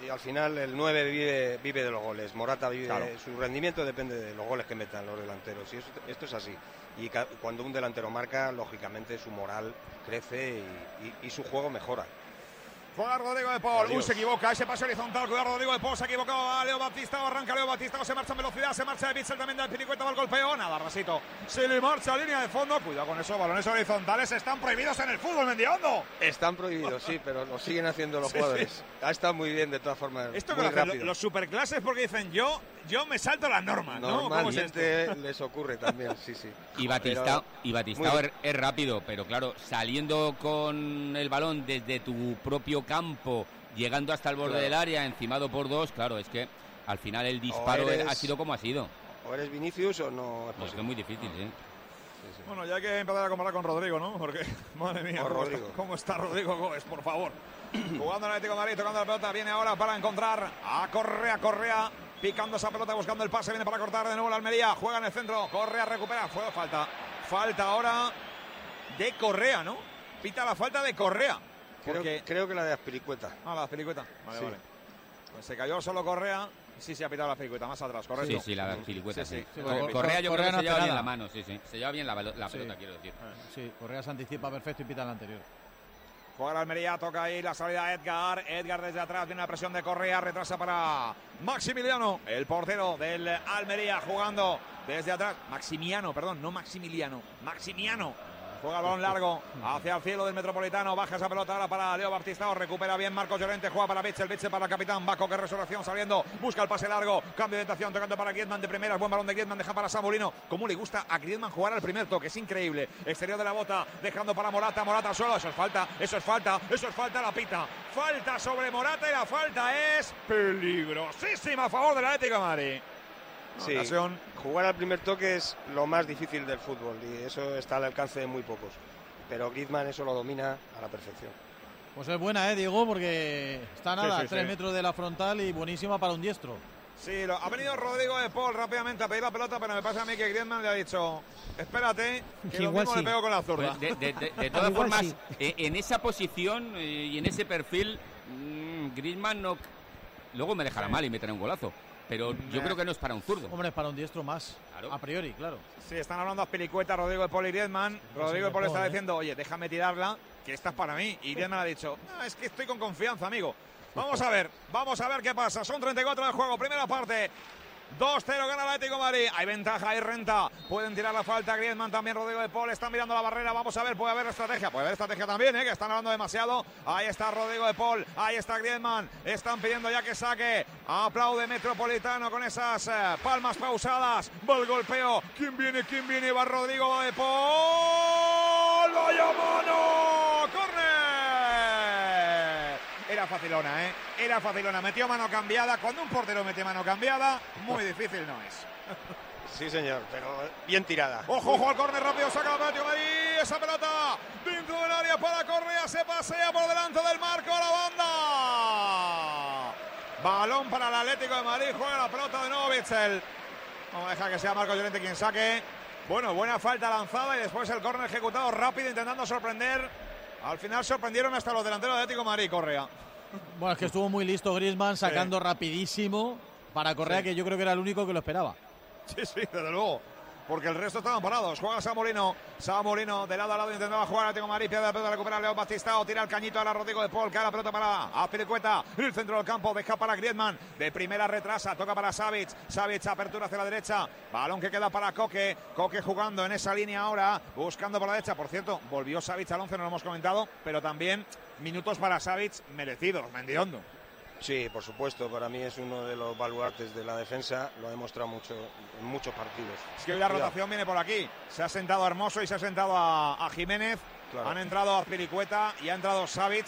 y- y al final el 9 vive, vive de los goles. Morata vive, Claro. su rendimiento depende de los goles que metan los delanteros. Y esto, esto es así. Y cuando un delantero marca, lógicamente su moral crece y, y- y su juego mejora. Juega Rodrigo de Paul. Uy, se equivoca. Ese pase horizontal. Cuidado, Rodrigo de Paul. Se ha equivocado. Va Leo Batista. Arranca Leo Batista. Se marcha en velocidad. Se marcha de Bitzel también del Piricueta. Va el golpeo. Nada, Rasito. Se le marcha a línea de fondo. Cuidado con esos balones horizontales. Están prohibidos en el fútbol, Mendiondo. Están prohibidos, sí, pero lo siguen haciendo los [laughs] Sí, jugadores. Ha estado muy bien de todas formas. Esto que muy lo hacen los superclases porque dicen yo, yo me salto las normas, ¿no? ¿Cómo es [laughs] esto? Les ocurre también, sí, sí. Y Batista, Pero- y Batistao es, es rápido, pero claro, saliendo con el balón desde tu propio campo, llegando hasta el borde Claro. del área, encimado por dos, claro, es que al final el disparo eres- ha sido como ha sido. O eres Vinicius o no es Pues es muy difícil, sí. Bueno, ya hay que empezar a comparar con Rodrigo, ¿no? Porque, [laughs] madre mía, ¿cómo, Rodrigo. Está, cómo está Rodrigo Gómez, por favor? [clears throat] Jugando el Atlético de Madrid, tocando la pelota, viene ahora para encontrar a Correa, Correa, picando esa pelota, buscando el pase, viene para cortar de nuevo la Almería, juega en el centro, Correa recupera, fue falta, falta ahora de Correa, ¿no? Pita la falta de Correa. Creo, Porque... creo que la de Aspiricueta. Ah, la pelicueta. Vale, Sí. vale. Pues se cayó solo Correa. Sí, se ha pitado la pelicueta, más atrás, correcto. Sí, sí, la filicueta, sí. sí. Sí, Correa yo Correa creo no que se hace lleva bien nada. la mano, sí, sí. Se lleva bien la, la Sí. pelota, quiero decir. Sí, Correa se anticipa perfecto y pita el anterior. Juega Almería, toca ahí la salida Edgar. Edgar desde atrás, viene la presión de Correa, retrasa para Maximiliano, el portero del Almería, jugando desde atrás. Maximiano, perdón, no Maximiliano, Maximiano. Juega el balón largo hacia el cielo del Metropolitano. Baja esa pelota ahora para Leo Baptistao. Recupera bien Marco Llorente. Juega para Bitzel. Bitzel para el capitán. Baco que resurrección saliendo. Busca el pase largo. Cambio de orientación. Tocando para Griezmann de primeras. Buen balón de Griezmann. Deja para Samolino. Cómo le gusta a Griezmann jugar al primer toque. Es increíble. Exterior de la bota. Dejando para Morata. Morata solo. Eso es falta. Eso es falta. Eso es falta. La pita. Falta sobre Morata y la falta es peligrosísima a favor del Atlético de Madrid. Sí, jugar al primer toque es lo más difícil del fútbol y eso está al alcance de muy pocos. Pero Griezmann eso lo domina a la perfección. Pues es buena, ¿eh, Diego? Porque está nada, Sí, a sí, tres sí. metros de la frontal y buenísima para un diestro. Sí, lo- ha venido Rodrigo de Paul rápidamente a pedir la pelota, pero me pasa a mí que Griezmann le ha dicho, espérate, que lo mismo sí. le pego con la zurda. Pues de, de- de- de [laughs] todas formas, sí. eh, en esa posición eh, y en ese perfil, mm, Griezmann no... Luego me dejará mal y meterá un golazo. Pero yo creo que no es para un zurdo. Hombre, es para un diestro más. A priori, claro. Sí, están hablando a Pilicueta, Rodrigo de Paul y Griezmann. Rodrigo de Paul de está ¿eh? diciendo, oye, déjame tirarla, que esta es para mí. Y Griezmann ha dicho, no, es que estoy con confianza, amigo. Vamos a ver, vamos a ver qué pasa. Son 34 de juego, primera parte. 2-0 gana el Atlético Madrid. Hay ventaja, hay renta. Pueden tirar la falta. Griezmann también, Rodrigo de Paul. Están mirando la barrera. Vamos a ver, puede haber estrategia. Puede haber estrategia también, ¿eh? que están hablando demasiado. Ahí está Rodrigo de Paul. Ahí está Griezmann. Están pidiendo ya que saque. Aplaude Metropolitano con esas eh, palmas pausadas. Va el golpeo. ¿Quién viene? ¿Quién viene? Va Rodrigo de Paul. ¡Vaya mano! ¡Corner! Era facilona, ¿eh? Era facilona. Metió mano cambiada. Cuando un portero mete mano cambiada, muy [laughs] difícil no es. Sí, señor, pero bien tirada. Ojo, ojo al córner rápido, saca la pelota Madrid, esa pelota dentro del área para Correa, se pasea por delante del marco a la banda. Balón para el Atlético de Madrid, juega la pelota de nuevo Bitzel. Vamos a dejar que sea Marco Llorente quien saque. Bueno, buena falta lanzada y después el córner ejecutado rápido intentando sorprender. Al final sorprendieron hasta los delanteros de Atlético Madrid, Correa. Bueno, es que estuvo muy listo Griezmann sacando rapidísimo para Correa, Sí. que yo creo que era el único que lo esperaba. Sí, sí, desde luego. Porque el resto estaban parados. Juega Samolino. Samolino de lado a lado intentaba jugar. Tengo Madrid. Pierde la pelota. Recupera Leo Batistao. Tira el cañito a la Rodrigo de Paul. Cae la pelota para Apilicueta. En el centro del campo. Deja para Griezmann. De primera retrasa. Toca para Savic. Savic apertura hacia la derecha. Balón que queda para Coque. Coque jugando en esa línea ahora. Buscando por la derecha. Por cierto, volvió Savic al 11. No lo hemos comentado. Pero también minutos para Savic merecidos. Mendiondo. Sí, por supuesto, para mí es uno de los baluartes de la defensa, lo ha demostrado mucho en muchos partidos. Es que hoy la rotación viene por aquí. Se ha sentado Hermoso y se ha sentado a, a Jiménez. Claro. Han entrado a Pilicueta y ha entrado Savic,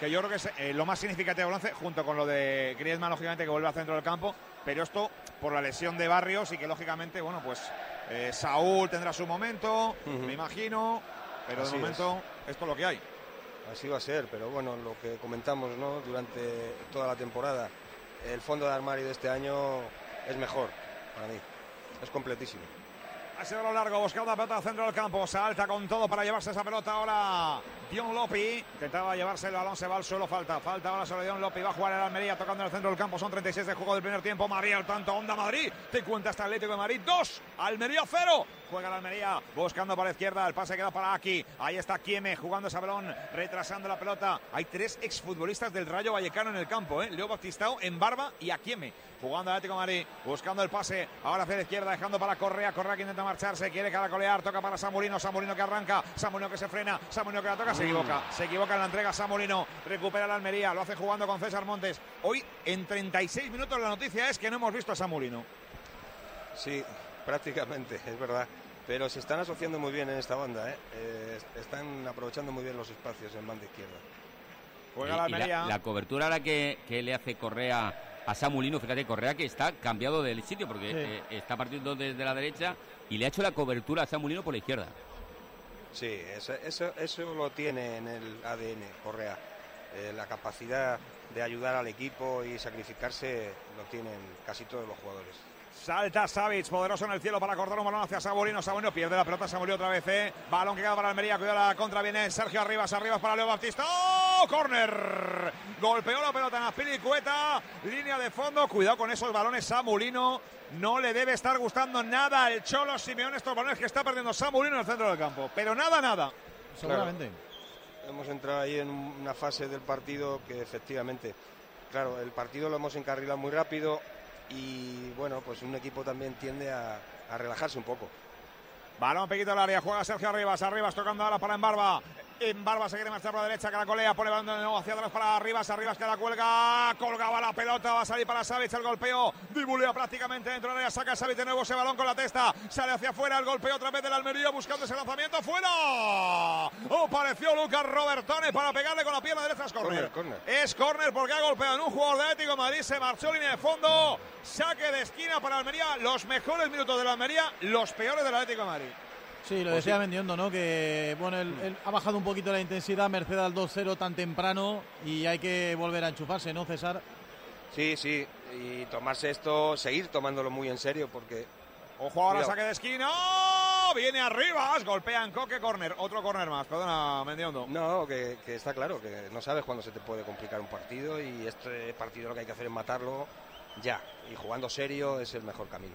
que yo creo que es eh, lo más significativo del once, junto con lo de Griezmann, lógicamente, que vuelve al centro del campo. Pero esto por la lesión de Barrios y que, lógicamente, bueno, pues eh, Saúl tendrá su momento, me imagino. Pero Así de momento, esto es lo que hay. Así va a ser, pero bueno, lo que comentamos ¿no? durante toda la temporada, el fondo de armario de este año es mejor para mí, es completísimo. Ha sido lo largo, buscando la pelota al centro del campo. Salta con todo para llevarse esa pelota ahora. Dion Lopi intentaba llevarse el balón, se va al suelo. Falta, falta ahora sobre Dion Lopi. Va a jugar el Almería tocando en el centro del campo. Son 36 de juego del primer tiempo. María al tanto, Onda Madrid. Te cuenta hasta Atlético de Madrid. 2, Almería 0. Juega el Almería buscando para la izquierda. El pase queda para aquí. Ahí está Kieme jugando ese balón, retrasando la pelota. Hay tres exfutbolistas del Rayo Vallecano en el campo. ¿eh? Leo Baptistao en barba y Akieme. Jugando el Atlético de Madrid, buscando el pase. Ahora hacia la izquierda, dejando para Correa. Correa que intenta marcharse, quiere caracolear. Toca para Samulino. Samulino que arranca. Samulino que se frena. Samulino que la toca. Se equivoca. Se equivoca en la entrega. Samulino recupera la Almería. Lo hace jugando con César Montes. Hoy, en 36 minutos, la noticia es que no hemos visto a Samulino. Sí, prácticamente, es verdad. Pero se están asociando muy bien en esta banda, ¿eh? Eh, están aprovechando muy bien los espacios en banda izquierda. Juega la Almería. la cobertura ahora que, que le hace Correa a Samulino, fíjate, Correa que está cambiado del sitio porque Sí. eh, está partiendo desde la derecha y le ha hecho la cobertura a Samulino por la izquierda. Sí, eso, eso, eso lo tiene en el ADN Correa. Eh, la capacidad de ayudar al equipo y sacrificarse lo tienen casi todos los jugadores. Salta Savic, poderoso en el cielo para cortar un balón hacia Saborino. Saborino pierde la pelota, Saborino otra vez. ¿eh? Balón que queda para Almería, cuidado la contra, viene Sergio Arribas, Arribas para Leo Baptista. ¡Oh! ¡Corner! Golpeó la pelota en Azpilicueta, línea de fondo. Cuidado con esos balones, Samulino. No le debe estar gustando nada al Cholo Simeone estos balones que está perdiendo Samulino en el centro del campo. Pero nada, nada. Seguramente. Hemos entrado ahí en una fase del partido que efectivamente, claro, el partido lo hemos encarrilado muy rápido y bueno, pues un equipo también tiende a, relajarse un poco. Balón pequito al área, juega Sergio Arribas, Arribas tocando ahora para Embarba. Embarba se quiere marchar por la derecha, Caracolea, pone balón de nuevo hacia atrás para Arribas, Arribas que la cuelga, colgaba la pelota, va a salir para Savic, el golpeo, dibulea prácticamente dentro del área, saca Savic de nuevo ese balón con la testa, sale hacia afuera, el golpeo otra vez del Almería buscando ese lanzamiento, fuera. Oh, pareció Lucas Robertone para pegarle con la pierna derecha, es. Córner, Es córner porque ha golpeado en un jugador de Atlético Madrid, se marchó línea de fondo, saque de esquina para Almería, los mejores minutos de la Almería, los peores del Atlético de Madrid. Sí, lo decía Mendiondo, ¿no? Que bueno, él, él ha bajado un poquito la intensidad, merced al 2-0 tan temprano y hay que volver a enchufarse, ¿no, César? Sí, sí, y tomarse esto, seguir tomándolo muy en serio porque... Ojo ahora, Cuidado. saque de esquina. ¡Oh! Viene arriba, golpea en Coque, corner. Otro corner más, perdona, Mendiondo. No, que, que está claro, que no sabes cuándo se te puede complicar un partido y este partido lo que hay que hacer es matarlo ya. Y jugando serio es el mejor camino.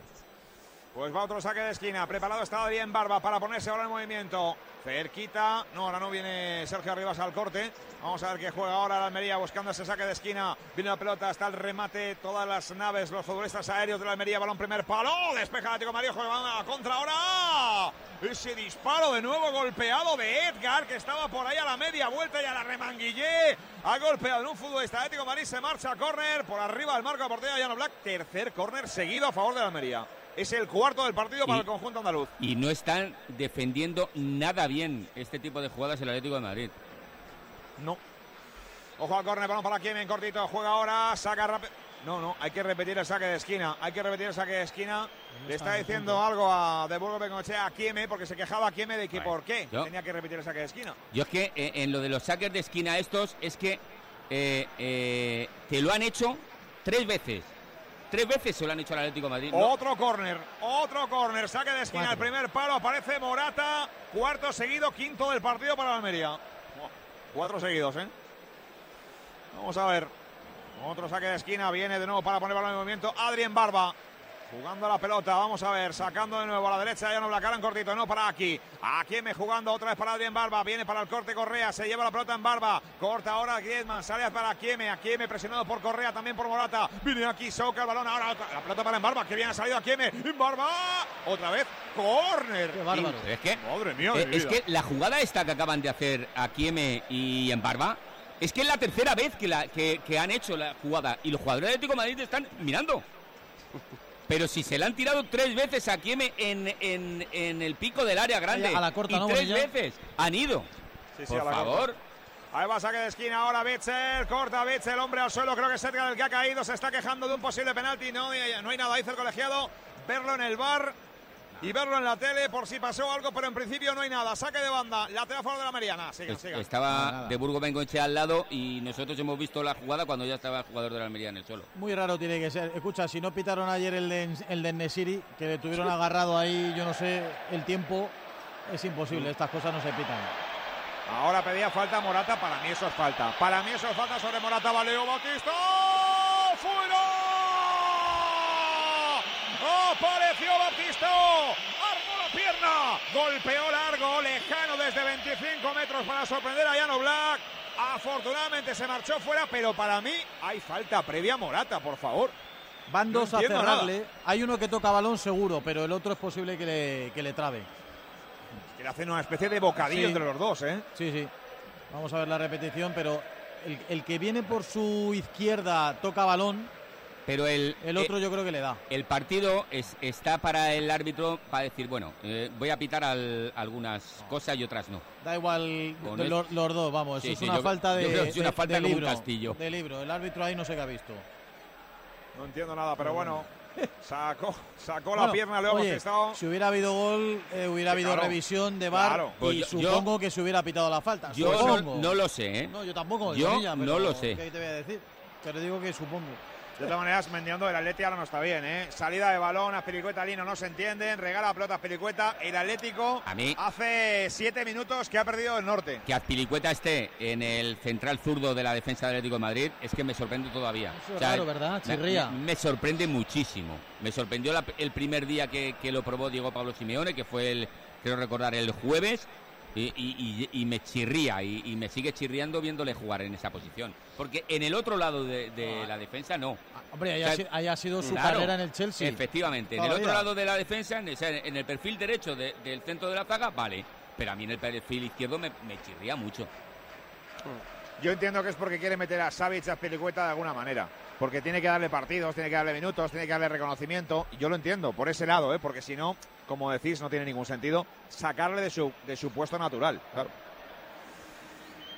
Pues va otro saque de esquina. Preparado está Adrián Barba para ponerse ahora en movimiento. Cerquita. No, ahora no viene Sergio Arribas al corte. Vamos a ver qué juega ahora la Almería buscando ese saque de esquina. Viene la pelota, está el remate. Todas las naves, los futbolistas aéreos de la Almería. Balón primer palo. Despeja el Atlético Madrid. Juega a contra ahora. Ese disparo de nuevo golpeado de Edgar que estaba por ahí a la media vuelta y a la remanguillé. Ha golpeado en un futbolista Atlético Madrid. Se marcha a córner. Por arriba el marco de portería Llano Black. Tercer córner seguido a favor de la Almería. Es el cuarto del partido para Y- el conjunto andaluz. Y no están defendiendo nada bien este tipo de jugadas el Atlético de Madrid. No. Ojo al córner, balón para Kiemen, cortito. Juega ahora, saca rápido. No, no, hay que repetir el saque de esquina. Hay que repetir el saque de esquina. Le está diciendo punto. algo a De Burgos Bengochea a Kieme porque se quejaba Kieme de que por qué yo- tenía que repetir el saque de esquina. Yo es que eh, en lo de los saques de esquina estos es que eh, eh, te lo han hecho tres veces. Tres veces se lo han hecho al Atlético de Madrid. ¿no? Otro córner, otro córner, saque de esquina, el primer palo, aparece Morata, cuarto seguido, quinto del partido para la Almería. Cuatro seguidos, ¿eh? Vamos a ver. Otro saque de esquina, viene de nuevo para poner balón en movimiento. Adrien Barba. Jugando la pelota, vamos a ver, sacando de nuevo a la derecha, ya no Blacarán cortito, no para aquí. Aquí me jugando otra vez para Adrien Barba, viene para el corte Correa, se lleva la pelota en Barba, corta ahora Griezmann, sale para Kieme, Kieme presionado por Correa, también por Morata, viene aquí, soca el balón, ahora otra- la pelota para en Barba, que bien ha salido a Kieme, en Barba, otra vez, córner. bárbaro. Es que, Madre mía, eh, de es que la jugada esta que acaban de hacer a Kieme y en Barba es que es la tercera vez que, la, que, que han hecho la jugada y los jugadores del Atlético de Madrid están mirando. Pero si se la han tirado tres veces a Kieme en, en, en el pico del área grande A la corta, y ¿no, tres Bonilla? veces han ido. Sí, sí, Por a la favor. corta. Ahí va saque de esquina ahora Bitzel, corta Bitzel, hombre al suelo, creo que es Edgar el que ha caído, se está quejando de un posible penalti, no, no hay nada, dice el colegiado, verlo en el bar y verlo en la tele por si pasó algo, pero en principio no hay nada, saque de banda, lateral a favor de la Meriana, sigan, Es- sigan. Estaba de Burgo Bengoche al lado y nosotros hemos visto la jugada cuando ya estaba el jugador de la Almería en el suelo. Muy raro tiene que ser. Escucha, si no pitaron ayer el de, el de Nesiri, que le tuvieron agarrado ahí, yo no sé, el tiempo, es imposible. Estas cosas no se pitan. Ahora pedía falta Morata, para mí eso es falta, para mí eso es falta sobre Morata, Valeo Batista, fuera, apareció Batista, armó la pierna, golpeó largo, lejano desde 25 metros para sorprender a Llano Black, afortunadamente se marchó fuera, pero para mí hay falta previa Morata, por favor. Van No dos a cerrarle. Hay uno que toca balón seguro, pero el otro es posible que le, que le trabe. Que le hacen una especie de bocadillo Sí. entre los dos, ¿eh? Sí, sí. Vamos a ver la repetición, pero el, el que viene por su izquierda toca balón, Pero el, el otro eh, yo creo que le da. el partido es- está para el árbitro para decir, bueno, eh, voy a pitar al- algunas cosas y otras no. Da igual Con de el- los, los dos, vamos. Sí, es sí, una yo- falta de, yo creo que es una de- falta de como un libro, castillo. De libro. El árbitro ahí no sé qué ha visto. No entiendo nada, pero bueno, [laughs] sacó, sacó la pierna Leo oye, si hubiera habido gol, eh, hubiera Sí, habido claro. revisión de VAR Claro. Pues y yo- yo- supongo que se hubiera pitado la falta. Yo no, lo sé, ¿eh? No, yo tampoco. Yo no lo sé. ¿Qué te voy a decir? Pero digo que supongo. De todas maneras, Mendiando, el Atleti ahora no está bien, ¿eh? Salida de balón, Aspiricueta, Lino no se entienden, regala pelota a Aspiricueta. El Atlético A mí- hace siete minutos que ha perdido el norte. Que Azpilicueta esté en el central zurdo de la defensa del Atlético de Madrid es que me sorprende todavía. Eso es raro, ¿verdad? me- Chirría. Me, me sorprende muchísimo. Me sorprendió la- el primer día que, que lo probó Diego Pablo Simeone, que fue el, creo recordar, el jueves. Y, y- y- y me chirría y, y me sigue chirriando viéndole jugar en esa posición. Porque en el otro lado de, de la defensa no. Hombre, haya, O sea, si- haya sido su claro, carrera en el Chelsea. Efectivamente, en el otro lado de la defensa, en, o sea, en el perfil derecho de- del centro de la zaga, vale. Pero a mí en el perfil izquierdo me, me chirría mucho. Yo entiendo que es porque quiere meter a Savic a Aspiricueta de alguna manera. Porque tiene que darle partidos, tiene que darle minutos, tiene que darle reconocimiento. Y yo lo entiendo, por ese lado, ¿eh? Porque si no, como decís, no tiene ningún sentido sacarle de su, de su puesto natural. Claro.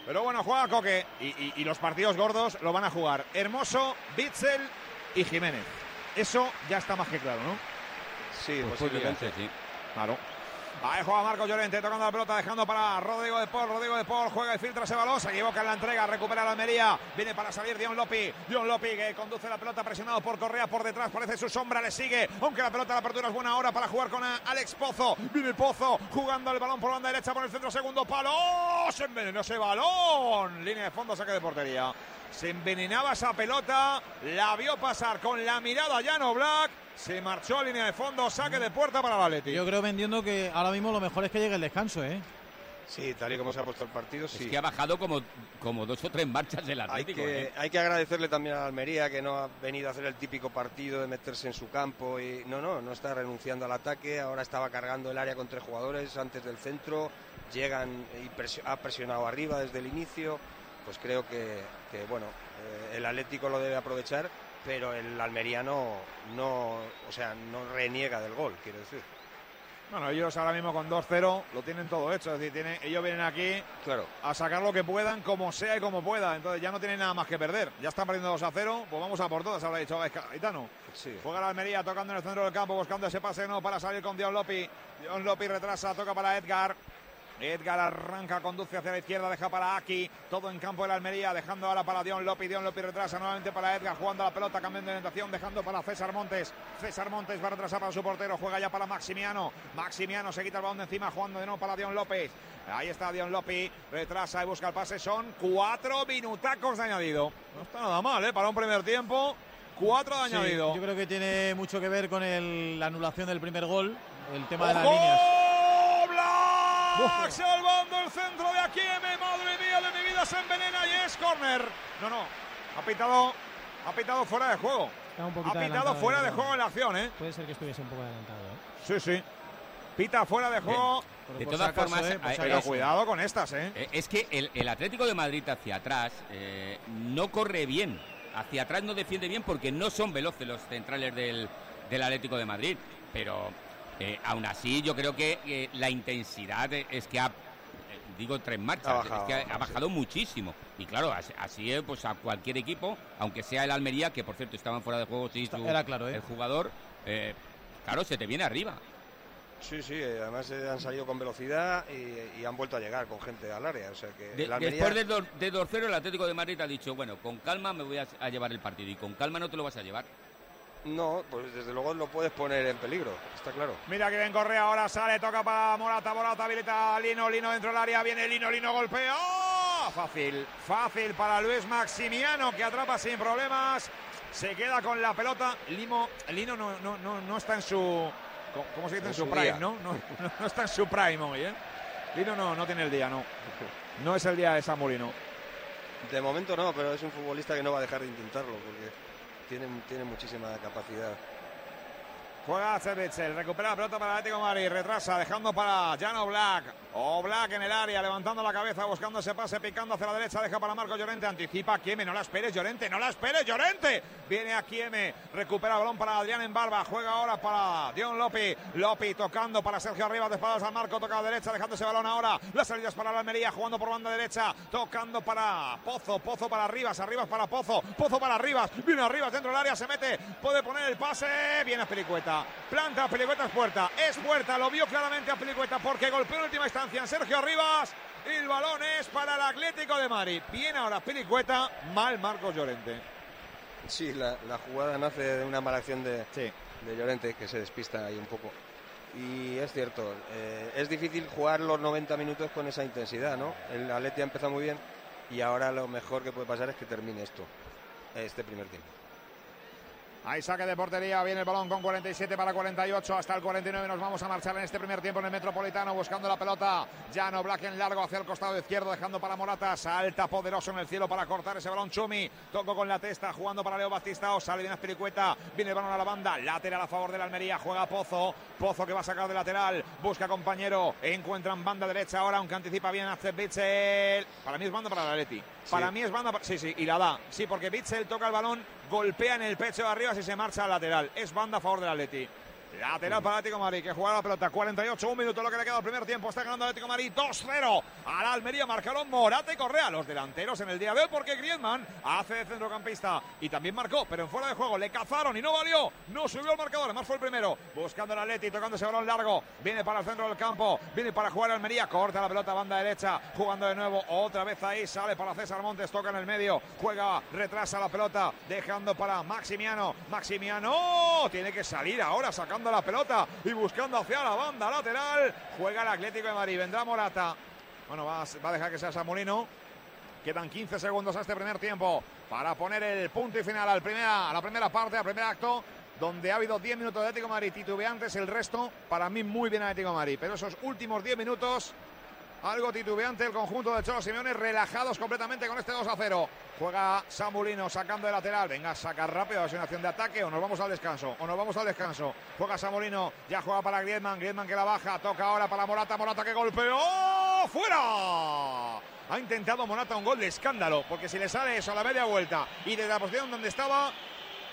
Pero bueno, juega Coque. Y, y- y los partidos gordos lo van a jugar Hermoso, Bitzel y Jiménez. Eso ya está más que claro, ¿no? Sí, Pues posiblemente. posiblemente, sí. Claro. Ahí juega Marco Llorente tocando la pelota, dejando para Rodrigo de Paul. Rodrigo de Paul juega y filtra ese balón. Se equivoca en la entrega, recupera la Almería. Viene para salir Dion Lopi. Dion Lopi que conduce la pelota presionado por Correa por detrás. Parece su sombra, le sigue. Aunque la pelota, la apertura es buena hora para jugar con Alex Pozo. Viene Pozo jugando el balón por banda derecha por el centro, segundo palo. ¡Oh! Se envenenó ese balón. Línea de fondo, saque de portería. Se envenenaba esa pelota, la vio pasar con la mirada a Black, se marchó a línea de fondo, saque de puerta para el Atleti. Yo creo vendiendo que ahora mismo lo mejor es que llegue el descanso, ¿eh? Sí, tal y como se ha puesto el partido, sí. Es que ha bajado como, como dos o tres marchas el Hay Atlético. que, ¿eh? hay que agradecerle también a Almería que no ha venido a hacer el típico partido de meterse en su campo y no, no, no está renunciando al ataque, ahora estaba cargando el área con tres jugadores antes del centro, llegan y presio- ha presionado arriba desde el inicio, pues creo que, que, bueno, eh, el Atlético lo debe aprovechar, pero el almeriano no, o sea, no reniega del gol, quiero decir. Bueno, ellos ahora mismo con 2-0 lo tienen todo hecho, es decir, tienen- ellos vienen aquí Claro. a sacar lo que puedan, como sea y como pueda, entonces ya no tienen nada más que perder, ya están perdiendo 2-0, pues vamos a por todas, habrá dicho Gaetano. Sí. Juega la Almería tocando en el centro del campo, buscando ese pase no para salir con Dion Lopi. Dion Lopi retrasa, toca para Edgar. Edgar arranca, conduce hacia la izquierda, deja para Aki. Todo en campo de la Almería, dejando ahora para Dion Lopi. Dion Lopi retrasa nuevamente para Edgar, jugando la pelota, cambiando de orientación, dejando para César Montes. César Montes va a retrasar para su portero, juega ya para Maximiano. Maximiano se quita el balón de encima, jugando de nuevo para Dion López. Ahí está Dion Lopi, retrasa y busca el pase. Son cuatro minutacos de añadido. No está nada mal, ¿eh? Para un primer tiempo, cuatro de Sí, añadido. yo creo que tiene mucho que ver con el- la anulación del primer gol, el tema de las líneas. Salvando el centro de Akieme, madre mía de mi vida, se envenena y es córner. No, no, ha pitado, ha pitado fuera de juego. Está un Ha pitado fuera de juego en la acción, ¿eh? Puede ser que estuviese un poco adelantado. ¿eh? Sí, sí. Pita fuera de juego. De todas acaso, formas, ¿eh? Cuidado con estas, ¿eh? Eh, Es que el, el Atlético de Madrid hacia atrás eh, no corre bien. Hacia atrás no defiende bien porque no son veloces los centrales del, del Atlético de Madrid. Pero eh, aún así yo creo que eh, la intensidad es que ha, eh, digo tres marchas, Ha bajado, es que ha, ha sí. bajado muchísimo. Y claro, así, así es, pues a cualquier equipo, aunque sea el Almería, que por cierto estaban fuera de juego, sí, su- era claro, ¿eh? el jugador, eh, claro, se te viene arriba. Sí, sí, además eh, han salido con velocidad y, y han vuelto a llegar con gente al área. O sea que De- el Almería- Después de, dos- de 2-0, el Atlético de Madrid ha dicho, bueno, con calma me voy a, a llevar el partido y con calma no te lo vas a llevar. No, pues desde luego lo puedes poner en peligro, está claro. Mira que bien Correa, ahora sale, toca para Morata, Morata habilita Lino, Lino dentro del área, viene Lino, Lino golpea. ¡Oh! Fácil, fácil para Luis Maximiano que atrapa sin problemas. Se queda con la pelota. Limo, Lino no, no, no, no está en su. ¿Cómo se dice? En su prime. No, no- no está en su prime hoy, ¿eh? Lino no, no tiene el día, no. No es el día de Samurino. De momento no, pero es un futbolista que no va a dejar de intentarlo porque tiene, tiene muchísima capacidad. Juega Cervitzel, recupera la pelota para el Atlético de Madrid, retrasa, dejando para Jano Black. O Black en el área, levantando la cabeza, buscando ese pase, picando hacia la derecha, deja para Marco Llorente, anticipa a Kieme, no la esperes Llorente, no la esperes Llorente. Viene a Kieme, recupera balón para Adrián en barba, juega ahora para Dion Lopi. Lopi tocando para Sergio Arribas, de espaldas al Marco, toca a derecha, dejando ese balón ahora. Las salidas para la Almería, jugando por banda derecha, tocando para Pozo, Pozo para Arribas, Arribas para Pozo, Pozo para Arribas, viene Arribas dentro del área, se mete, puede poner el pase, viene a Pelicueta, planta, Pelicueta es puerta, es puerta, lo vio claramente a Pelicueta porque golpeó en última instancia Sergio Arribas. y El balón es para el Atlético de Madrid. Viene ahora Pelicueta, mal Marcos Llorente. Sí, la, la jugada nace de una mala acción de, de Llorente, que se despista ahí un poco. Y es cierto, eh, es difícil jugar los 90 minutos con esa intensidad, ¿no? El Atleti ha empezado muy bien y ahora lo mejor que puede pasar es que termine esto, este primer tiempo. Hay saque de portería, viene el balón con 47 para 48 hasta el 49. Nos vamos a marchar en este primer tiempo en el Metropolitano buscando la pelota. Llano Black en largo hacia el costado izquierdo, dejando para Morata. Salta poderoso en el cielo para cortar ese balón. Chumi tocó con la testa, jugando para Leo Batistao. Sale bien Espiricueta, viene el balón a la banda. Lateral a favor de la Almería, juega Pozo. Pozo que va a sacar de lateral, busca compañero. Encuentran banda derecha ahora, aunque anticipa bien Bitzel. Para mí es banda para la Leti. Para mí es banda. Sí, sí, y la da. Sí, porque Bitzel toca el balón, golpea en el pecho de arriba y se marcha al lateral. Es banda a favor del Atleti. Lateral para Atlético Madrid, que juega la pelota. 48, un minuto lo que le queda al primer tiempo. Está ganando Atlético Madrid 2-0. A la Almería marcaron Morata y Correa, los delanteros en el día de hoy, porque Griezmann hace de centrocampista y también marcó, pero en fuera de juego le cazaron y no valió. No subió el marcador, además fue el primero. Buscando el Atleti, tocando ese balón largo. Viene para el centro del campo, viene para jugar Almería. Corta la pelota, banda derecha, jugando de nuevo. Otra vez ahí, sale para César Montes, toca en el medio. Juega, retrasa la pelota, dejando para Maximiano. Maximiano tiene que salir ahora, sacando la pelota y buscando hacia la banda lateral. Juega el Atlético de Madrid, vendrá Morata. Bueno, va, a- va a dejar que sea Samolino. Quedan 15 segundos a este primer tiempo para poner el punto y final al primera, a la primera parte, al primer acto, donde ha habido 10 minutos de Atlético de Madrid titubeantes. El resto, para mí, muy bien Atlético de Madrid. Pero esos últimos 10 minutos, algo titubeante el conjunto de Cholo Simeone, relajados completamente con este 2 a 0. Juega Samulino sacando de lateral. Venga, saca rápido, es una acción de ataque o nos vamos al descanso. O nos vamos al descanso. Juega Samulino, ya juega para Griezmann. Griezmann que la baja, toca ahora para Morata. Morata que golpeó. ¡Fuera! Ha intentado Morata un gol de escándalo, porque si le sale eso a la media vuelta y desde la posición donde estaba,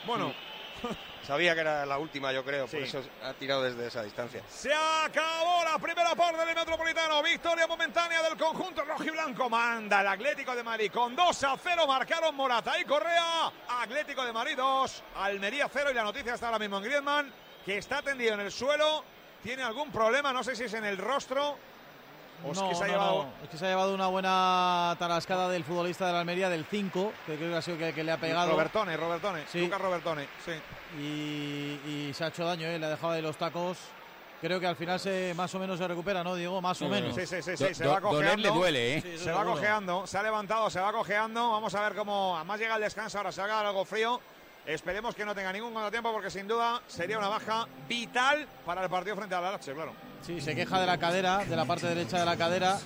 bueno, [laughs] Sabía que era la última, yo creo, Sí. por eso ha tirado desde esa distancia. Se acabó la primera parte del Metropolitano. Victoria momentánea del conjunto rojiblanco. Manda el Atlético de Madrid con 2 a 0. Marcaron Morata y Correa. Atlético de Madrid 2, Almería 0. Y la noticia está ahora mismo en Griezmann, que está tendido en el suelo. Tiene algún problema, no sé si es en el rostro o es No, que se ha no, llevado. no. Es que se ha llevado una buena tarascada del futbolista de la Almería del 5, que creo que ha sido que, que le ha pegado. Robertone, Robertone, Sí. Lucas Robertone, sí. Y, y se ha hecho daño, ¿eh? le ha dejado ahí los tacos. Creo que al final se más o menos se recupera, ¿no, Diego? Más o menos. Sí, sí, sí, sí, se va cojeando. ¿eh? Sí, eso se va seguro. cojeando, se ha levantado, se va cojeando. Vamos a ver cómo. Además llega el descanso, ahora se haga algo frío. Esperemos que no tenga ningún contratiempo porque sin duda sería una baja vital para el partido frente al Arache, claro. Sí, se queja de la cadera, de la parte derecha de la cadera.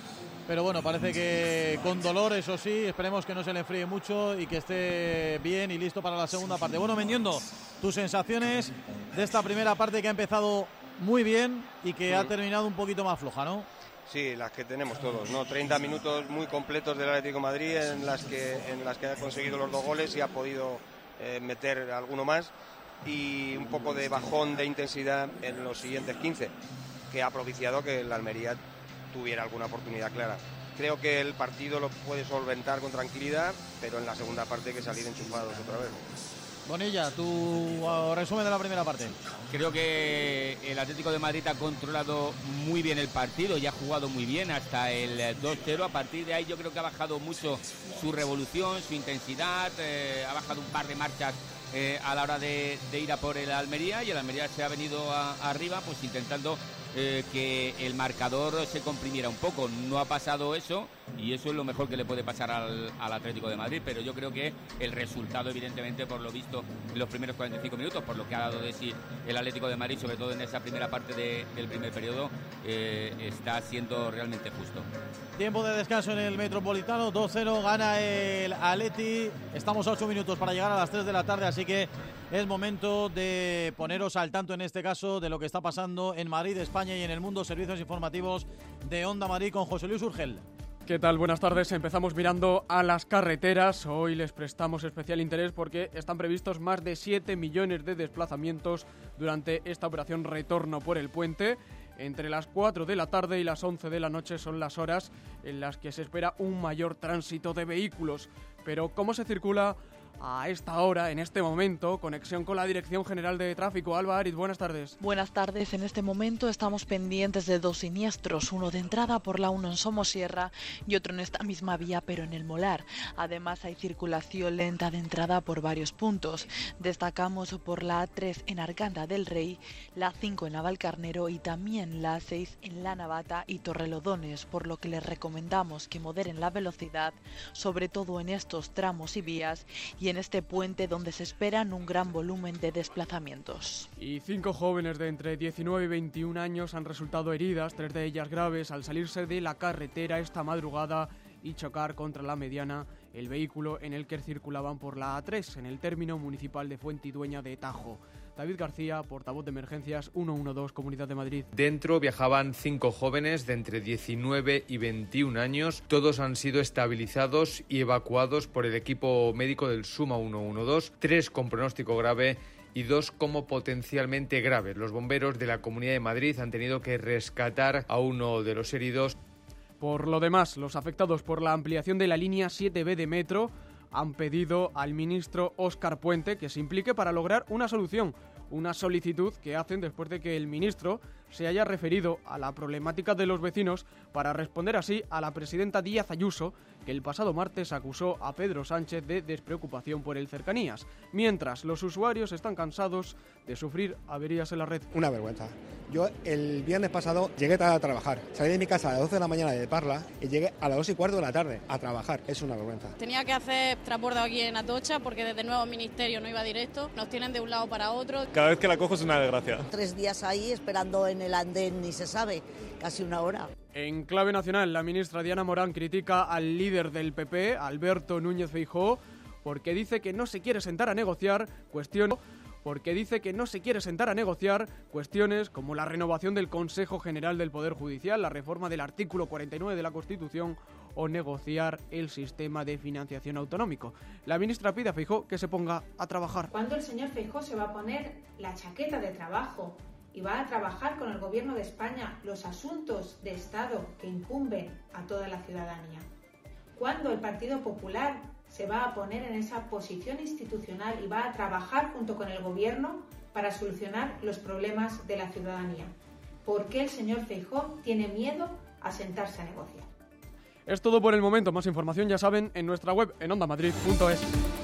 Pero bueno, parece que con dolor, eso sí, esperemos que no se le enfríe mucho y que esté bien y listo para la segunda parte. Bueno, Mendiendo, tus sensaciones de esta primera parte que ha empezado muy bien y que ha terminado un poquito más floja, ¿no? Sí, las que tenemos todos, ¿no? 30 minutos muy completos del Atlético de Madrid en las que, en las que ha conseguido los dos goles y ha podido eh, meter alguno más y un poco de bajón de intensidad en los siguientes 15, que ha propiciado que la Almería tuviera alguna oportunidad clara. Creo que el partido lo puede solventar con tranquilidad, pero en la segunda parte hay que salir enchufados otra vez. Bonilla, tu uh, resumen de la primera parte. Creo que el Atlético de Madrid ha controlado muy bien el partido y ha jugado muy bien hasta el eh, 2-0. A partir de ahí yo creo que ha bajado mucho su revolución, su intensidad, eh, ha bajado un par de marchas eh, a la hora de, ir a por el Almería y el Almería se ha venido arriba pues intentando eh, que el marcador se comprimiera un poco. No ha pasado eso y eso es lo mejor que le puede pasar al, Atlético de Madrid, pero yo creo que el resultado, evidentemente, por lo visto en los primeros 45 minutos, por lo que ha dado de sí el Atlético de Madrid, sobre todo en esa primera parte de- del primer periodo, eh, está siendo realmente justo. Tiempo de descanso en el Metropolitano, 2-0, gana el Atleti. Estamos a 8 minutos para llegar a las 3 de la tarde, así que es momento de poneros al tanto en este caso de lo que está pasando en Madrid, España y en el mundo. Servicios informativos de Onda Madrid con José Luis Urgel. ¿Qué tal? Buenas tardes. Empezamos mirando a las carreteras. Hoy les prestamos especial interés porque están previstos más de 7 millones de desplazamientos durante esta operación Retorno por el Puente. Entre las 4 de la tarde y las 11 de la noche son las horas en las que se espera un mayor tránsito de vehículos. Pero ¿cómo se circula a esta hora, en este momento? Conexión con la Dirección General de Tráfico. Alba Ariz, buenas tardes. Buenas tardes. En este momento estamos pendientes de dos siniestros, uno de entrada por la 1 en Somosierra y otro en esta misma vía, pero en el Molar. Además, hay circulación lenta de entrada por varios puntos. Destacamos por la A3 en Arganda del Rey, la 5 en Navalcarnero y también la A6 en La Navata y Torrelodones, por lo que les recomendamos que moderen la velocidad, sobre todo en estos tramos y vías y en este puente donde se esperan un gran volumen de desplazamientos. Y cinco jóvenes de entre 19 y 21 años han resultado heridas, tres de ellas graves, al salirse de la carretera esta madrugada y chocar contra la mediana el vehículo en el que circulaban por la A3 en el término municipal de Fuentidueña de Tajo. David García, portavoz de emergencias 112 Comunidad de Madrid. Dentro viajaban cinco jóvenes de entre 19 y 21 años. Todos han sido estabilizados y evacuados por el equipo médico del Suma 112, tres con pronóstico grave y dos como potencialmente graves. Los bomberos de la Comunidad de Madrid han tenido que rescatar a uno de los heridos. Por lo demás, los afectados por la ampliación de la línea 7B de metro han pedido al ministro Óscar Puente que se implique para lograr una solución, una solicitud que hacen después de que el ministro se haya referido a la problemática de los vecinos para responder así a la presidenta Díaz Ayuso, que el pasado martes acusó a Pedro Sánchez de despreocupación por el cercanías, mientras los usuarios están cansados de sufrir averías en la red. Una vergüenza. Yo el viernes pasado llegué tarde a trabajar. Salí de mi casa a las 12 de la mañana de Parla y llegué a las 2 y cuarto de la tarde a trabajar. Es una vergüenza. Tenía que hacer transbordo aquí en Atocha porque desde el nuevo ministerio no iba directo. Nos tienen de un lado para otro. Cada vez que la cojo es una desgracia. Tres días ahí esperando en el andén, ni se sabe, casi una hora. En clave nacional, la ministra Diana Morán critica al líder del PP, Alberto Núñez Feijóo, porque dice que no se quiere sentar a negociar cuestiones porque dice que no se quiere sentar a negociar cuestiones como la renovación del Consejo General del Poder Judicial, la reforma del artículo 49 de la Constitución o negociar el sistema de financiación autonómico. La ministra pide a Feijóo que se ponga a trabajar. ¿Cuándo el señor Feijóo se va a poner la chaqueta de trabajo y va a trabajar con el Gobierno de España los asuntos de Estado que incumben a toda la ciudadanía? ¿Cuándo el Partido Popular se va a poner en esa posición institucional y va a trabajar junto con el Gobierno para solucionar los problemas de la ciudadanía? ¿Por qué el señor Feijóo tiene miedo a sentarse a negociar? Es todo por el momento. Más información ya saben en nuestra web en ondamadrid.es.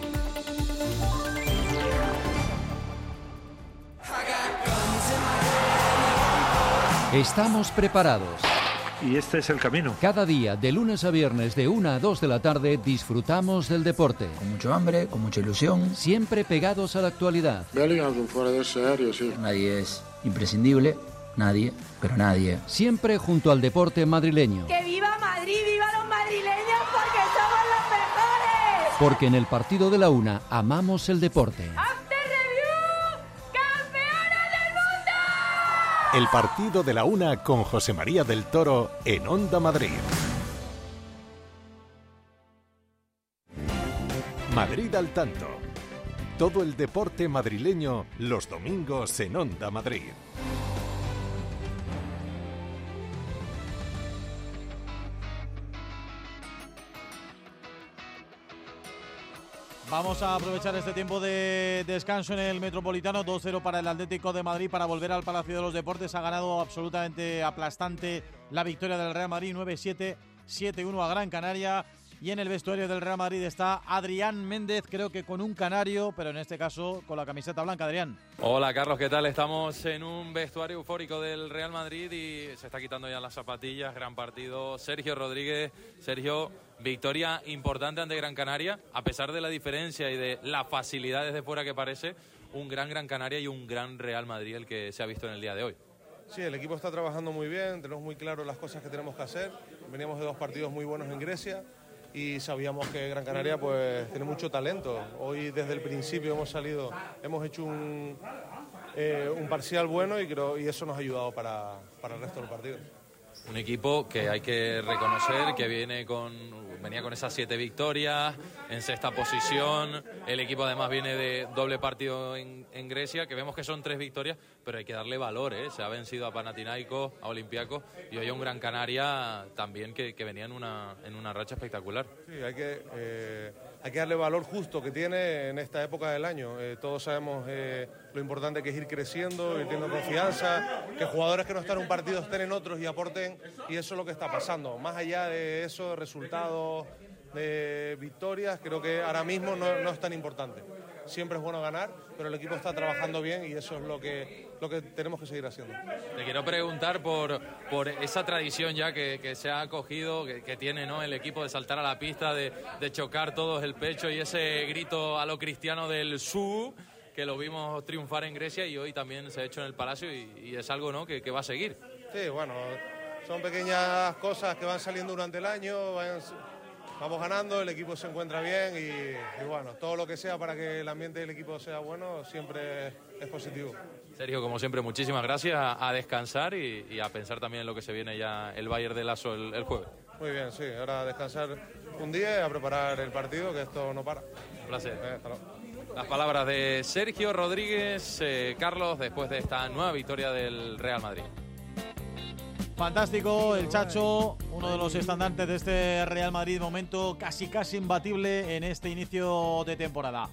Estamos preparados. Y este es el camino. Cada día, de lunes a viernes, de 1 a 2 de la tarde, disfrutamos del deporte. Con mucho hambre, con mucha ilusión. Siempre pegados a la actualidad. Bellingham es un fuera de serio, sí. Nadie es imprescindible, nadie, pero nadie. Siempre junto al deporte madrileño. ¡Que viva Madrid! ¡Viva los madrileños! ¡Porque somos los mejores! Porque en el partido de la una amamos el deporte. El partido de la una con José María del Toro en Onda Madrid. Madrid al tanto. Todo el deporte madrileño los domingos en Onda Madrid. Vamos a aprovechar este tiempo de descanso en el Metropolitano. 2-0 para el Atlético de Madrid para volver al Palacio de los Deportes. Ha ganado absolutamente aplastante la victoria del Real Madrid 9-7, 7-1 a Gran Canaria. Y en el vestuario del Real Madrid está Adrián Méndez, creo que con un canario, pero en este caso con la camiseta blanca. Adrián. Hola Carlos, ¿qué tal? Estamos en un vestuario eufórico del Real Madrid y se está quitando ya las zapatillas. Gran partido. Sergio Rodríguez. Sergio, victoria importante ante Gran Canaria, a pesar de la diferencia y de la facilidad desde fuera que parece. Un gran Gran Canaria y un gran Real Madrid el que se ha visto en el día de hoy. Sí, el equipo está trabajando muy bien, tenemos muy claro las cosas que tenemos que hacer. Veníamos de dos partidos muy buenos en Grecia y sabíamos que Gran Canaria pues tiene mucho talento. Hoy desde el principio hemos salido, hemos hecho un, eh, un parcial bueno y, creo, y eso nos ha ayudado para, para el resto del partido. Un equipo que hay que reconocer que viene con, venía con esas siete victorias, en sexta posición. El equipo además viene de doble partido en, en Grecia, que vemos que son tres victorias, pero hay que darle valor. ¿eh? Se ha vencido a Panathinaikos, a Olympiacos y hoy a un Gran Canaria también que, que venía en una, en una racha espectacular. Sí, hay que, eh, hay que darle valor justo que tiene en esta época del año. Eh, todos sabemos eh, lo importante que es ir creciendo, ir teniendo confianza, que jugadores que no están en un partido estén en otros y aporten, y eso es lo que está pasando. Más allá de eso, resultados, de victorias, creo que ahora mismo no, no es tan importante. Siempre es bueno ganar, pero el equipo está trabajando bien y eso es lo que, lo que tenemos que seguir haciendo. Te quiero preguntar por, por esa tradición ya que, que se ha cogido, que, que tiene ¿no? el equipo de saltar a la pista, de, de chocar todos el pecho y ese grito a lo cristiano del su que lo vimos triunfar en Grecia y hoy también se ha hecho en el Palacio y, y es algo ¿no? que, que va a seguir. Sí, bueno, son pequeñas cosas que van saliendo durante el año, vamos ganando, el equipo se encuentra bien y, y bueno, todo lo que sea para que el ambiente del equipo sea bueno siempre es positivo. Sergio, como siempre, muchísimas gracias. A, descansar y, y a pensar también en lo que se viene ya el Bayern de Lazo el, el jueves. Muy bien, sí, ahora a descansar un día y a preparar el partido, que esto no para. Un placer. Eh, hasta luego. Las palabras de Sergio Rodríguez, eh, Carlos, después de esta nueva victoria del Real Madrid. Fantástico, el Chacho, uno de los estandartes de este Real Madrid, momento casi casi imbatible en este inicio de temporada.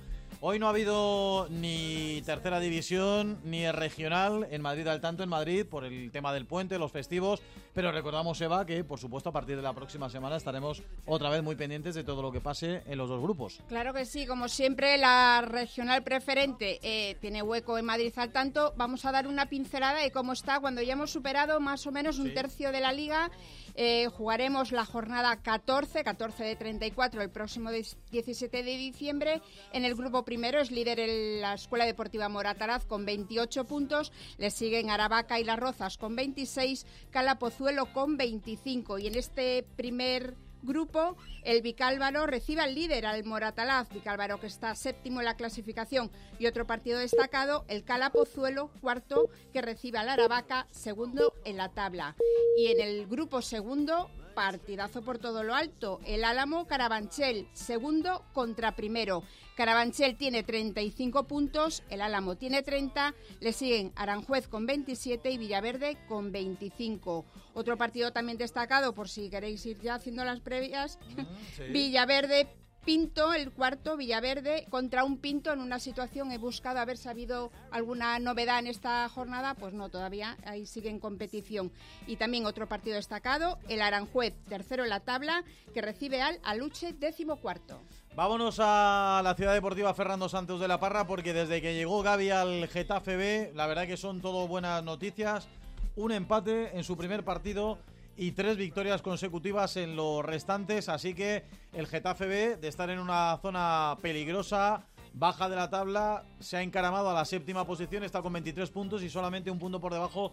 Hoy no ha habido ni tercera división ni regional en Madrid al tanto en Madrid por el tema del puente, los festivos, pero recordamos Eva que por supuesto a partir de la próxima semana estaremos otra vez muy pendientes de todo lo que pase en los dos grupos. Claro que sí, como siempre la regional preferente eh, tiene hueco en Madrid al tanto. Vamos a dar una pincelada de cómo está cuando ya hemos superado más o menos un tercio de la liga. Eh, jugaremos la jornada 14, 14 de 34, el próximo 17 de diciembre. En el grupo primero es líder la Escuela Deportiva Morataraz con 28 puntos. Le siguen Aravaca y Las Rozas con 26, Calapozuelo con 25. Y en este primer grupo, el Vicálvaro recibe al líder, al Moratalaz, Vicálvaro que está séptimo en la clasificación, y otro partido destacado, el Calapozuelo, cuarto, que recibe al Aravaca, segundo en la tabla. Y en el grupo segundo, partidazo por todo lo alto. El Álamo Carabanchel, segundo contra primero. Carabanchel tiene 35 puntos, el Álamo tiene 30, le siguen Aranjuez con 27 y Villaverde con 25. Otro partido también destacado, por si queréis ir ya haciendo las previas, [laughs] Villaverde Pinto, el cuarto, Villaverde, contra un Pinto en una situación. He buscado haber sabido alguna novedad en esta jornada, pues no, todavía ahí sigue en competición. Y también otro partido destacado, el Aranjuez, tercero en la tabla, que recibe al Aluche, décimo cuarto. Vámonos a la ciudad deportiva Fernando Santos de la Parra, porque desde que llegó Gaby al Getafe B, la verdad que son todo buenas noticias. Un empate en su primer partido y tres victorias consecutivas en los restantes, así que el Getafe B, de estar en una zona peligrosa, baja de la tabla, se ha encaramado a la séptima posición, está con 23 puntos y solamente un punto por debajo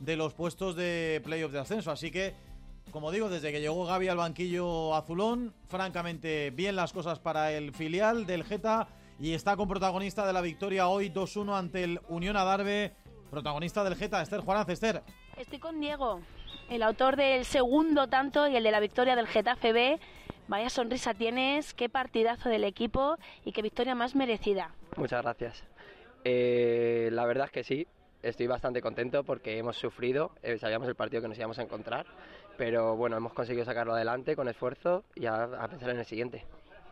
de los puestos de playoff de ascenso, así que como digo, desde que llegó Gaby al banquillo azulón, francamente bien las cosas para el filial del Geta y está con protagonista de la victoria hoy 2-1 ante el Unión Adarve, protagonista del Geta, Esther Juárez. Esther. Estoy con Diego el autor del segundo tanto y el de la victoria del Getafe B. Vaya sonrisa tienes, qué partidazo del equipo y qué victoria más merecida. Muchas gracias. Eh, la verdad es que sí, estoy bastante contento porque hemos sufrido, eh, sabíamos el partido que nos íbamos a encontrar, pero bueno, hemos conseguido sacarlo adelante con esfuerzo y a pensar en el siguiente.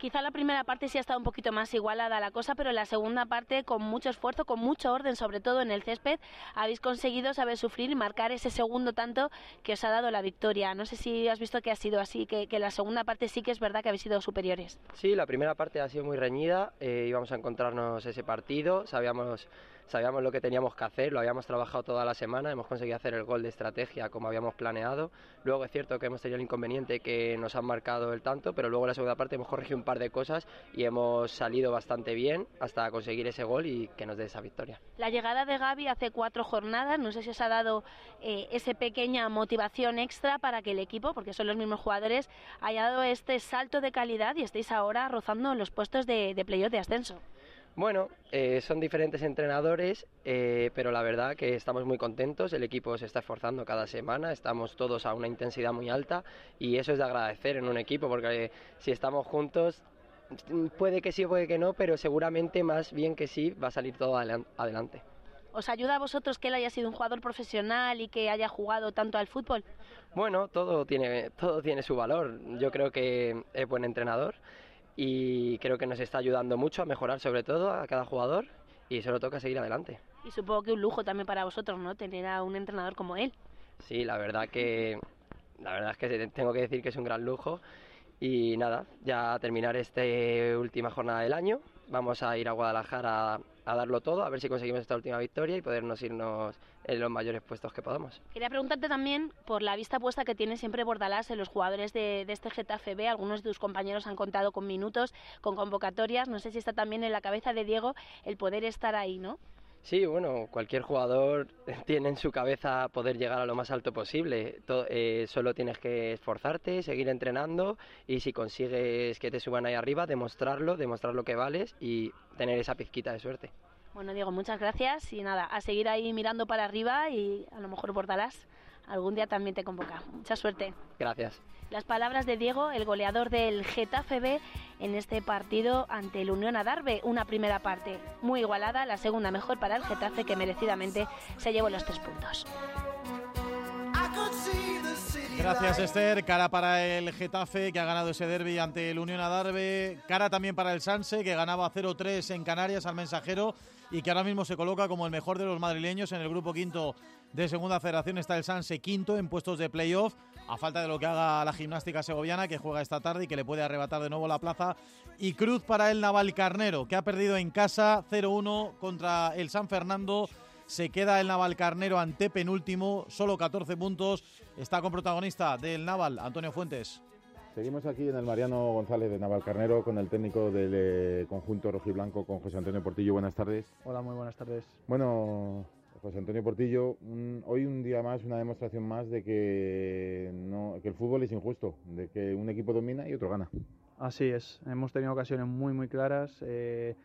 Quizá la primera parte sí ha estado un poquito más igualada la cosa, pero la segunda parte con mucho esfuerzo, con mucho orden, sobre todo en el césped, habéis conseguido saber sufrir y marcar ese segundo tanto que os ha dado la victoria. No sé si has visto que ha sido así, que, que la segunda parte sí que es verdad que habéis sido superiores. Sí, la primera parte ha sido muy reñida, eh, íbamos a encontrarnos ese partido, sabíamos sabíamos lo que teníamos que hacer, lo habíamos trabajado toda la semana, hemos conseguido hacer el gol de estrategia como habíamos planeado. Luego es cierto que hemos tenido el inconveniente que nos han marcado el tanto, pero luego en la segunda parte hemos corregido un par de cosas y hemos salido bastante bien hasta conseguir ese gol y que nos dé esa victoria. La llegada de Gaby hace cuatro jornadas, no sé si os ha dado eh, esa pequeña motivación extra para que el equipo, porque son los mismos jugadores, haya dado este salto de calidad y estéis ahora rozando los puestos de, de playoff de ascenso. Bueno, eh, son diferentes entrenadores, eh, pero la verdad que estamos muy contentos, el equipo se está esforzando cada semana, estamos todos a una intensidad muy alta y eso es de agradecer en un equipo, porque si estamos juntos, puede que sí, puede que no, pero seguramente más bien que sí va a salir todo adelante. ¿Os ayuda a vosotros que él haya sido un jugador profesional y que haya jugado tanto al fútbol? Bueno, todo tiene, todo tiene su valor. Yo creo que es buen entrenador y creo que nos está ayudando mucho a mejorar sobre todo a cada jugador y solo toca seguir adelante. Y supongo que un lujo también para vosotros, ¿no? Tener a un entrenador como él. Sí, la verdad que la verdad es que tengo que decir que es un gran lujo y nada, ya terminar esta última jornada del año, vamos a ir a Guadalajara a darlo todo, a ver si conseguimos esta última victoria y podernos irnos en los mayores puestos que podamos. Quería preguntarte también por la vista puesta que tiene siempre Bordalás en los jugadores de, este Getafe B. Algunos de tus compañeros han contado con minutos, con convocatorias. No sé si está también en la cabeza de Diego el poder estar ahí, ¿no? Sí, bueno, cualquier jugador [laughs] tiene en su cabeza poder llegar a lo más alto posible. Eh, solo tienes que esforzarte, seguir entrenando y si consigues que te suban ahí arriba, demostrarlo, demostrar lo que vales y tener esa pizquita de suerte. Bueno, Diego, muchas gracias y nada, a seguir ahí mirando para arriba y a lo mejor Bordalás algún día también te convoca. Mucha suerte. Gracias. Las palabras de Diego, el goleador del Getafe B en este partido ante el Unión Adarve. Una primera parte muy igualada, la segunda mejor para el Getafe que merecidamente se llevó los tres puntos. Gracias Esther, cara para el Getafe que ha ganado ese derby ante el Unión Adarve, cara también para el Sanse que ganaba 0-3 en Canarias al mensajero y que ahora mismo se coloca como el mejor de los madrileños en el grupo quinto de segunda federación está el Sanse quinto en puestos de playoff a falta de lo que haga la gimnástica segoviana que juega esta tarde y que le puede arrebatar de nuevo la plaza y cruz para el Naval Carnero que ha perdido en casa 0-1 contra el San Fernando se queda el Naval Carnero ante penúltimo, solo 14 puntos. Está con protagonista del Naval, Antonio Fuentes. Seguimos aquí en el Mariano González de Naval Carnero con el técnico del eh, conjunto rojiblanco, con José Antonio Portillo. Buenas tardes. Hola, muy buenas tardes. Bueno, José Antonio Portillo, hoy un día más, una demostración más de que, no, que el fútbol es injusto, de que un equipo domina y otro gana. Así es, hemos tenido ocasiones muy, muy claras. Eh,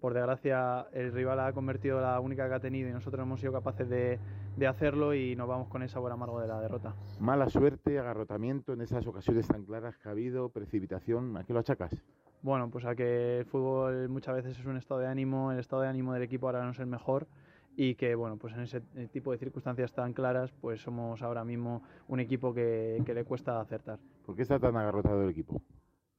por desgracia el rival ha convertido la única que ha tenido y nosotros hemos sido capaces de, hacerlo y nos vamos con ese sabor amargo de la derrota. Mala suerte, agarrotamiento en esas ocasiones tan claras que ha habido, precipitación, ¿a qué lo achacas? Bueno, pues a que el fútbol muchas veces es un estado de ánimo, el estado de ánimo del equipo ahora no es el mejor y que bueno, pues en ese tipo de circunstancias tan claras, pues somos ahora mismo un equipo que, que le cuesta acertar. ¿Por qué está tan agarrotado el equipo?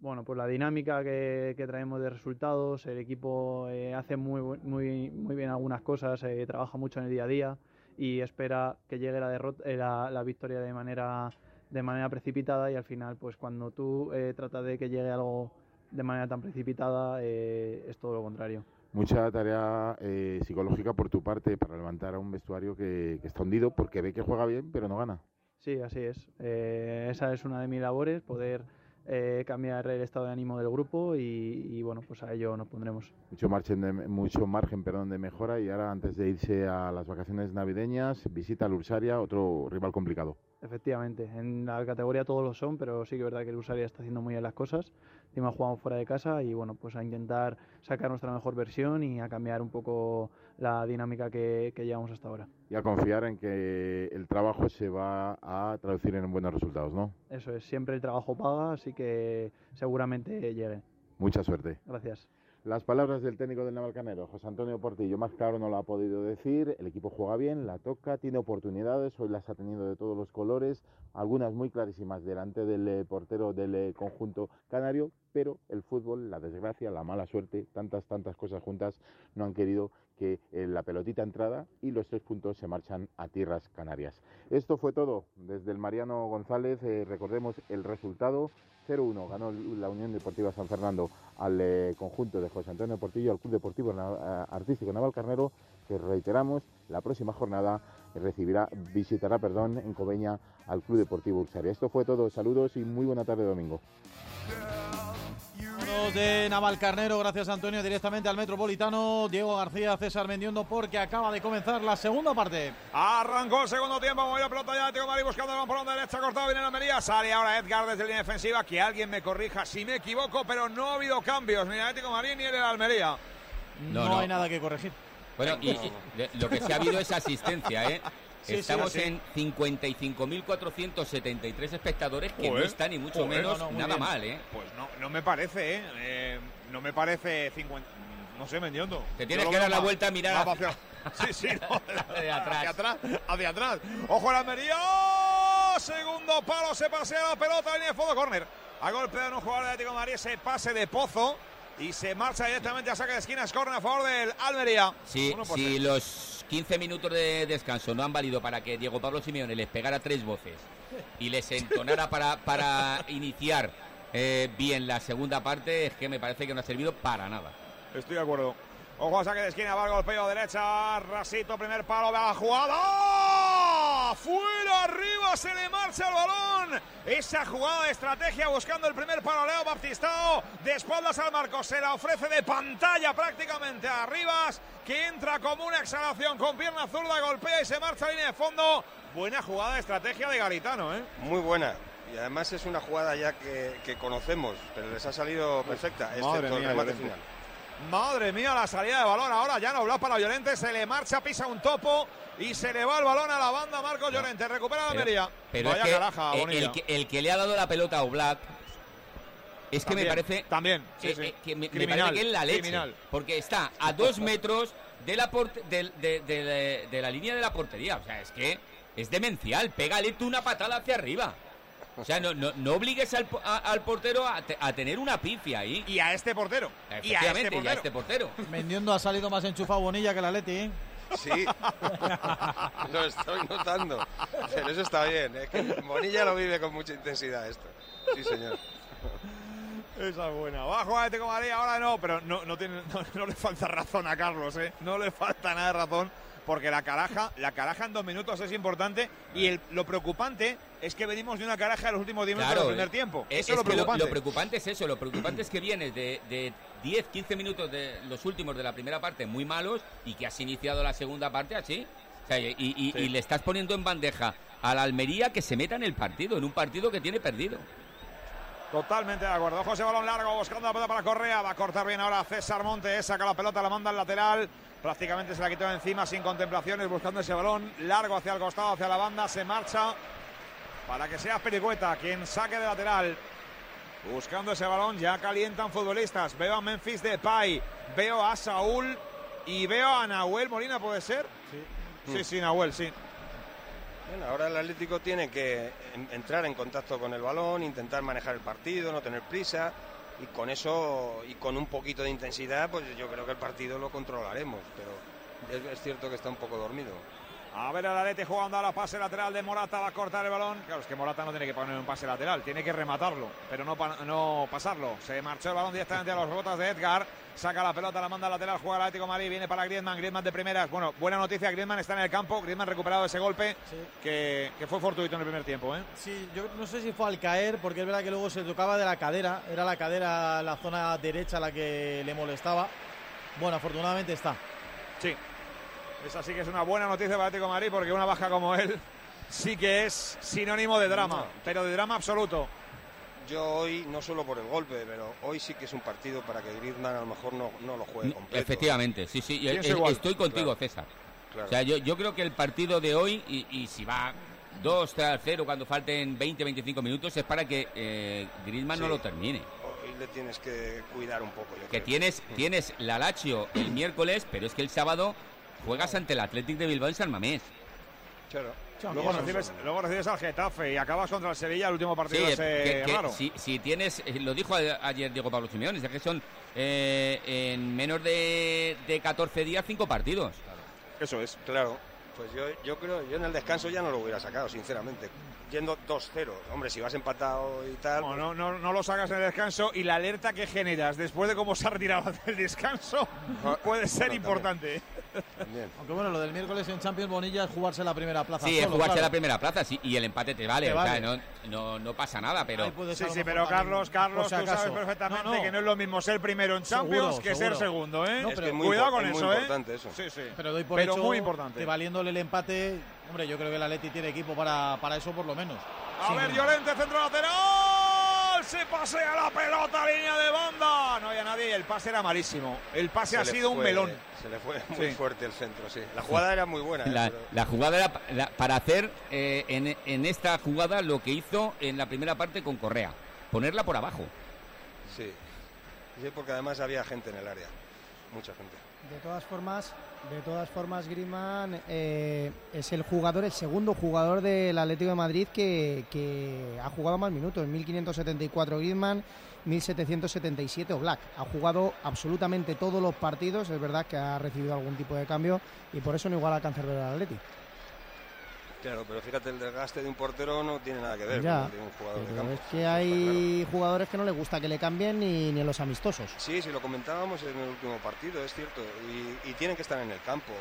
bueno, pues la dinámica que, traemos de resultados, el equipo eh, hace muy, muy, muy bien algunas cosas, eh, trabaja mucho en el día a día y espera que llegue la, derrota, eh, la, victoria de manera, de manera precipitada y al final, pues cuando tú tratas de que llegue algo de manera tan precipitada, es todo lo contrario. Mucha tarea psicológica por tu parte para levantar a un vestuario que, que, está hundido porque ve que juega bien pero no gana. Sí, así es. esa es una de mis labores, poder eh, cambiar el estado de ánimo del grupo y, bueno, pues a ello nos pondremos. Mucho margen, de, mucho margen perdón, de mejora y ahora antes de irse a las vacaciones navideñas, visita al Ursaria, otro rival complicado. Efectivamente, en la categoría todos lo son, pero sí que es verdad que el Ursaria está haciendo muy bien las cosas. Encima jugamos fuera de casa y bueno, pues a intentar sacar nuestra mejor versión y a cambiar un poco la dinámica que, que llevamos hasta ahora. Y a confiar en que el trabajo se va a traducir en buenos resultados, ¿no? Eso es, siempre el trabajo paga, así que seguramente llegue. Mucha suerte. Gracias. Las palabras del técnico del Navalcanero, José Antonio Portillo, más claro no lo ha podido decir, el equipo juega bien, la toca, tiene oportunidades, hoy las ha tenido de todos los colores, algunas muy clarísimas delante del eh, portero del eh, conjunto canario, pero el fútbol, la desgracia, la mala suerte, tantas, tantas cosas juntas no han querido que eh, la pelotita entrada y los tres puntos se marchan a tierras canarias. Esto fue todo. Desde el Mariano González, recordemos el resultado, 0-1 ganó la Unión Deportiva San Fernando al eh, conjunto de José Antonio Portillo, al Club Deportivo eh, Artístico Naval Carnero, que reiteramos, la próxima jornada recibirá, visitará, perdón, en Cobeña al Club Deportivo Ursaria. Esto fue todo, saludos y muy buena tarde domingo de Navalcarnero, gracias Antonio, directamente al Metropolitano. Diego García, César Mendiondo, porque acaba de comenzar la segunda parte. Arrancó el segundo tiempo, movió pelota ya, Tío Mari buscando el por la derecha, cortado, viene la Mería, sale ahora Edgar desde línea defensiva, que alguien me corrija si me equivoco, pero no ha habido cambios, ni en Atlético Marín ni en el Almería. No, hay nada que corregir. Bueno, y, lo que sí ha habido es asistencia, ¿eh? Estamos en 55.473 espectadores, que no está ni mucho menos nada mal, ¿eh? Pues no, no me parece, ¿eh? eh no me parece 50... No sé, Mendiondo. Te tienes que dar la vuelta a mirar hacia... [laughs] Sí, sí, no, [laughs] de atrás. Hacia atrás, hacia atrás. ¡Ojo la Almería! Segundo palo, se pasea la pelota, línea de fondo, córner. Ha golpeado un jugador de Atlético de Madrid ese pase de Pozo y se marcha directamente a saque de esquina, es córner a favor del Almería. Sí, sí, los 15 minutos de descanso no han valido para que Diego Pablo Simeone les pegara tres voces y les entonara para, para iniciar eh, bien la segunda parte, es que me parece que no ha servido para nada. Estoy de acuerdo. Ojo a saque de esquina, va el golpeo derecha, Rasito, primer palo, va la jugada. Fuera, arriba, se le marcha el balón. Esa jugada de estrategia buscando el primer palo, Leo Baptistao, de espaldas al marco, se la ofrece de pantalla prácticamente a Rivas, que entra como una exhalación con pierna zurda, golpea y se marcha a línea de fondo. Buena jugada de estrategia de Garitano, ¿eh? Muy buena. Y además es una jugada ya que, conocemos, pero les ha salido perfecta, excepto el remate final. Madre mía, la salida de balón ahora. Ya no para Llorente. Se le marcha, pisa un topo y se le va el balón a la banda Marcos Llorente. Recupera la Almería. Pero Vaya es que caraja, el, que, el que le ha dado la pelota a Oblak es que me parece también, sí, eh, sí. eh, que me, me Criminal, parece que es la leche criminal. porque está a dos metros de la porte- del- de, de- de- de la línea de la portería o sea es que es demencial pégale tú una patada hacia arriba o sea no, no, no obligues al, po- a- al portero a, te- a tener una pifia ahí y a este portero y a este portero, y a este portero. Mendiendo ha salido más enchufado Bonilla que la Leti, ¿eh? Sí, [laughs] lo estoy notando. Pero eso está bien. Es que Bonilla lo vive con mucha intensidad esto. Sí, señor. Esa es buena. Bajo a Atlético de Madrid, ahora no, pero no, no, tiene, no, no le falta razón a Carlos, ¿eh? No le falta nada de razón, porque la caraja, la caraja en dos minutos es importante y el- lo preocupante es que venimos de una caraja en los últimos 10 minutos Claro, del primer eh, tiempo. es- Eso es es lo preocupante. lo preocupante es eso, lo preocupante es que vienes de, de 10, 15 minutos de los últimos de la primera parte muy malos y que has iniciado la segunda parte así. O sea, y, y- Sí. y le estás poniendo en bandeja a la Almería que se meta en el partido, en un partido que tiene perdido. Totalmente de acuerdo. José Balón largo, buscando la pelota para Correa. Va a cortar bien ahora César Montes. Saca la pelota, la manda al lateral. Prácticamente se la quitó encima sin contemplaciones, buscando ese balón largo hacia el costado, hacia la banda. Se marcha para que sea Pericueta quien saque de lateral. Buscando ese balón, ya calientan futbolistas. Veo a Memphis Depay, veo a Saúl y veo a Nahuel Molina, ¿puede ser? Sí, sí, sí Nahuel, sí. Bueno, ahora el Atlético tiene que en- entrar en contacto con el balón, intentar manejar el partido, no tener prisa y con eso y con un poquito de intensidad, pues yo creo que el partido lo controlaremos, pero es cierto que está un poco dormido. A ver el Atleti jugando a la pase lateral de Morata, va a cortar el balón. Claro, es que Morata no tiene que poner un pase lateral, tiene que rematarlo, pero no, pa- no pasarlo. Se marchó el balón directamente a los botas de Edgar, saca la pelota, la manda al lateral, juega el Atlético Madrid, viene para Griezmann, Griezmann de primeras. Bueno, buena noticia, Griezmann está en el campo, Griezmann recuperado ese golpe que, que fue fortuito en el primer tiempo. ¿eh? Sí, yo no sé si fue al caer, porque es verdad que luego se tocaba de la cadera, era la cadera la zona derecha la que le molestaba. Bueno, afortunadamente está. Sí. Esa sí que es una buena noticia para de Madrid porque una baja como él sí que es sinónimo de drama, No. pero de drama absoluto. Yo hoy, no solo por el golpe, pero hoy sí que es un partido para que Griezmann a lo mejor no, no lo juegue completo. Efectivamente, sí, sí, igual. estoy contigo, Claro. César. Claro. O sea, yo, yo creo que el partido de hoy, y, y si va 2, 3 0 cuando falten 20, 25 minutos, es para que eh, Griezmann no lo termine. Hoy le tienes que cuidar un poco. yo Que creo. tienes, tienes la Lazio el miércoles, pero es que el sábado juegas ante el Athletic de Bilbao en San Mamés. Claro. Luego recibes, luego recibes al Getafe y acabas contra el Sevilla el último partido Sí, ese que- que raro. si, si tienes, eh, lo dijo ayer Diego Pablo Simeone, es que son eh, en menos de, de 14 días cinco partidos. Eso es. Claro. Pues yo, yo creo, yo en el descanso ya no lo hubiera sacado, sinceramente. Yendo 2-0. Hombre, si vas empatado y tal. No, no, no, no lo sacas en el descanso y la alerta que generas después de cómo se ha retirado [laughs] del descanso puede ser Bueno, importante. También. Aunque bueno, lo del miércoles en Champions Bonilla es jugarse la primera plaza. Sí, es solo, jugarse claro. la primera plaza sí, y el empate te vale. Te o sea, vale. no, no, no pasa nada, pero. Sí, sí, pero Carlos, Carlos, tú sabes perfectamente No, no. que no es lo mismo ser primero en Champions Seguro, que ser seguro. segundo, ¿eh? No, Es que es muy, Cuidado con es muy eso, ¿eh? importante eso. Sí, sí. Pero doy por Pero hecho muy importante. que el empate, hombre, yo creo que el Atleti tiene equipo para, para eso por lo menos. A Sí. ver, Llorente, centro lateral. Se pasea la pelota, línea de banda. No había nadie y el pase era malísimo. El pase Se ha sido un melón. Se le fue muy Sí. fuerte el centro, sí. La jugada era muy buena. ¿eh? La, Pero- la jugada era la- para hacer eh, en, en esta jugada lo que hizo en la primera parte con Correa, ponerla por abajo. Sí. Sí, porque además había gente en el área. Mucha gente. De todas formas, de todas formas, Griezmann eh, es el jugador, el segundo jugador del Atlético de Madrid que, que ha jugado más minutos. 1574 Griezmann, 1777 Black. Ha jugado absolutamente todos los partidos. Es verdad que ha recibido algún tipo de cambio y por eso no igual al cancerbero del Atlético. Claro, pero fíjate, el desgaste de un portero no tiene nada que ver Ya, con el de un jugador de campo. es que hay jugadores que no les gusta que le cambien ni, ni en los amistosos. Sí, sí, lo comentábamos en el último partido, es cierto. Y, y tienen que estar en el campo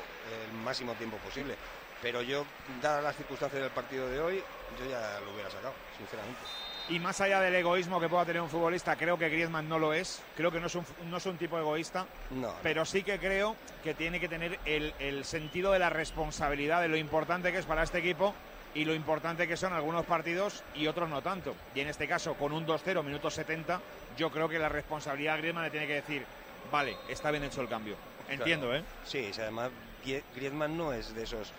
el máximo tiempo posible. Pero yo, dadas las circunstancias del partido de hoy, yo ya lo hubiera sacado, sinceramente. Y más allá del egoísmo que pueda tener un futbolista, creo que Griezmann no lo es. Creo que no es un, no es un tipo egoísta. No. Pero sí que creo que tiene que tener el, el sentido de la responsabilidad, de lo importante que es para este equipo y lo importante que son algunos partidos y otros no tanto. Y en este caso, con un 2-0, minuto 70, yo creo que la responsabilidad a Griezmann le tiene que decir, vale, está bien hecho el cambio. Entiendo, Claro. ¿eh? Sí, además Grie- Griezmann no es de esos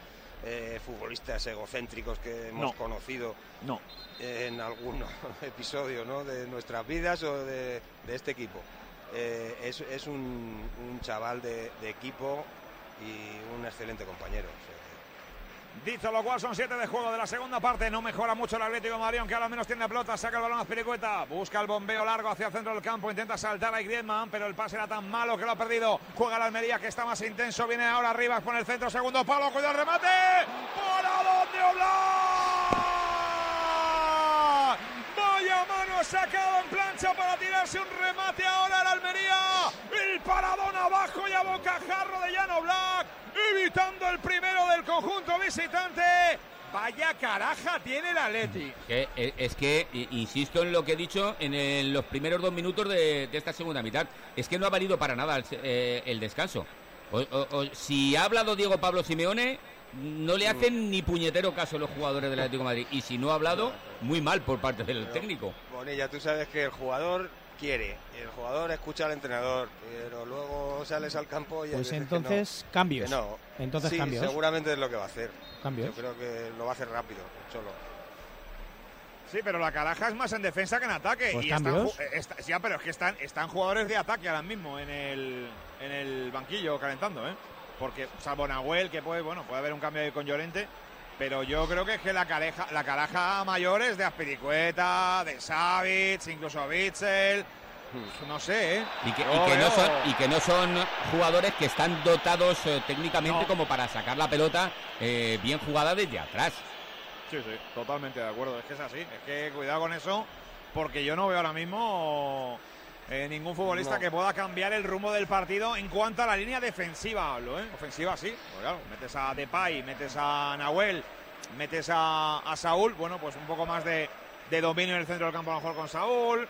eh, futbolistas egocéntricos que hemos No. conocido No. en algún [laughs] episodio ¿no? de nuestras vidas o de, de este equipo. Eh, es es un, un chaval de, de equipo y un excelente compañero. Dicho lo cual, son siete de juego de la segunda parte. No mejora mucho el Atlético de Madrid, aunque ahora menos tiene pelota. Saca el balón a Piricueta. Busca el bombeo largo hacia el centro del campo. Intenta saltar a Griezmann, pero el pase era tan malo que lo ha perdido. Juega la Almería, que está más intenso. Viene ahora arriba, pone el centro, segundo palo. Cuidado el remate. ¿Para dónde Oblak? Vaya mano sacado en plancha para tirarse un remate ahora al Almería. El paradón abajo y a bocajarro de Jan Oblak. Evitando el primero del conjunto visitante. Vaya caraja tiene el Atleti. Eh, es que, insisto en lo que he dicho en los primeros dos minutos de, esta segunda mitad, es que no ha valido para nada el, eh, descanso. Si ha hablado Diego Pablo Simeone, no le hacen ni puñetero caso los jugadores del Atlético de Madrid. Y si no ha hablado, muy mal por parte del técnico. Bonilla, tú sabes que el jugador quiere, y el jugador escucha al entrenador, pero luego sales al campo y Pues entonces, no, cambios. que no. Entonces, Sí, cambios. seguramente es lo que va a hacer. Cambios. Yo creo que lo va a hacer rápido, solo. Sí, pero la caraja es más en defensa que en ataque. Pues y están, eh, está- ya, pero es que están, están jugadores de ataque ahora mismo en el, en el banquillo calentando, ¿eh? Porque, Nahuel, que puede, bueno, puede haber un cambio ahí con Llorente, pero yo creo que es que la caraja, la caraja mayor es de Aspiricueta, de Savic, incluso Bitzel. No sé, ¿eh? Y que, y que no son, y que no son jugadores que están dotados eh, técnicamente No. como para sacar la pelota eh, bien jugada desde atrás. Sí, sí, totalmente de acuerdo. Es que es así. Es que cuidado con eso, porque yo no veo ahora mismo eh, ningún futbolista No. que pueda cambiar el rumbo del partido en cuanto a la línea defensiva hablo, ¿eh? Ofensiva sí. Pues claro, metes a Depay, metes a Nahuel, metes a, a Saúl, bueno, pues un poco más de, de dominio en el centro del campo a lo mejor con Saúl.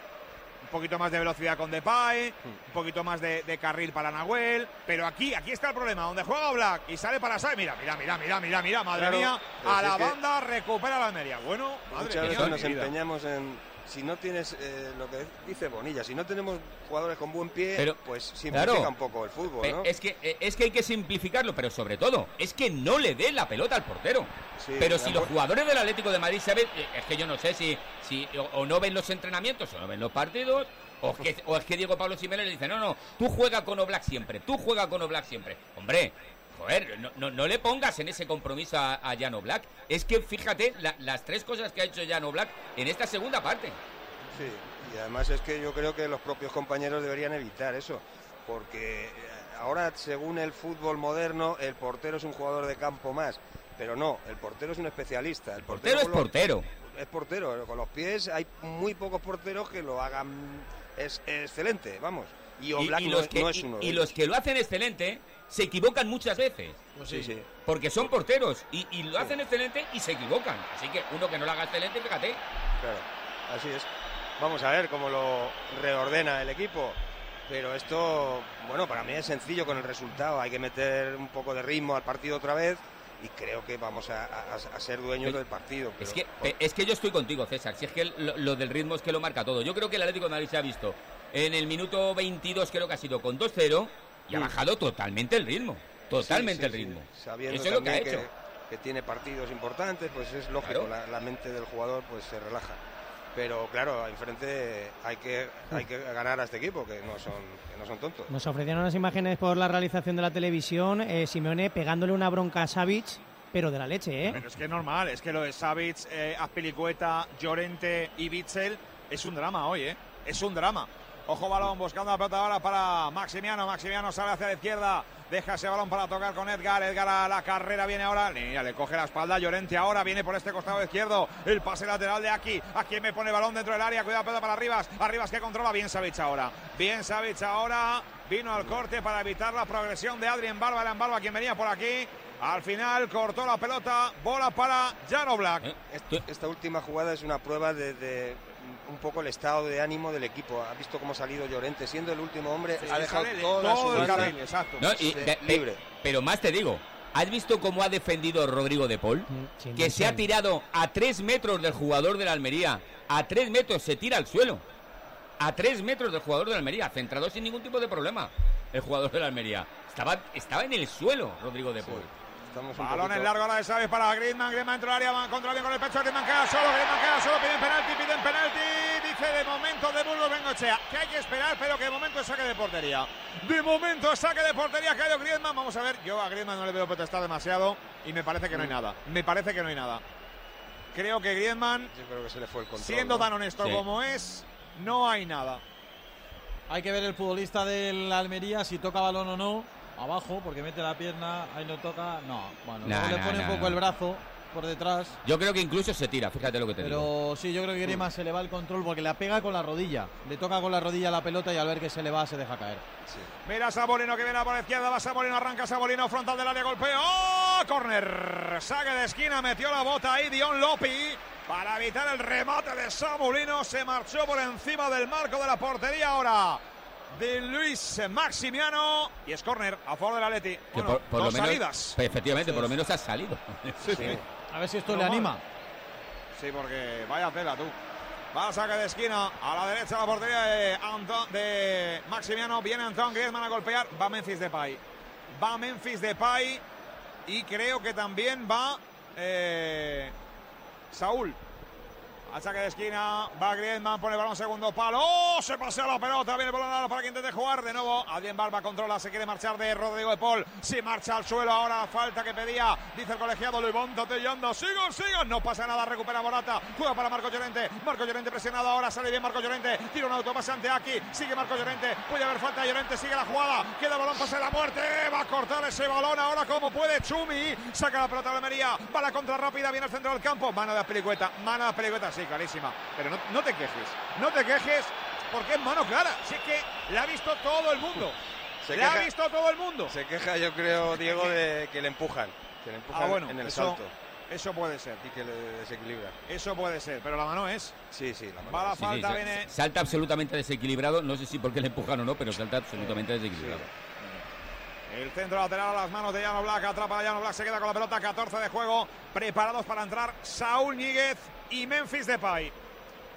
Un poquito más de velocidad con Depay, un poquito más de, de carril para Nahuel, pero aquí, aquí está el problema, donde juega Black y sale para Sai, mira, mira, mira, mira, mira, mira, madre Claro, mía, a la banda recupera la Almería. Bueno, madre Muchas mía, nos vida. empeñamos en. Si no tienes eh, lo que dice Bonilla, si no tenemos jugadores con buen pie, Pero, pues simplifica claro, un poco el fútbol, ¿no? Es que, eh, es que hay que simplificarlo, pero sobre todo, es que no le dé la pelota al portero. Sí, pero si los jugadores del Atlético de Madrid saben, eh, es que yo no sé si, si o, o no ven los entrenamientos o no ven los partidos, o es que, o es que Diego Pablo Simeone le dice, no, no, tú juega con Oblak siempre, tú juega con Oblak siempre. Hombre, joder, no, no, no le pongas en ese compromiso a, a Jan Oblak. Es que fíjate la- las tres cosas que ha hecho Jan Oblak en esta segunda parte. Sí, y además es que yo creo que los propios compañeros deberían evitar eso, porque eh, ahora, según el fútbol moderno, el portero es un jugador de campo más, pero no, el portero es un especialista. El Portero es los- portero. Es portero, con los pies hay muy pocos porteros que lo hagan es, excelente, vamos. Y Oblak no, los es- que, no es y- uno y los que lo hacen excelente se equivocan muchas veces. Sí, sí. Porque son porteros y, y lo hacen excelente y se equivocan. Así que uno que no lo haga excelente, fíjate. Claro, así es. Vamos a ver cómo lo reordena el equipo. Pero esto, bueno, para mí es sencillo con el resultado. Hay que meter un poco de ritmo al partido otra vez y creo que vamos a, a- a ser dueños del partido. Es que, pe- es que yo estoy contigo, César. Si es que lo, lo del ritmo es que lo marca todo. Yo creo que el Atlético de Madrid se ha visto en el minuto 22, creo que ha sido con 2-0 y ha bajado totalmente el ritmo. Totalmente Sí, sí, el ritmo. sí. Sabiendo Eso es lo que ha hecho. que tiene partidos importantes, pues es lógico, Claro. la, la mente del jugador pues se relaja. Pero claro, enfrente hay que, hay que ganar a este equipo, que no son, que no son tontos. Nos ofrecieron unas imágenes por la realización de la televisión, eh, Simeone pegándole una bronca a Savic, pero de la leche, ¿eh? Pero es que es normal, es que lo de Savic, eh, Azpilicueta, Llorente y Bitzel es un drama hoy, ¿eh? Es un drama. Ojo balón, buscando la pelota ahora para Maximiano. Maximiano sale hacia la izquierda. Deja ese balón para tocar con Edgar. Edgar a la carrera viene ahora. Mira, le coge la espalda. Llorente ahora viene por este costado izquierdo. El pase lateral de aquí. Aquí me pone balón dentro del área. Cuidado, pelota para Arribas. Arribas que controla. Bien Savic ahora. Bien Savic ahora. Vino al corte para evitar la progresión de Adrien Barba. Era en Barba quien venía por aquí. Al final cortó la pelota. Bola para Jan Oblak. Esta, esta última jugada es una prueba de, de un poco el estado de ánimo del equipo. Ha visto cómo ha salido Llorente, siendo el último hombre, Sí, ha dejado sale de toda todo su el carril, exacto. No, y de- de- libre. pe- pero más te digo, ¿has visto cómo ha defendido Rodrigo de Paul? sin que se ha tirado a tres metros del jugador de la Almería. A tres metros se tira al suelo. A tres metros del jugador de la Almería, centrado sin ningún tipo de problema. el jugador de la Almería. Estaba, estaba en el suelo Rodrigo de Paul. Balón en largo ahora de Xavi para Griezmann. Griezmann entra al área, va contra bien con el pecho. Griezmann queda solo, Griezmann queda solo. Piden penalti, piden penalti. Dice de momento de Burgos Bengochea que hay que esperar, pero que de momento es saque de portería. De momento saque de portería. Ha caído Griezmann. Vamos a ver. Yo a Griezmann no le veo protestar demasiado y me parece que no hay nada. Me parece que no hay nada. Creo que Griezmann, Yo creo que se le fue el control. siendo ¿no? tan honesto Sí. como es, no hay nada. Hay que ver el futbolista del Almería si toca balón o no. Abajo, porque mete la pierna, ahí no toca. No, bueno, Nah, luego le pone nah, un poco nah. el brazo por detrás. Yo creo que incluso se tira, fíjate lo que te digo. Pero sí, yo creo que Griezmann se le va el control porque la pega con la rodilla. Le toca con la rodilla la pelota y al ver que se le va se deja caer. Mira Sabolino que viene por la izquierda, va Sabolino, arranca Sabolino, frontal del área, golpeo, ¡oh! Corner, saque de esquina, metió la bota ahí Dion Lopi para evitar el remate de Sabolino, se marchó por encima del marco de la portería ahora de Luis Maximiano y es corner a favor del Atleti. Que Bueno, por, por dos lo menos, salidas. Efectivamente, Sí, por lo menos ha salido. Sí, sí. A ver si esto No le mal. anima. Sí, porque vaya tela tú. Va a saque de esquina a la derecha la portería de, Anto- de Maximiano. Viene Antoine Griezmann a golpear. Va Memphis Depay. Va Memphis Depay. Y creo que también va eh, Saúl. Al saque de esquina, va Griezmann, pone el balón segundo palo. ¡Oh! Se pasea la pelota, viene el balón para que intente jugar de nuevo. Adrien Barba controla, se quiere marchar de Rodrigo de Paul. Se marcha al suelo ahora falta que pedía. Dice el colegiado, levántate y anda. Sigan, sigan. No pasa nada, recupera Morata. Juega para Marco Llorente. Marco Llorente presionado ahora, sale bien Marco Llorente. Tira un autopase ante aquí. Sigue Marco Llorente. Puede haber falta Llorente, sigue la jugada. Queda el balón, pase la muerte. Va a cortar ese balón ahora como puede Chumi. Saca la pelota de Almería. Va la contra rápida, viene al centro del campo. Mano de Aspilicueta. Mano de Aspilicueta, sí, clarísima. Pero no, no te quejes. No te quejes porque es mano clara. Si es que la ha visto todo el mundo. [laughs] Se la ha queja- visto todo el mundo. Se queja, yo creo, [laughs] Diego, de que le empujan. Que le empujan Ah, bueno, en el eso- salto. Eso puede ser. Y que le desequilibra. Eso puede ser, pero la mano es. Sí, sí, la mano. Va la es. Sí, sí, falta, viene. Salta absolutamente desequilibrado. No sé si porque le empujan o no, pero salta absolutamente desequilibrado. El centro lateral a las manos de Llano Black. Atrapa a Llano Black. Se queda con la pelota. 14 de juego. Preparados para entrar Saúl Níguez y Memphis Depay.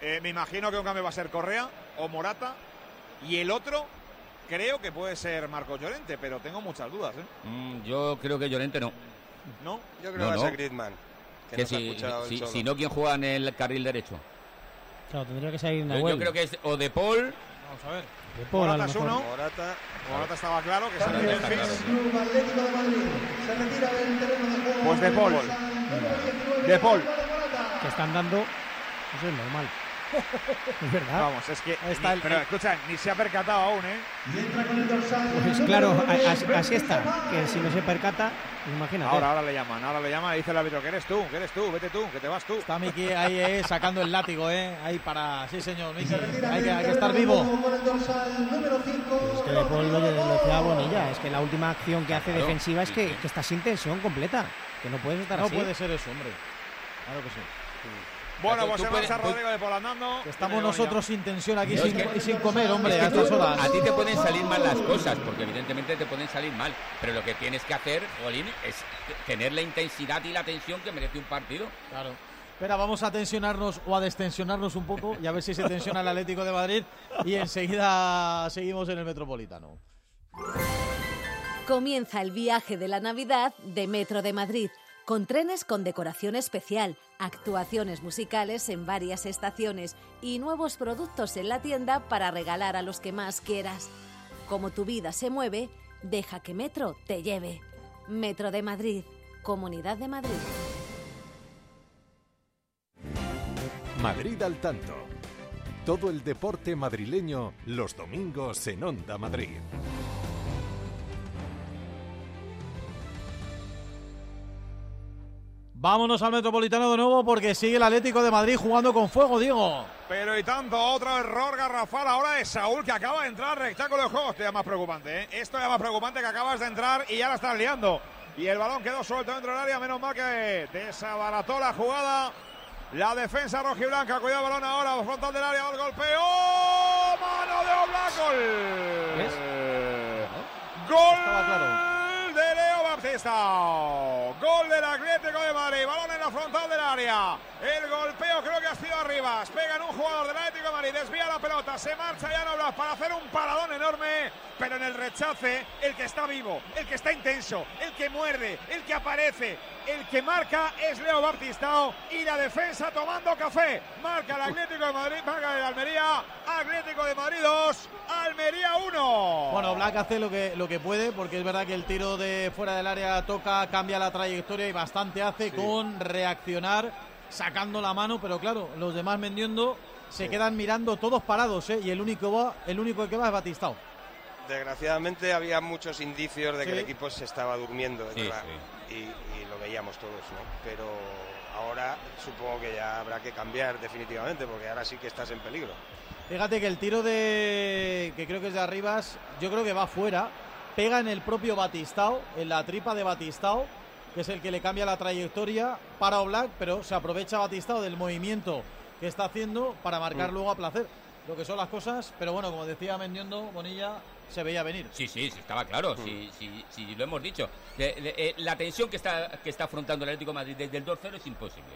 Eh, me imagino que un cambio va a ser Correa o Morata. Y el otro creo que puede ser Marco Llorente, pero tengo muchas dudas. ¿eh? Mm, yo creo que Llorente no. ¿No? Yo creo No, que va a ser Griezmann. Que, si, si- no, ¿quién juega en el carril derecho? Claro, tendría que salir Yo, Nahuel. yo creo que es o de Paul. Vamos a ver. De Paul, Morata es uno. Morata. Morata estaba claro que sale Memphis. claro, Pues de Paul. De Paul. Que están dando. Eso es normal. [laughs] es verdad. Vamos, es que. está ni- el- pero escucha, ni se ha percatado aún, ¿eh? Pues claro, a- así, así está. Que si no se percata, imagínate. Ahora, ahora le llaman, ahora le llaman y dice el árbitro que eres tú, que eres tú, vete tú, que te vas tú. Está Miki ahí eh, sacando el látigo, ¿eh? Ahí para. Sí, señor, Miki. Hay que, hay que estar vivo. Es que lo, lo decía Bonilla, es que la última acción que hace Claro, defensiva es que, que está sin tensión completa. Que no puedes estar No así. puede ser eso, hombre. Claro que sí. Bueno, pues se puedes- marcha Rodrigo de. Que estamos nosotros ya. sin tensión aquí sin, que- y sin comer, hombre, Es que a estas tú- horas. A ti te pueden salir mal las cosas, porque evidentemente te pueden salir mal. Pero lo que tienes que hacer, Jolín, es tener la intensidad y la tensión que merece un partido. Claro. Espera, vamos a tensionarnos o a destensionarnos un poco y a ver si se tensiona el Atlético de Madrid y enseguida seguimos en el Metropolitano. Comienza el viaje de la Navidad de Metro de Madrid, con trenes con decoración especial, actuaciones musicales en varias estaciones y nuevos productos en la tienda para regalar a los que más quieras. Como tu vida se mueve, deja que Metro te lleve. Metro de Madrid, Comunidad de Madrid. Madrid al tanto. Todo el deporte madrileño los domingos en Onda Madrid. Vámonos al Metropolitano de nuevo porque sigue el Atlético de Madrid jugando con fuego, Diego. Pero y tanto, otro error garrafal ahora de Saúl que acaba de entrar rectángulo de juego. Esto ya es más preocupante, ¿eh? Esto ya es más preocupante que acabas de entrar y ya la estás liando. Y el balón quedó suelto dentro del área, menos mal que desabarató la jugada. La defensa rojiblanca, cuidado balón ahora, frontal del área, el golpeo. ¡Mano de Oblak! ¡Gol! ¡Gol! Gol del Atlético de Madrid. Balón en la frontal del área. El golpeo creo que ha sido arriba. Pega en un jugador del Atlético de Madrid. Desvía la pelota. Se marcha ya Blas para hacer un paradón enorme. Pero en el rechace, el que está vivo, el que está intenso, el que muerde, el que aparece, el que marca es Leo Batistao. Y la defensa tomando café. Marca el Atlético de Madrid. Marca el Almería. Atlético de Madrid 2. Almería 1. Bueno, Black hace lo que, lo que puede, porque es verdad que el tiro de fuera del área toca, cambia la trayectoria y bastante hace con reaccionar sacando la mano, pero claro, los demás vendiendo se quedan mirando todos parados, ¿eh? y el único, va, el único que va es Batistao. Desgraciadamente había muchos indicios de que Sí. el equipo se estaba durmiendo Sí, ¿verdad? Y, y lo veíamos todos, ¿no? Pero ahora supongo que ya habrá que cambiar definitivamente, porque ahora sí que estás en peligro. Fíjate que el tiro de. que creo que es de Arribas, yo creo que va fuera. Pega en el propio Batistao, en la tripa de Batistao, que es el que le cambia la trayectoria para Oblak, pero se aprovecha Batistao del movimiento que está haciendo para marcar Mm. luego a placer. Lo que son las cosas, pero bueno, como decía Mendiondo, Bonilla se veía venir. Sí, sí, sí, estaba claro, sí, sí, sí, lo hemos dicho. Le- le- eh, la tensión que está, que está afrontando el Atlético de Madrid desde el 2-0 es imposible.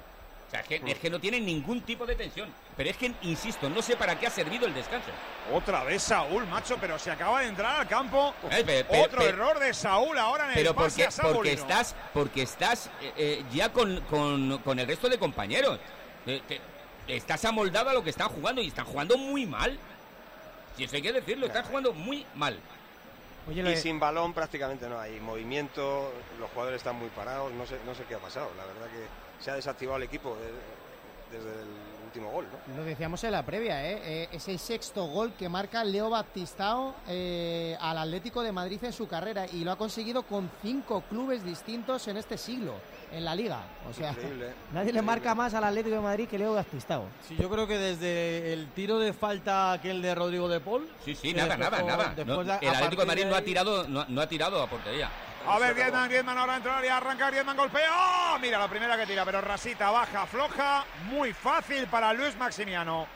O sea, es que, es que no tiene ningún tipo de tensión. Pero es que, insisto, no sé para qué ha servido el descanso. Otra vez Saúl, macho, pero se acaba de entrar al campo. Eh, pe- pe- Otro pe- error de Saúl ahora en Pero pase porque, a porque estás, porque estás eh, eh, ya con, con- con el resto de compañeros. Eh, te- estás amoldado a lo que están jugando y están jugando muy mal. Si eso hay que decirlo, están jugando muy mal. y sin balón prácticamente no hay movimiento, los jugadores están muy parados, no sé, no sé qué ha pasado. La verdad que se ha desactivado el equipo de- desde el último gol, ¿no? Lo decíamos en la previa, ¿eh? Eh, es el sexto gol que marca Leo Baptistao eh, al Atlético de Madrid en su carrera y lo ha conseguido con cinco clubes distintos en este siglo, en la liga. O sea, Increíble. [laughs] nadie le marca más al Atlético de Madrid que Leo Baptistao. Sí, yo creo que desde el tiro de falta aquel de Rodrigo de Paul. Sí, sí, nada, nada, nada. No, el Atlético de Madrid de no ha tirado, no, no ha tirado a portería. A ver, Griezmann, Griezmann ahora entra área, arranca Griezmann, golpea. ¡Oh! Mira, la primera que tira, pero rasita, baja, floja. Muy fácil para Luis Maximiano.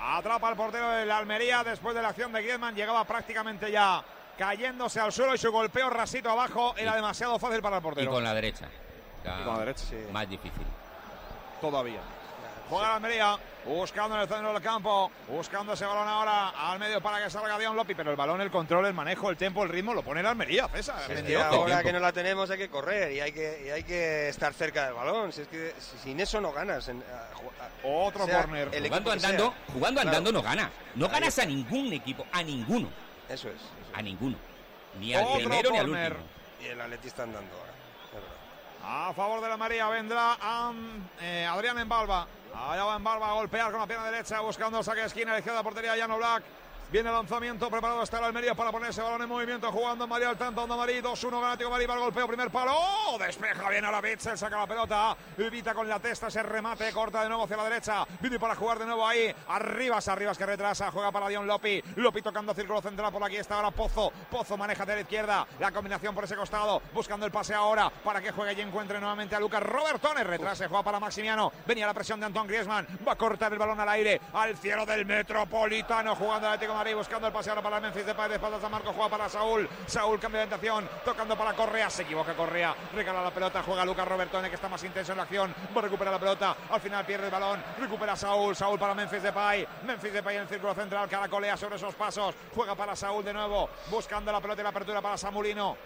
Atrapa al portero de la Almería después de la acción de Griezmann. Llegaba prácticamente ya cayéndose al suelo y su golpeo rasito abajo era demasiado fácil para el Y portero. con la derecha. Y con la derecha, sí. Más difícil. Todavía. Juega la Almería, buscando en el centro del campo, buscando ese balón ahora al medio para que salga Dion Lopi, pero el balón, el control, el manejo, el tempo, el ritmo lo pone la Almería, César. Ahora que no la tenemos hay que correr y hay que, y hay que estar cerca del balón. Si es que si- sin eso no ganas. en- a- ju- a- Otro el Jugando andando, jugando Claro. andando no ganas. No Ahí ganas está. a ningún equipo, a ninguno. Eso es. eso A ninguno. Ni al Otro primero ni al último. Y el Atleti está andando ahora. es verdad. A favor de la María vendrá eh, Adrián Embalba. Allá va Embalba a golpear con la pierna derecha, buscando el saque de esquina, izquierda portería, Llano Black. Viene el lanzamiento, preparado está el Almería para poner ese balón en movimiento, jugando María al tanto, Onda Marí, 2-1, Ganático Marí para el golpeo, primer palo, ¡Oh! despeja bien a la Bitzel, saca la pelota, evita con la testa ese remate, corta de nuevo hacia la derecha, viene para jugar de nuevo ahí, Arribas, Arribas que retrasa, juega para Dion Lopi, Lopi tocando círculo central por aquí está ahora Pozo, Pozo maneja de la izquierda, la combinación por ese costado, buscando el pase ahora, para que juegue y encuentre nuevamente a Lucas Robertones, retrase, juega para Maximiano, venía la presión de Antoine Griezmann, va a cortar el balón al aire, al cielo del Metropolitano, jugando Atlético de Madrid, buscando el pase ahora para Memphis Depay, de espaldas a Marco, juega para Saúl, Saúl cambia de orientación, tocando para Correa, se equivoca Correa, regala la pelota, juega Lucas Robertone que está más intenso en la acción, va a recuperar la pelota, al final pierde el balón, recupera Saúl, Saúl para Memphis Depay, Memphis Depay en el círculo central, caracolea sobre esos pasos, juega para Saúl de nuevo, buscando la pelota y la apertura para Samulino,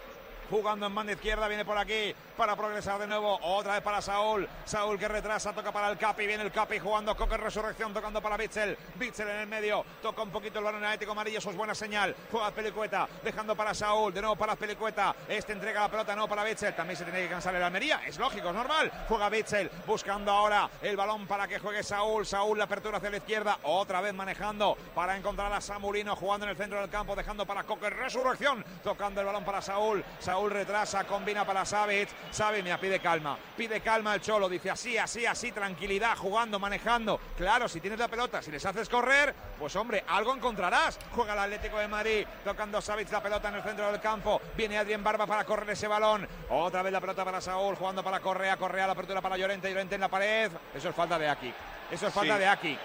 Jugando en banda izquierda, viene por aquí para progresar de nuevo. Otra vez para Saúl. Saúl que retrasa, toca para el Capi. Viene el Capi jugando Coque Resurrección, tocando para Bitzel. Bitzel en el medio, toca un poquito el balón Atlético Amarillo. Eso es buena señal. Juega Pelicueta, dejando para Saúl. De nuevo para Pelicueta. Este entrega la pelota, no para Bitzel. También se tiene que cansar el Almería. Es lógico, es normal. Juega Bitzel, buscando ahora el balón para que juegue Saúl. Saúl, la apertura hacia la izquierda. Otra vez manejando para encontrar a Samulino jugando en el centro del campo, dejando para Coque Resurrección. Tocando el balón para Saúl. Saúl retrasa, combina para Savic. Savic, mira, pide calma. Pide calma el Cholo. Dice así, así, así, tranquilidad, jugando, manejando. Claro, si tienes la pelota, si les haces correr, pues hombre, algo encontrarás. Juega el Atlético de Madrid, tocando Savic la pelota en el centro del campo. Viene Adrien Barba para correr ese balón. Otra vez la pelota para Saúl, jugando para Correa, Correa, la apertura para Llorente, Llorente en la pared. Eso es falta de aquí. Eso es falta Sí. de aquí.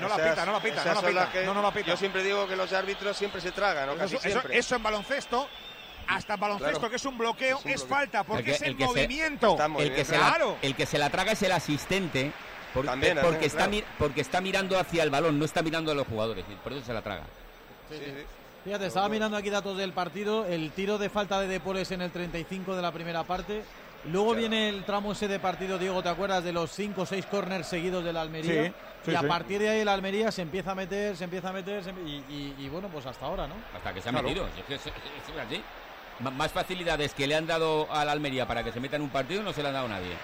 No la pita, no la pita, no la pita. No, no la pita. Yo siempre digo que los árbitros siempre se tragan, ¿no? Casi Eso, eso en baloncesto hasta baloncesto, Claro. que es un bloqueo, es, falta, porque es el, se- movimiento. el, que se claro. la, el que se la traga es el asistente. También, porque, también, está, claro. porque está mirando hacia el balón, no está mirando a los jugadores. Por eso se la traga. Fíjate, estaba mirando aquí datos del partido. El tiro de falta de Depores en el 35 de la primera parte. Luego viene el tramo ese de partido, Diego, ¿te acuerdas de los 5 o 6 corners seguidos del Almería? Sí, sí, y a sí. partir de ahí el Almería se empieza a meter, se empieza a meter, se em- y, y- y bueno, pues hasta ahora, ¿no? Hasta que se ha Claro. metido. es es- es así. Más facilidades que le han dado al Almería para que se meta en un partido no se le han dado a nadie.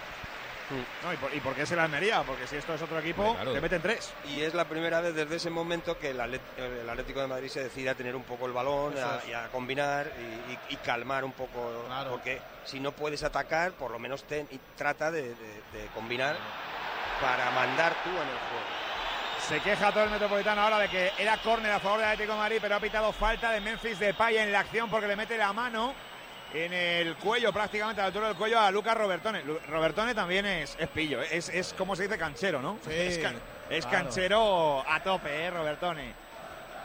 No, y, por, y por qué es el Almería? Porque si esto es otro equipo, claro. te meten tres. Y es la primera vez desde ese momento que el, Atlet- el Atlético de Madrid se decide a tener un poco el balón a- y a combinar y, y- y calmar un poco. Porque si no puedes atacar, por lo menos ten, y trata de, de- de combinar para mandar tú en el juego. Se queja todo el Metropolitano ahora de que era córner a favor del Atlético de Madrid, pero ha pitado falta de Memphis Depay en la acción porque le mete la mano en el cuello, prácticamente a la altura del cuello a Lucas Robertone. Robertone también es, es pillo, es, es como se dice canchero, ¿no? Sí, es can- es claro. canchero a tope, ¿eh, Robertone?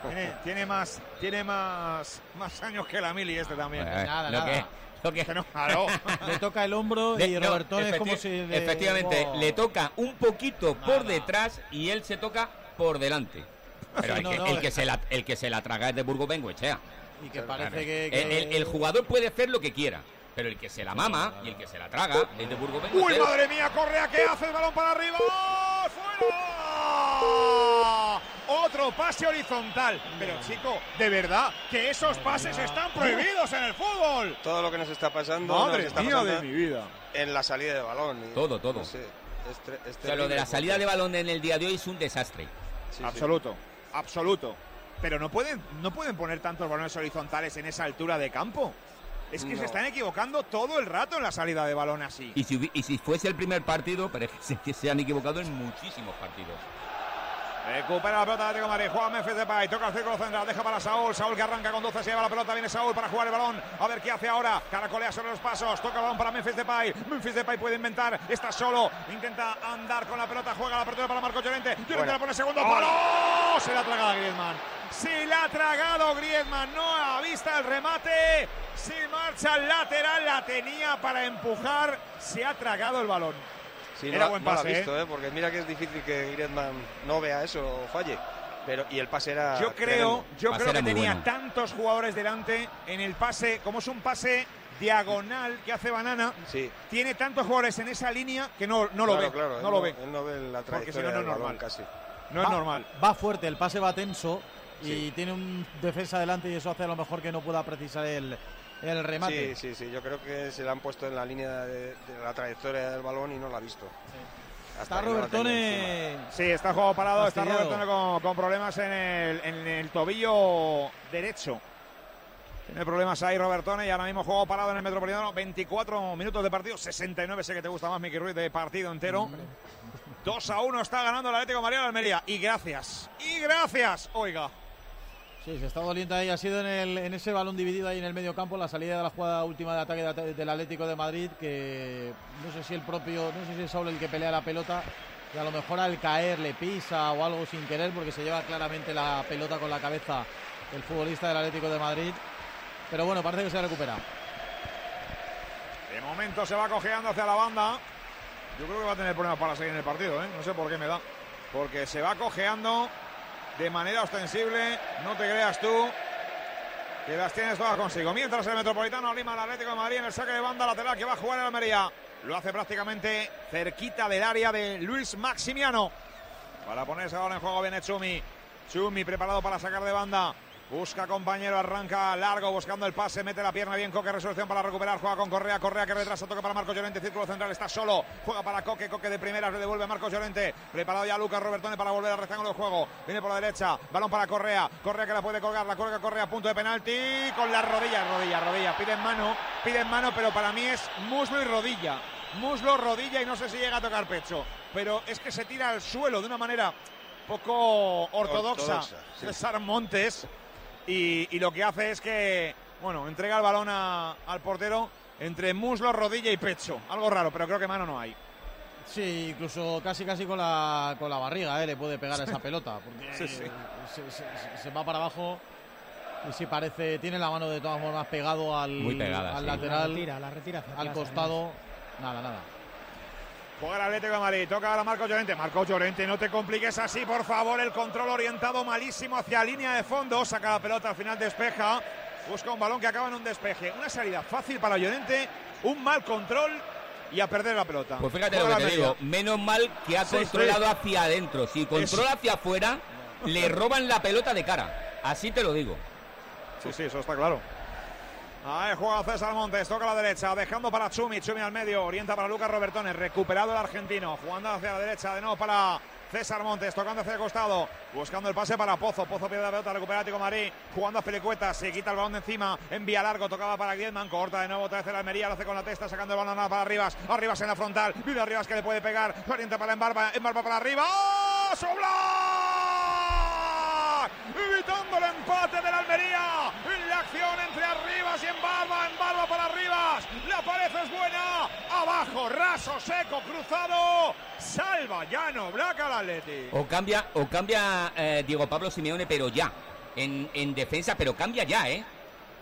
Tiene, tiene más, tiene más, más años que la mili este también. Nada, lo nada. que- lo que- no, claro. [laughs] Le toca el hombro De- y no, Robertone es como si... le- Efectivamente, Oh. le toca un poquito por detrás y él se toca por delante. Pero Sí, el, no, que, no, el eh. que se la, el que se la traga es de Burgos Bengoechea. Y que parece Claro. que... El, que- el- el jugador puede hacer lo que quiera, pero el que se la mama y el que se la traga es de Burgos ¡Uy, madre mía, Correa, ¿qué hace el balón para arriba? ¡Fuera! Otro pase horizontal. Pero chico, de verdad, que esos pases están prohibidos en el fútbol. Todo lo que nos está pasando. Madre nos está mía pasando de mi vida. En la salida de balón. y- Todo, todo. no sé, O sea, lo de la salida de balón en el día de hoy es un desastre. absoluto, absoluto. Pero no pueden, no pueden poner tantos balones horizontales en esa altura de campo. Es que No. se están equivocando todo el rato en la salida de balón así. Y si, y si fuese el primer partido, se- [laughs] que se han equivocado en muchísimos partidos. Recupera la pelota de Madrid. Juega Memphis Depay. Toca el círculo central. Deja para Saúl. Saúl que arranca con 12. Se lleva la pelota. Viene Saúl para jugar el balón. A ver qué hace ahora. Caracolea sobre los pasos. Toca el balón para Memphis Depay. Memphis Depay puede inventar. Está solo. Intenta andar con la pelota. Juega la apertura para Marco Llorente. Llorente Bueno. la pone segundo palo. Se la ha tragado Griezmann. Se la ha tragado Griezmann. No ha vista el remate. Se marcha al lateral. La tenía para empujar. Se ha tragado el balón. Sí, Era no, buen no lo ha pase, ¿eh? visto, ¿eh? porque mira que es difícil que Griezmann no vea eso o falle. Pero, y el pase era. Yo creo, tremendo. yo creo que tenía tantos jugadores delante en el pase, como es un pase diagonal que hace Banana, Sí. tiene tantos jugadores en esa línea que no, no lo Claro, ve. claro, no él lo ve. Él no ve la Porque si trayectoria no, no es normal. casi. No es Va- normal. Va fuerte, el pase va tenso y tiene un defensa delante y eso hace a lo mejor que no pueda precisar el, el remate. Sí, sí, sí. Yo creo que se le han puesto en la línea de, de la trayectoria del balón y no la ha visto. Está no la Robertone. encima. Sí, está jugado parado, está Fastidiado. Roberto con, con problemas en el, en el tobillo derecho. Tiene problemas ahí Robertone y ahora mismo juego parado en el Metropolitano. 24 minutos de partido, 69 sé que te gusta más, Miki Ruiz, de partido entero. 2 a 1 está ganando el Atlético de María de Almería. Y gracias, y gracias, oiga. Sí, se está doliente ahí. Ha sido en, el, en ese balón dividido ahí en el medio campo, la salida de la jugada última de ataque de ata- del Atlético de Madrid, que no sé si el propio, no sé si es Saúl el que pelea la pelota, que a lo mejor al caer le pisa o algo sin querer, porque se lleva claramente la pelota con la cabeza el futbolista del Atlético de Madrid. Pero bueno, parece que se recupera. De momento se va cojeando hacia la banda. Yo creo que va a tener problemas para seguir en el partido, ¿eh? No sé por qué me da. Porque se va cojeando de manera ostensible. No te creas tú que las tienes todas consigo. Mientras el Metropolitano anima al Atlético de Madrid en el saque de banda lateral que va a jugar el Almería. Lo hace prácticamente cerquita del área de Luis Maximiano. Para ponerse ahora en juego viene Chumi. Chumi preparado para sacar de banda. Busca compañero, arranca largo buscando el pase, mete la pierna bien, Coque, resolución para recuperar, juega con Correa, Correa que retrasa, toca para Marco Llorente, círculo central, está solo, juega para Coque, Coque de primeras, le devuelve a Marco Llorente, preparado ya Lucas Robertone para volver al rectángulo de juego, viene por la derecha, balón para Correa, Correa que la puede colgar, la cuelga Correa, punto de penalti, con la rodilla, rodilla, rodilla, piden mano, piden mano, pero para mí es muslo y rodilla, muslo, rodilla y no sé si llega a tocar pecho, pero es que se tira al suelo de una manera poco ortodoxa, Ortodoxa, sí. César Montes, y, y lo que hace es que, bueno, entrega el balón a- al portero entre muslo, rodilla y pecho. Algo raro, pero creo que mano no hay. Sí, incluso casi casi con la, con la barriga, ¿eh? le puede pegar a esa pelota, porque Sí, sí. Se, se- se va para abajo. Y sí parece, tiene la mano de todas formas pegado al, Muy pegada, al sí. lateral, La retira, la retira hacia al costado. Nada, nada. Juega el Atlético de Madrid, toca ahora Marco Llorente. Marco Llorente, no te compliques así, por favor. El control orientado malísimo hacia línea de fondo. Saca la pelota, al final despeja. Busca un balón que acaba en un despeje. Una salida fácil para Llorente, un mal control y a perder la pelota. Pues fíjate Juega lo que te digo, menos mal que ha Sí, controlado sí. hacia adentro. Si controla hacia afuera, le [laughs] roban la pelota de cara. Así te lo digo. Sí, sí, eso está claro. Ahí juega César Montes, toca a la derecha, dejando para Chumi, Chumi al medio, orienta para Lucas Robertone, recuperado el argentino, jugando hacia la derecha, de nuevo para César Montes, tocando hacia el costado, buscando el pase para Pozo, Pozo pierde la pelota, recupera de Madrid, jugando a Pelicueta, se quita el balón de encima, envía largo, tocaba para Griezmann, corta de nuevo otra vez el Almería, lo hace con la testa, sacando el balón para Arribas, Arribas en la frontal, vive Arribas que le puede pegar, orienta para Embarba, Embarba para arriba, ¡Oh! Evitando el empate del Almería. La acción entre Arribas y Embarba. Embarba para Arribas. La pared es buena. Abajo, raso, seco, cruzado. Salva Llano, Black al Atleti. O cambia, o cambia eh, Diego Pablo Simeone, pero ya. En, en defensa, pero cambia ya, ¿eh?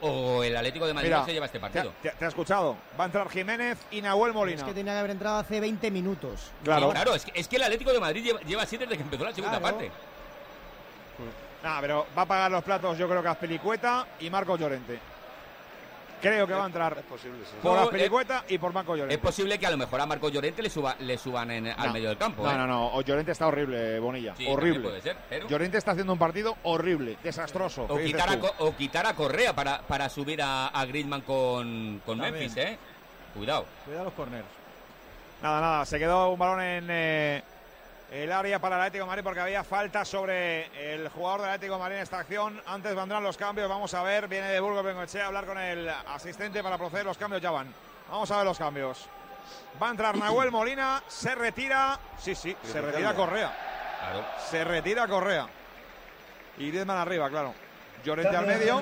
O el Atlético de Madrid Mira, no se lleva este ¿Te, partido. te- te ha escuchado? Va a entrar Jiménez y Nahuel Molina. Es que tenía que haber entrado hace 20 minutos. Claro. Claro, es que, es que el Atlético de Madrid lleva, lleva así desde que empezó la segunda Claro. parte. Nah, pero va a pagar los platos, yo creo que Azpilicueta y Marco Llorente. Creo que va a entrar Es posible, sí. por Azpilicueta y por Marco Llorente. Es posible que a lo mejor a Marco Llorente le, suba, le suban en- al medio del campo. No, ¿eh? no, no. O Llorente está horrible, Bonilla. Sí, horrible. puede ser, pero- Llorente está haciendo un partido horrible, desastroso. O ¿Qué dices quitar, a, o quitar a Correa para, para subir a, a Griezmann con, con. Memphis, ¿eh? Cuidado. Cuidado los corners. Nada, nada. Se quedó un balón en eh, el área para el Atlético de Madrid porque había falta sobre el jugador del Atlético de Madrid en esta acción. Antes vendrán los cambios. Vamos a ver. Viene de Burgos Bengoechea a hablar con el asistente para proceder. Los cambios ya van. Vamos a ver los cambios. Va a entrar Nahuel Molina. Se retira. Sí, sí. Se retira Correa. Claro. Se retira Correa. Y Griezmann arriba, claro. Llorente al medio.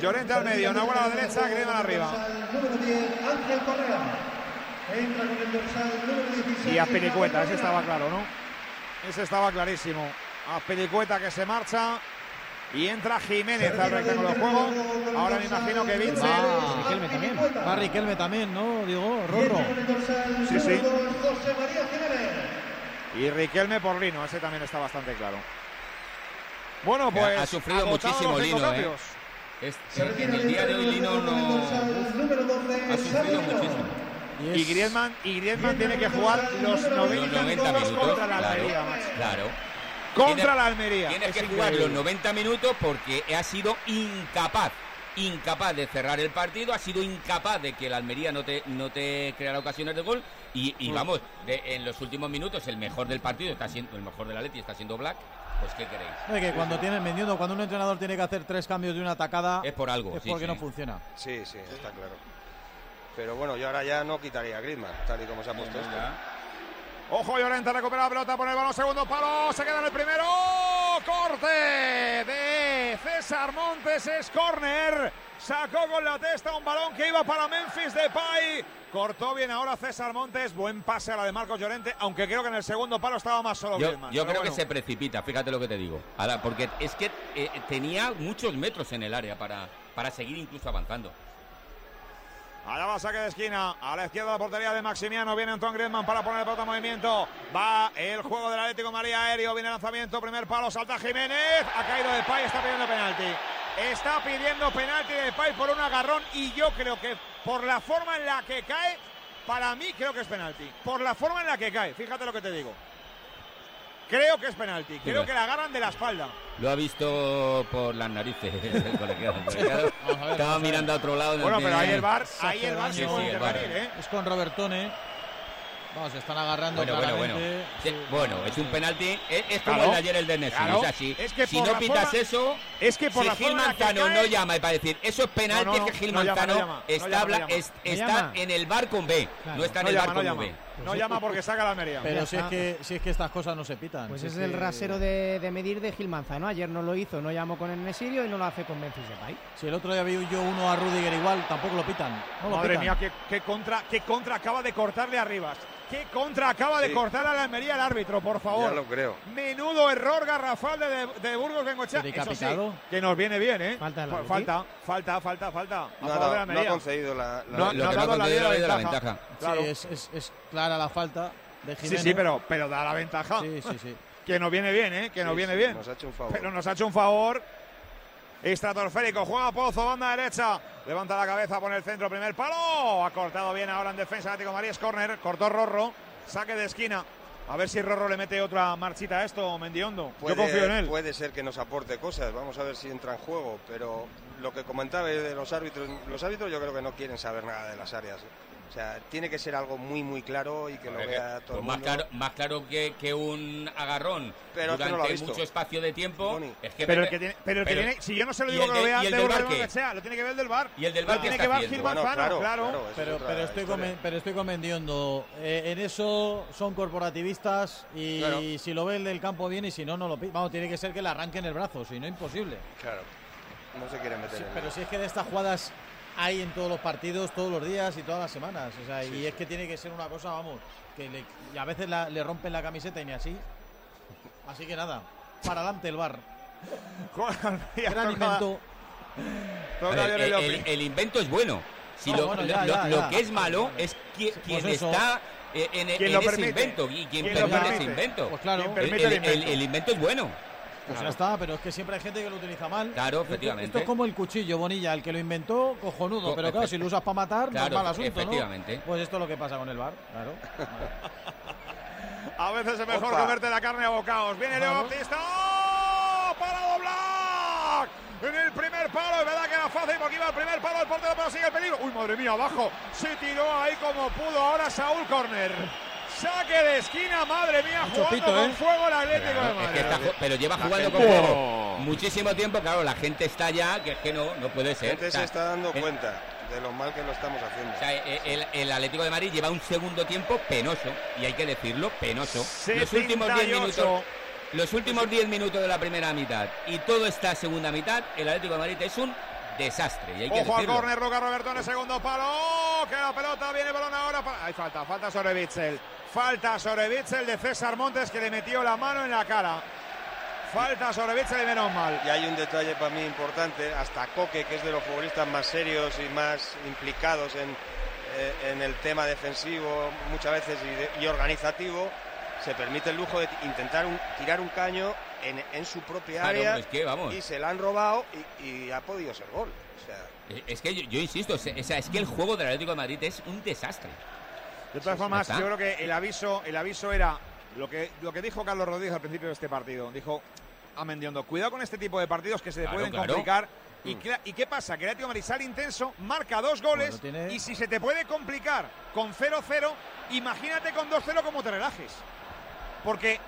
Llorente al medio. Nahuel a la derecha. Griezmann arriba. Y Azpilicueta, ese estaba claro, ¿no? Ese estaba clarísimo. Azpilicueta que se marcha y entra Jiménez al rectángulo de juego. Ahora me imagino que Vince. Va Riquelme también. Va Riquelme también, ¿no? Digo, Rorro. Sí, sí. Y Riquelme por Lino, ese también está bastante claro. Bueno, pues. ha sufrido muchísimo Lino, ¿eh? en el día de hoy Lino no ha sufrido muchísimo. Y Griezmann, y Griezmann tiene que jugar los 90, Los 90 minutos contra la claro, Almería, macho. claro. Contra Tiene- la Almería. Tienes Es que jugar increíble. los 90 minutos porque ha sido incapaz, incapaz de cerrar el partido, ha sido incapaz de que la Almería no te, no te creara ocasiones de gol y, y vamos, de- en los últimos minutos el mejor del partido está siendo, el mejor del Atleti está siendo Black, pues ¿qué queréis? Es que cuando tienen vendiendo, cuando un entrenador tiene que hacer tres cambios de una atacada, Es por algo, es sí, porque sí. no funciona. Sí, sí, está claro. Pero bueno, yo ahora ya no quitaría a Griezmann, tal y como se ha puesto esto. Ojo, Llorente recupera la pelota, pone el balón, segundo palo, se queda en el primero. Corte de César Montes, es córner. Sacó con la testa un balón que iba para Memphis Depay. Cortó bien ahora César Montes, buen pase a la de Marcos Llorente, aunque creo que en el segundo palo estaba más solo Yo, Griezmann. yo creo que se precipita, fíjate lo que te digo. Ahora, porque es que eh, tenía muchos metros en el área para, para seguir incluso avanzando. Allá va saque de esquina, a la izquierda la portería de Maximiano, viene Antoine Griezmann para poner el pelota en movimiento, va el juego del Atlético María aéreo, viene el lanzamiento, primer palo, salta Jiménez, ha caído de Pay, está pidiendo penalti. Está pidiendo penalti de Pay por un agarrón. Y yo creo que por la forma en la que cae, para mí creo que es penalti. Por la forma en la que cae, fíjate lo que te digo. Creo que es penalti, creo bueno. que la agarran de la espalda. Lo ha visto por las narices [laughs] el colegiado. El colegiado Vamos a ver, Estaba mirando a otro lado. no Bueno, pero ahí el Se ahí el VAR sí puede Sí, intervenir, ¿eh? Es con Robertone. Vamos, se están agarrando Bueno, bueno, bueno. claramente. Sí, bueno, es un penalti. Es, es como Claro, el de ayer el de Nessi. claro. O sea, si, Es que si no pitas forma- eso, Es que por si la Gil Manzano cae- no llama y para decir eso es penalti, No, no, es que Gil Manzano llama, está, llama, es- en el bar con B. Claro. No está en No el llama, bar no con llama. B. No llama porque saca la Almería. Pero si es, que, si es que estas cosas no se pitan. Pues si es que- el rasero de, de medir de Gil Manzano. Ayer no lo hizo, no llamó con el Nesirio y no lo hace con Memphis Depay. Si el otro día vi yo uno a Rudiger igual, tampoco lo pitan. No lo Madre pitan. mía, qué, qué contra, qué contra acaba de cortarle a Rivas. Qué contra acaba de Sí. cortar a la Almería el árbitro, por favor. Ya lo creo. Menudo error garrafal de, de Burgos Bengochea. ¿Pero y Eso sí, que nos viene bien, ¿eh? Falta Atleti. falta, falta, falta, falta. A No la dado- no ha concedido la, la- No, Lo no que ha no dado la la ventaja. ventaja. Claro. Sí, es, es- es clara la falta de Sí, Jiménez. sí, pero, pero da la ventaja. Sí, sí, sí. Que nos viene bien, ¿eh? Que nos Sí, viene sí, bien. Nos ha hecho un favor. Pero nos ha hecho un favor. Estratosférico, juega Pozo, banda derecha. Levanta la cabeza, pone el centro, primer palo. Ha cortado bien ahora en defensa Atlético de Madrid, es córner. Cortó Rorro, saque de esquina. A ver si Rorro le mete otra marchita a esto, Mendiondo. Puede, Yo confío en él. puede ser que nos aporte cosas, vamos a ver si entra en juego, pero lo que comentaba de los árbitros, los árbitros yo creo que no quieren saber nada de las áreas. O sea, tiene que ser algo muy muy claro y que lo vea todo pues el más mundo. claro, más claro que, que un agarrón Pero que no lo durante visto. mucho espacio de tiempo. Es que Pero el que tiene, pero el que pero- tiene, si yo no se lo ¿y digo el que lo vea el de del bar qué? Bengoechea, lo tiene que ver el del bar. ¿Y el del bar tiene que ver? Gil Bueno, claro, claro. claro, esa es Pero, estoy pero estoy convendiendo. Eh, en eso son corporativistas y Claro. si lo ve el del campo bien y si no, no lo pi- Vamos, tiene que ser que le arranquen el brazo, si no, imposible. Claro, no se quiere meter Sí, en pero si es que de estas jugadas hay en todos los partidos, todos los días y todas las semanas. O sea, y es que tiene que ser una cosa, vamos, que le- y a veces la- le rompen la camiseta y ni así. Así que nada, para adelante el bar. [laughs] Gran invento. [laughs] A ver, el, el- el invento es bueno. Si No, lo, bueno, lo- ya, lo- ya, lo ya. que es malo es qui- quien pues eso. está en, en lo ese permite. invento y quien, lo permite ese invento. Pues claro. Quien El, permite el el- el- invento. el invento es bueno. Pues ya está, pero es que siempre hay gente que lo utiliza mal. Claro, efectivamente. Esto es como el cuchillo, Bonilla, el que lo inventó, cojonudo. Co- Pero claro, si lo usas para matar, Claro, mal asunto, efectivamente. ¿no? Pues esto es lo que pasa con el bar, claro. A veces es mejor Opa. comerte la carne a bocados. Viene Leo Claro. Baptista. ¡Oh! ¡Para doblar! En el primer palo, es verdad que era fácil porque iba al primer palo, el portero pero sigue el peligro. ¡Uy, madre mía, abajo! Se tiró ahí como pudo. Ahora Saúl Corner. Saque de esquina, madre mía, Mucho jugando pito, con ¿eh? fuego el Atlético Claro, de es Madrid. que está pero lleva La jugando gente- con fuego muchísimo tiempo. Claro, la gente está ya, que es que no, no puede La ser. gente O sea, se está dando eh, cuenta de lo mal que lo estamos haciendo. O sea, eh, el, el Atlético de Madrid lleva un segundo tiempo penoso, y hay que decirlo, penoso. Los últimos 10 78. minutos, los últimos 10 minutos de la primera mitad y toda esta segunda mitad, el Atlético de Madrid es un desastre, y hay que Ojo al decirlo. córner, Luca Roberto en el segundo palo. ¡Oh! Que la pelota viene balón ahora. Para... Hay falta, falta sobre Bitzel. Falta sobre Bitzel de César Montes que le metió la mano en la cara. Falta sobre Bitzel y menos mal. Y hay un detalle para mí importante, hasta Coque, que es de los futbolistas más serios y más implicados en, eh, en el tema defensivo muchas veces y, de- y organizativo, se permite el lujo de intentar un- tirar un caño en, en su propia Claro, área es que, vamos. y se la han robado y, y ha podido ser gol. O sea, Eh, Es que yo, yo insisto, es, es- es que el juego del Atlético de Madrid es un desastre. De todas Sí, formas, yo creo que el aviso, el aviso era lo que, lo que dijo Carlos Rodríguez al principio de este partido. Dijo a Mendiondo, cuidado con este tipo de partidos que se Claro, pueden claro. complicar. ¿Y, cla- ¿Y qué pasa? Que el Atlético sale intenso, marca dos goles Bueno, tiene- y si se te puede complicar con 0-0, imagínate con 2-0 como te relajes. Porque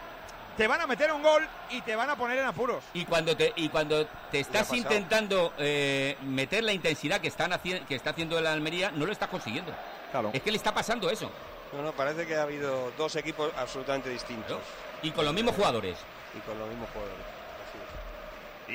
te van a meter un gol y te van a poner en apuros. Y cuando te, y cuando te estás intentando eh, meter la intensidad que, están que está haciendo el Almería, no lo estás consiguiendo. Claro. Es que le está pasando eso. no, no, parece que ha habido dos equipos absolutamente distintos Y con los mismos jugadores. y con los mismos jugadores. Así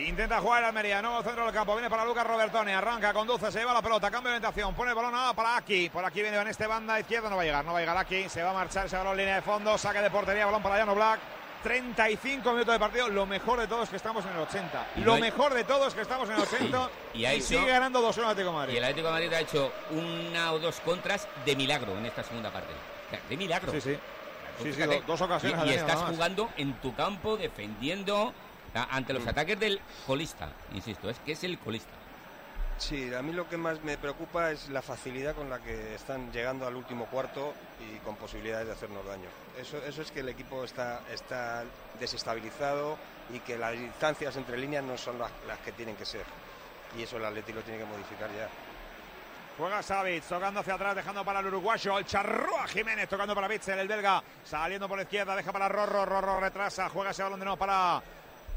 es. Intenta jugar el Almería, nuevo centro del campo, viene para Lucas Robertone, arranca, conduce, se lleva la pelota, cambio de orientación, pone el balón ah, para aquí, por aquí viene Van este banda izquierda, no va a llegar, no va a llegar aquí, se va a marchar, se va a línea de fondo, saque de portería, balón para Llano Black, 35 minutos de partido, lo mejor de todo es que estamos en el 80, Y no lo mejor de todo es que estamos en el 80 [coughs] Y- sigue ganando 2-1 el Atlético de Y Madrid. el Atlético de Madrid ha hecho una o dos contras de milagro en esta segunda parte. O sea, de milagro. Sí, sí. Sí, sí, dos ocasiones Y, estás jugando en tu campo, defendiendo ante los ataques del colista. Insisto, es que es el colista. Sí, a mí lo que más me preocupa es la facilidad con la que están llegando al último cuarto y con posibilidades de hacernos daño. Eso, eso es que el equipo está, está desestabilizado y que las distancias entre líneas no son las, las que tienen que ser. Y eso el Atleti lo tiene que modificar ya. Juega Savic, tocando hacia atrás, dejando para el uruguayo, el Charrúa Jiménez, tocando para Bitzel, el belga, saliendo por la izquierda, deja para Rorro, Rorro retrasa, juega ese balón de nuevo para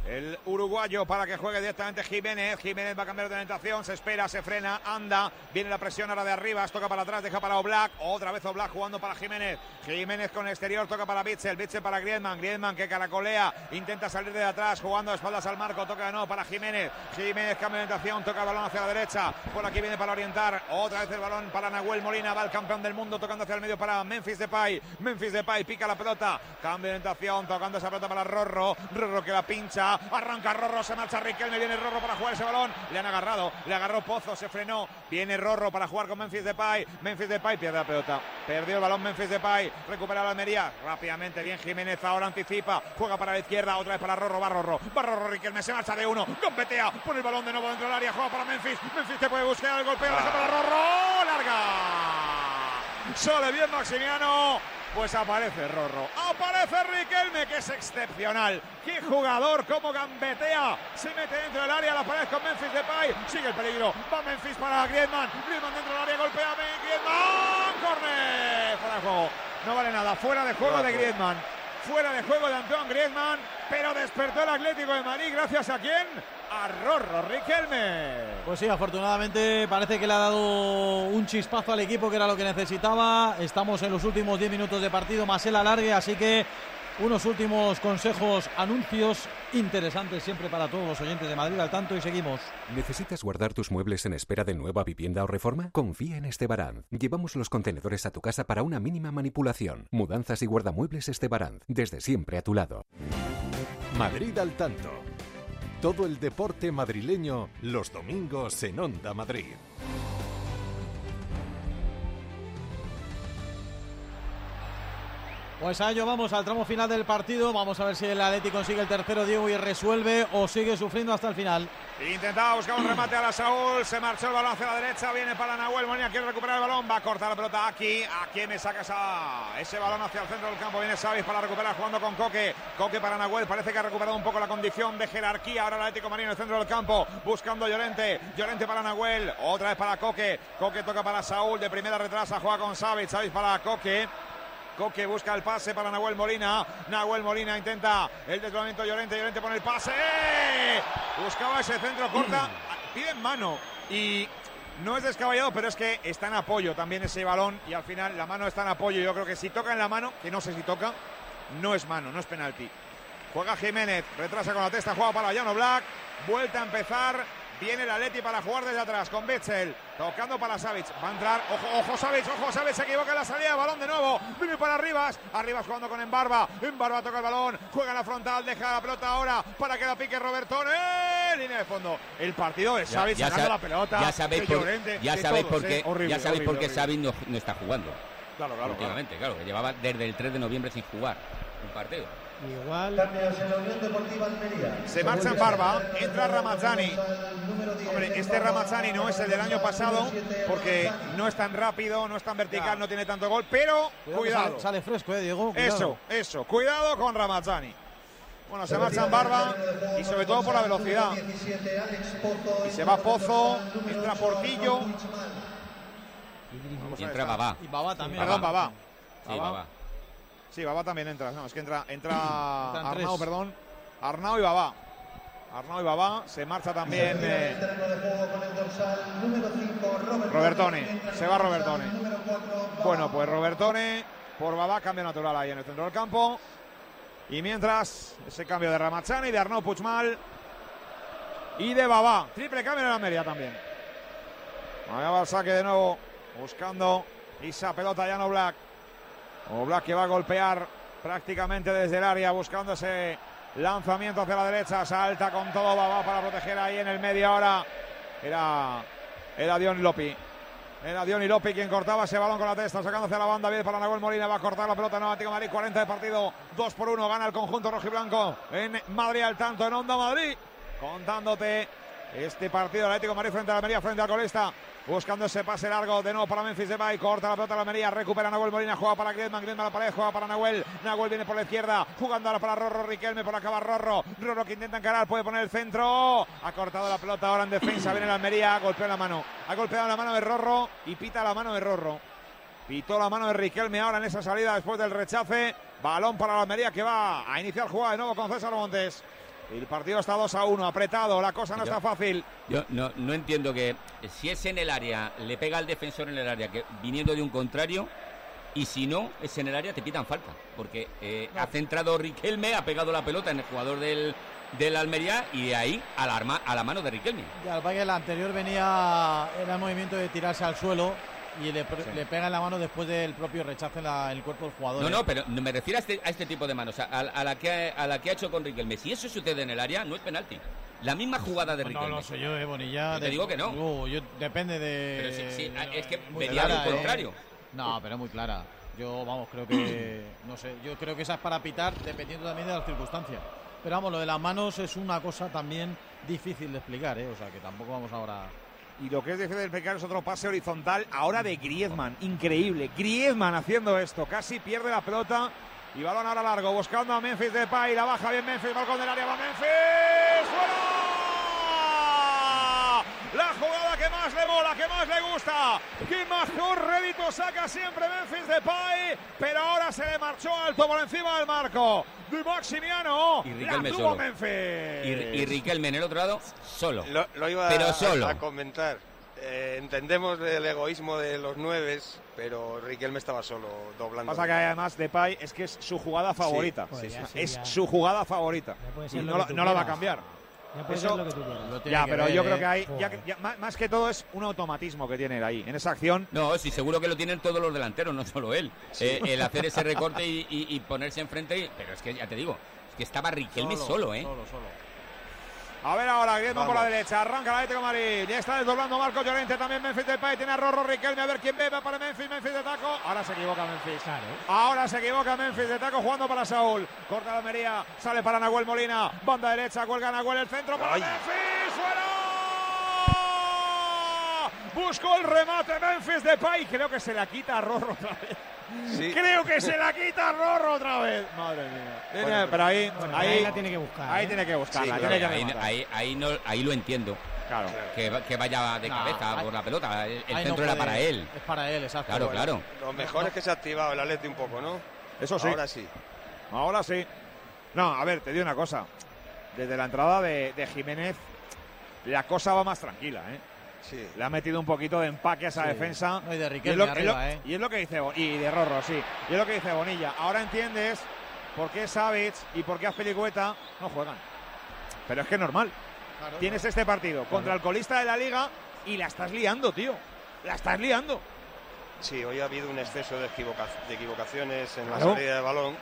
el uruguayo para que juegue directamente Jiménez. Jiménez va a cambiar de orientación, se espera, se frena, anda. Viene la presión ahora de arriba, toca para atrás, deja para Oblak. Otra vez Oblak jugando para Jiménez. Jiménez con exterior, toca para Bitzel, Bitzel para Griezmann. Griezmann que caracolea, intenta salir de atrás, jugando a espaldas al marco, toca de nuevo para Jiménez. Jiménez cambia de orientación, toca el balón hacia la derecha. Por aquí viene para orientar. Otra vez el balón para Nahuel Molina, va el campeón del mundo, tocando hacia el medio para Memphis Depay. Memphis Depay pica la pelota, cambia de orientación, tocando esa pelota para Rorro. Rorro que la pincha, arranca Rorro, se marcha Riquelme, viene Rorro para jugar ese balón. Le han agarrado, le agarró Pozo, se frenó. Viene Rorro para jugar con Memphis Depay. Memphis Depay pierde la pelota. Perdió el balón Memphis Depay. Recupera la Almería. Rápidamente, bien Jiménez. Ahora anticipa. Juega para la izquierda. Otra vez para Rorro. Va Rorro. Va Rorro. Riquelme se marcha de uno. Competea. Pone el balón de nuevo dentro del área. Juega para Memphis. Memphis que puede buscar el golpeo. Deja para Rorro. Larga. Sale bien Maximiano. Pues aparece Rorro. Aparece Riquelme, que es excepcional. Qué jugador, cómo gambetea. Se mete dentro del área, la pared con Memphis Depay. Sigue el peligro. Va Memphis para Griezmann. Griezmann dentro del área, golpea a Griezmann. Corner. Fuera de juego. No vale nada. Fuera de juego de Griezmann. Fuera de juego de Antoine Griezmann. Pero despertó el Atlético de Madrid. ¿Gracias a quién? A Rorro Riquelme. Pues sí, afortunadamente parece que le ha dado un chispazo al equipo que era lo que necesitaba. Estamos en los últimos 10 minutos de partido, más el alargue, así que unos últimos consejos, anuncios interesantes siempre para todos los oyentes de Madrid al tanto y seguimos. ¿Necesitas guardar tus muebles en espera de nueva vivienda o reforma? Confía en Estebaranz. Llevamos los contenedores a tu casa para una mínima manipulación. Mudanzas y guardamuebles Estebaranz, desde siempre a tu lado. Madrid al tanto. Todo el deporte madrileño los domingos en Onda Madrid. Pues a ello vamos al tramo final del partido. Vamos a ver si el Atleti consigue el tercero Diego y resuelve o sigue sufriendo hasta el final. Intentaba buscar un remate a la Saúl, se marchó el balón hacia la derecha, viene para Nahuel Molina, quiere recuperar el balón, va a cortar la pelota aquí, aquí me saca esa, ese balón hacia el centro del campo, viene Savis para recuperar jugando con Coque, Coque para Nahuel, parece que ha recuperado un poco la condición de jerarquía, ahora el Atlético Marino en el centro del campo, buscando Llorente, Llorente para Nahuel, otra vez para Coque, Coque toca para Saúl, de primera retrasa, juega con Savic, Savic para Coque, Coque busca el pase para Nahuel Molina. Nahuel Molina intenta el desdoblamiento Llorente. Llorente pone el pase. Buscaba ese centro corta. Pide en mano. Y no es descabellado, pero es que está en apoyo también ese balón. Y al final la mano está en apoyo. Yo creo que si toca en la mano, que no sé si toca, no es mano, no es penalti. Juega Jiménez, retrasa con la testa, juega para Llano Black. Vuelta a empezar. Viene el Atleti para jugar desde atrás con Betzel. Tocando para Savic. Va a entrar. Ojo, ojo, Savic, ojo, Savic. Se equivoca en la salida. Balón de nuevo. Viene para Arribas. Arribas jugando con Embarba. Embarba toca el balón. Juega la frontal. Deja la pelota ahora para que la pique Robertone. Línea de fondo. El partido de Savic ya sacando sa- la pelota. Ya sabéis por, Llorente, ya sabéis todos, por qué, eh. Horrible, ya sabéis por qué horrible, Xavi no, no está jugando. Claro, claro, Últimamente, claro. que llevaba desde el 3 de noviembre sin jugar un partido. Igual. Se marcha en barba, entra Ramazzani. Hombre, este Ramazzani no es el del año pasado porque no es tan rápido, no es tan vertical, no tiene tanto gol, pero Cuidado, cuidado. Sale, sale fresco, eh, Diego. cuidado. Eso, eso, cuidado con Ramazzani. Bueno, se marcha en barba y sobre todo por la velocidad. Y se va Pozo, entra Portillo. Y entra Babá. Y Babá también. Perdón, Babá. Sí, Babá. Sí, Babá también entra. No, es que entra, entra Entran Arnau, tres. perdón. Arnau y Babá. Arnau y Babá. Se marcha también eh, Robertone. Se va Robertone. Bueno, pues Robertone por Babá, cambio natural ahí en el centro del campo. Y mientras, ese cambio de Ramazzani, de Arnau Puigmal y de Babá. Triple cambio en la media también. Allá va el saque de nuevo, buscando esa pelota ya no Black. O Black que va a golpear prácticamente desde el área, buscando ese lanzamiento hacia la derecha. Salta con todo Babá para proteger ahí en el medio ahora. Era, era Dion Lopi. Era Dion Lopi quien cortaba ese balón con la testa, sacando hacia la banda. Bien para Nahuel Molina, va a cortar la pelota. No, Madrid, 40 de partido, 2 por 1. Gana el conjunto rojiblanco en Madrid al tanto, en Onda Madrid. Contándote este partido Atlético de Madrid frente a la Almería, frente al Colista. Buscando ese pase largo de nuevo para Memphis Depay. Corta la pelota la Almería. Recupera Nahuel Molina. Juega para Griezmann. Griezmann a la pared. Juega para Nahuel. Nahuel viene por la izquierda. Jugando ahora para Rorro Riquelme. Por acabar Rorro. Rorro que intenta encarar. Puede poner el centro. Ha cortado la pelota ahora en defensa. Viene la Almería. Golpea la mano. Ha golpeado la mano de Rorro. Y pita la mano de Rorro. Pitó la mano de Riquelme ahora en esa salida después del rechace. Balón para la Almería que va a iniciar jugada de nuevo con César Montes. El partido está 2 a 1, apretado, la cosa no Yo- está fácil. Yo no, no entiendo que si es en el área, le pega al defensor en el área, que viniendo de un contrario, y si no es en el área, te pitan falta. Porque eh, ha centrado Riquelme, ha pegado la pelota en el jugador del, del Almería y ahí a la, arma- a la mano de Riquelme. Ya, el anterior venía, era el movimiento de tirarse al suelo y le, pre- le pega en la mano después del propio rechazo en la- el cuerpo del jugador. No, ¿eh? no, pero no me refiero a este, a este tipo de manos, a, a la que, a la que ha hecho con Riquelme. Si eso sucede en el área, no es penalti. La misma jugada de No, Riquelme. no sé yo, eh, Bonilla. Yo te de- digo que no. Uh, yo- depende de. Pero sí, sí, es que clara, al eh. contrario. No, pero es muy clara. Yo, vamos, creo que. [clears throat] No sé, yo creo que esa es para pitar dependiendo también de las circunstancias. Pero vamos, lo de las manos es una cosa también difícil de explicar, ¿eh? O sea, que tampoco vamos ahora. Y lo que es difícil de explicar es otro pase horizontal ahora de Griezmann. Increíble. Griezmann haciendo esto. Casi pierde la pelota. Y balón ahora largo. Buscando a Memphis Depay. La baja bien Memphis. Balcón del área. Va Memphis. ¡Fuera! La jugada más le mola, que más le gusta. Que mejor rédito saca siempre Memphis Depay. Pero ahora se le marchó alto por encima del marco. De Maximiano. Y La Riquelme tuvo solo. Memphis. Y, y Riquelme en el otro lado, solo. Lo, lo iba Pero a, solo. a comentar. Eh, entendemos el egoísmo de los nueves, pero Riquelme estaba solo doblando. Pasa que además Depay es que es su jugada favorita. Sí, sí, sí, sí. es Ya. su jugada favorita. Y lo no, la- no la va a cambiar. Ya puede Eso- ser lo que tú quieras. Lo tiene Ya, que pero ver, yo creo que hay, ya, ya- más, más que todo es un automatismo que tiene él ahí. En esa acción, No, sí, seguro que lo tienen todos los delanteros, no solo él. Eh, el hacer ese [laughs] recorte y, y- y ponerse enfrente, y- pero es que ya te digo, es que estaba Riquelme solo, ¿eh? A ver ahora, Griezmann por la derecha, arranca el Atlético de Madrid, ya está desdoblando Marco Llorente, también Memphis Depay, tiene a Rorro Riquelme, a ver quién ve, va para Memphis, Memphis de taco, ahora se equivoca Memphis. Ahora se equivoca Memphis de taco jugando para Saúl, corta la Almería, sale para Nahuel Molina, banda derecha, cuelga Nahuel el centro para Ay. Memphis, fuera. Buscó el remate Memphis Depay, creo que se la quita a Rorro otra vez. Sí. Creo que se la quita Rorro otra vez. Madre mía. Bueno, pero ahí, bueno, ahí, ahí la tiene que buscar, Ahí ¿eh? tiene que buscarla. Sí, tiene claro, que ahí, ahí- ahí no, ahí lo entiendo. Claro. Que, que vaya de No, cabeza por la pelota. El, centro no era para él. Es para él, exacto. Claro, Bueno, claro. Lo mejor es que se ha activado el Atleti un poco, ¿no? Eso sí. Ahora sí. Ahora sí. No, a ver, te digo una cosa. Desde la entrada de, de Jiménez, la cosa va más tranquila, ¿eh? Sí. Le ha metido un poquito de empaque a esa Sí. defensa. No, y de Riquelme lo- es lo- arriba, ¿eh? y es lo que dice Bo- y de Rorro, sí. Y es lo que dice Bonilla. Ahora entiendes por qué Savic y por qué Azpilicueta no juegan. Pero es que es normal. Tienes este partido contra el colista de la liga y la estás liando, tío. La estás liando. Sí, hoy ha habido un exceso de, equivoca- de equivocaciones en la salida de balón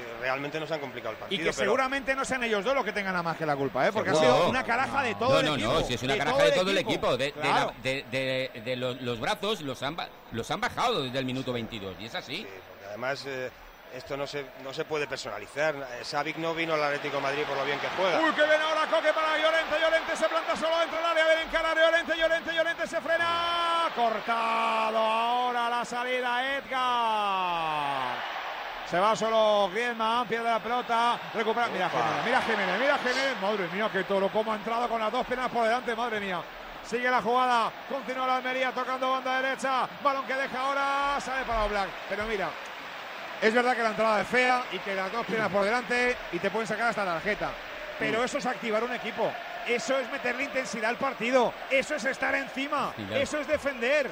que realmente nos han complicado el Y partido. que pero- seguramente no sean ellos dos los que tengan nada más que la culpa, ¿eh? Porque ha sido una caraja de todo no, el no, equipo. No, si es una de caraja de todo el equipo. De, de Claro. la- de- de- de los, los brazos los han, los han bajado desde el minuto 22. Y es así. porque además eh, esto no se, no se puede personalizar. Eh, Savic no vino al Atlético de Madrid por lo bien que juega. Uy, que viene ahora Coque para Llorente. Llorente se planta solo dentro del área. Viene encarar Llorente. Llorente, Llorente se frena. Cortado ahora la salida Edgar. Se va solo Griezmann, pierde la pelota, recupera. Mira. Jiménez, mira Jiménez, mira Jiménez. Madre mía, que toro, cómo ha entrado con las dos piernas por delante, madre mía. Sigue la jugada, continúa la Almería tocando banda derecha. Balón que deja ahora, sale para Oblak. Pero mira, es verdad que la entrada es fea y que las dos piernas por delante y te pueden sacar hasta tarjeta. Pero eso es activar un equipo. Eso es meterle intensidad al partido. Eso es estar encima. Eso es defender.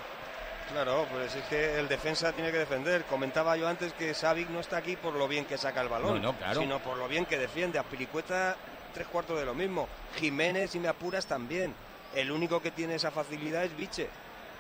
Claro, pues es que el defensa tiene que defender. Comentaba yo antes que Savic no está aquí por lo bien que saca el balón, No, no, claro. sino por lo bien que defiende. A Pilicueta tres cuartos de lo mismo. Jiménez, si me apuras, también. El único que tiene esa facilidad es Viche.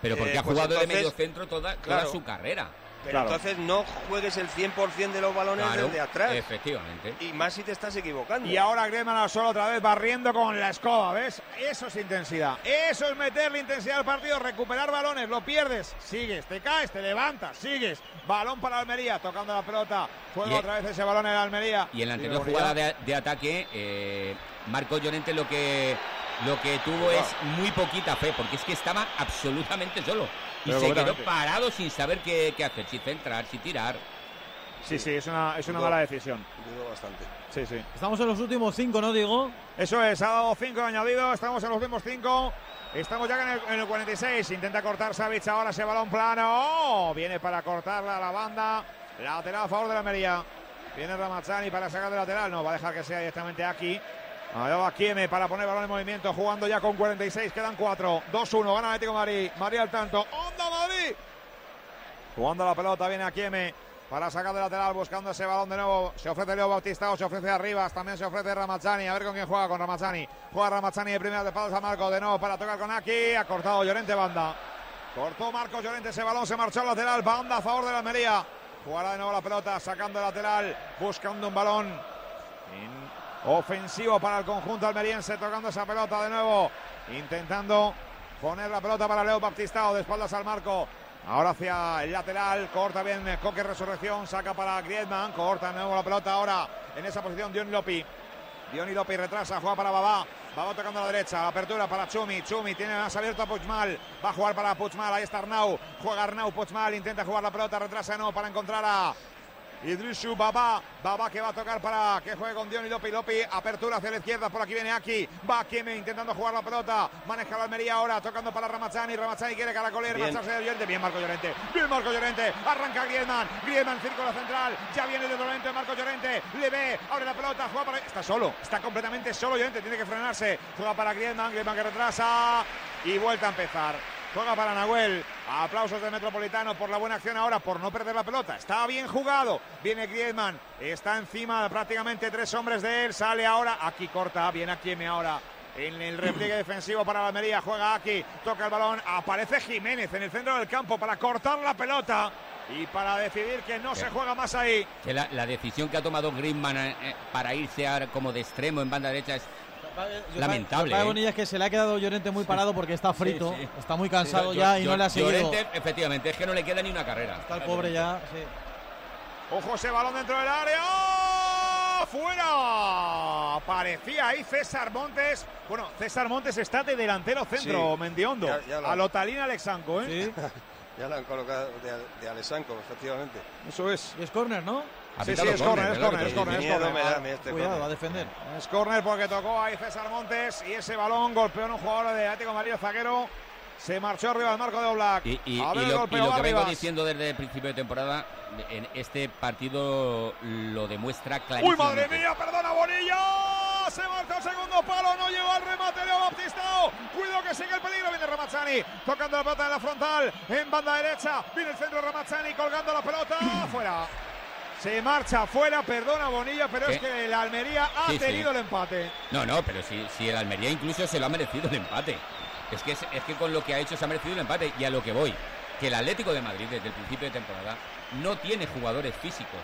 Pero porque Eh, ha pues jugado de medio centro toda, toda Claro. su carrera. Pero entonces no juegues el 100% de los balones Claro, desde atrás. Efectivamente. Y más si te estás equivocando. Y ahora Griezmann al solo otra vez barriendo con la escoba, ¿ves? Eso es intensidad. Eso es meterle intensidad al partido, recuperar balones, lo pierdes, sigues, te caes, te levantas, sigues. Balón para Almería, tocando la pelota. Juega otra vez ese balón en la Almería. Y en la anterior jugada de, de ataque, eh, Marco Llorente lo que, lo que tuvo es muy poquita fe, porque es que estaba absolutamente solo. Y Pero se quedó parado sin saber qué, qué hacer, si centrar, si tirar. Sí, sí, es una, es una Dudo- mala decisión. Dudo bastante. Sí, sí. Estamos en los últimos cinco, ¿no, Diego? Eso es, ha dado 5 añadidos, estamos en los últimos 5. Estamos ya en el, en el 46, intenta cortar Savic ahora ese balón plano. Oh, viene para cortarla a la banda. Lateral a favor de la Almería. Viene Ramazzani para sacar de lateral, no, va a dejar que sea directamente aquí. Allá va Kieme para poner balón en movimiento, jugando ya con 46, quedan 4. 2-1, gana Atlético Madrid. Madrid al tanto. ¡Onda Madrid! Jugando la pelota, viene a Kieme para sacar de lateral, buscando ese balón de nuevo. Se ofrece Leo Bautista o se ofrece Arribas, también se ofrece Ramazzani. A ver con quién juega con Ramazzani. Juega Ramazzani de primera de palos a Marco, de nuevo para tocar con Aki. Ha cortado Llorente banda. Cortó Marcos Llorente ese balón, se marchó al lateral. Banda a favor de la Almería. Jugará de nuevo la pelota, sacando el lateral, buscando un balón. Ofensivo para el conjunto almeriense, tocando esa pelota de nuevo. Intentando poner la pelota para Leo Baptistao, de espaldas al marco. Ahora hacia el lateral, corta bien Coque Resurrección, saca para Griezmann, corta de nuevo la pelota ahora en esa posición Dion Lopi. Dion Lopi retrasa, juega para Babá. Babá tocando a la derecha, apertura para Chumi. Chumi tiene más abierto a Puchmal. Va a jugar para Puchmal, ahí está Arnau. Juega Arnau, Puchmal intenta jugar la pelota, retrasa nuevo para encontrar a Idrisu Baba, Baba que va a tocar para que juegue con Dion y Lopi, Lopi, apertura hacia la izquierda, por aquí viene Aki, va Kieme intentando jugar la pelota, maneja la Almería ahora, tocando para Ramachani, Ramachani quiere caracoler, marcharse de Llorente, bien Marco Llorente, bien Marco Llorente, arranca Griezmann, Griezmann círculo central, ya viene de Llorente, Marco Llorente, le ve, abre la pelota, juega para, está solo, está completamente solo Llorente, tiene que frenarse, juega para Griezmann, Griezmann que retrasa. Y vuelta a empezar. Juega para Nahuel. Aplausos de Metropolitano por la buena acción ahora, por no perder la pelota. Está bien jugado. Viene Griezmann. Está encima prácticamente tres hombres de él. Sale ahora. Aquí corta. Viene Akieme ahora. En el repliegue defensivo para la Almería. Juega aquí. Toca el balón. Aparece Jiménez en el centro del campo para cortar la pelota. Y para decidir que no se juega más ahí. Que la, la decisión que ha tomado Griezmann eh, eh, para irse ahora como de extremo en banda derecha es lamentable. Lo ¿eh? Bonilla es que se le ha quedado Llorente muy parado porque está frito, Sí, sí. está muy cansado Sí, ya Yo- y no le ha seguido. Llorente, efectivamente, es que no le queda ni una carrera. Está el pobre ya, sí. Ojo ese balón dentro del área. ¡Oh! ¡Fuera! Aparecía ahí César Montes. Bueno, César Montes está de delantero centro, Sí, Mendiondo. ya- ya lo- A Lotalina Alexanco, ¿eh? [laughs] Ya lo han colocado de, de Alessanco, efectivamente. Eso es. Y es córner, ¿no? Sí, sí, es córner, es córner, es a mí este Cuidado, a defender. Es córner porque tocó ahí César Montes y ese balón golpeó en un jugador de Atlético de Madrid, zaguero. Se marchó arriba al marco de Oblak. Y, y- a ver y el lo, y lo que vengo diciendo desde el principio de temporada, en este partido lo demuestra ¡Uy, clarísimo. madre mía! ¡Perdona, Bonilla! Se marca el segundo palo, no llegó al remate Leo Baptistao. Cuidado que sigue el peligro, viene Ramazzani. Tocando la pelota en la frontal, en banda derecha. Viene el centro Ramazzani colgando la pelota. fuera. Se marcha fuera, perdona Bonilla, pero ¿Qué? es que la Almería ha Sí, sí. tenido el empate. No, no, pero si, si el Almería incluso se lo ha merecido el empate. Es que, es, es que con lo que ha hecho se ha merecido el empate. Y a lo que voy, que el Atlético de Madrid desde el principio de temporada no tiene jugadores físicos.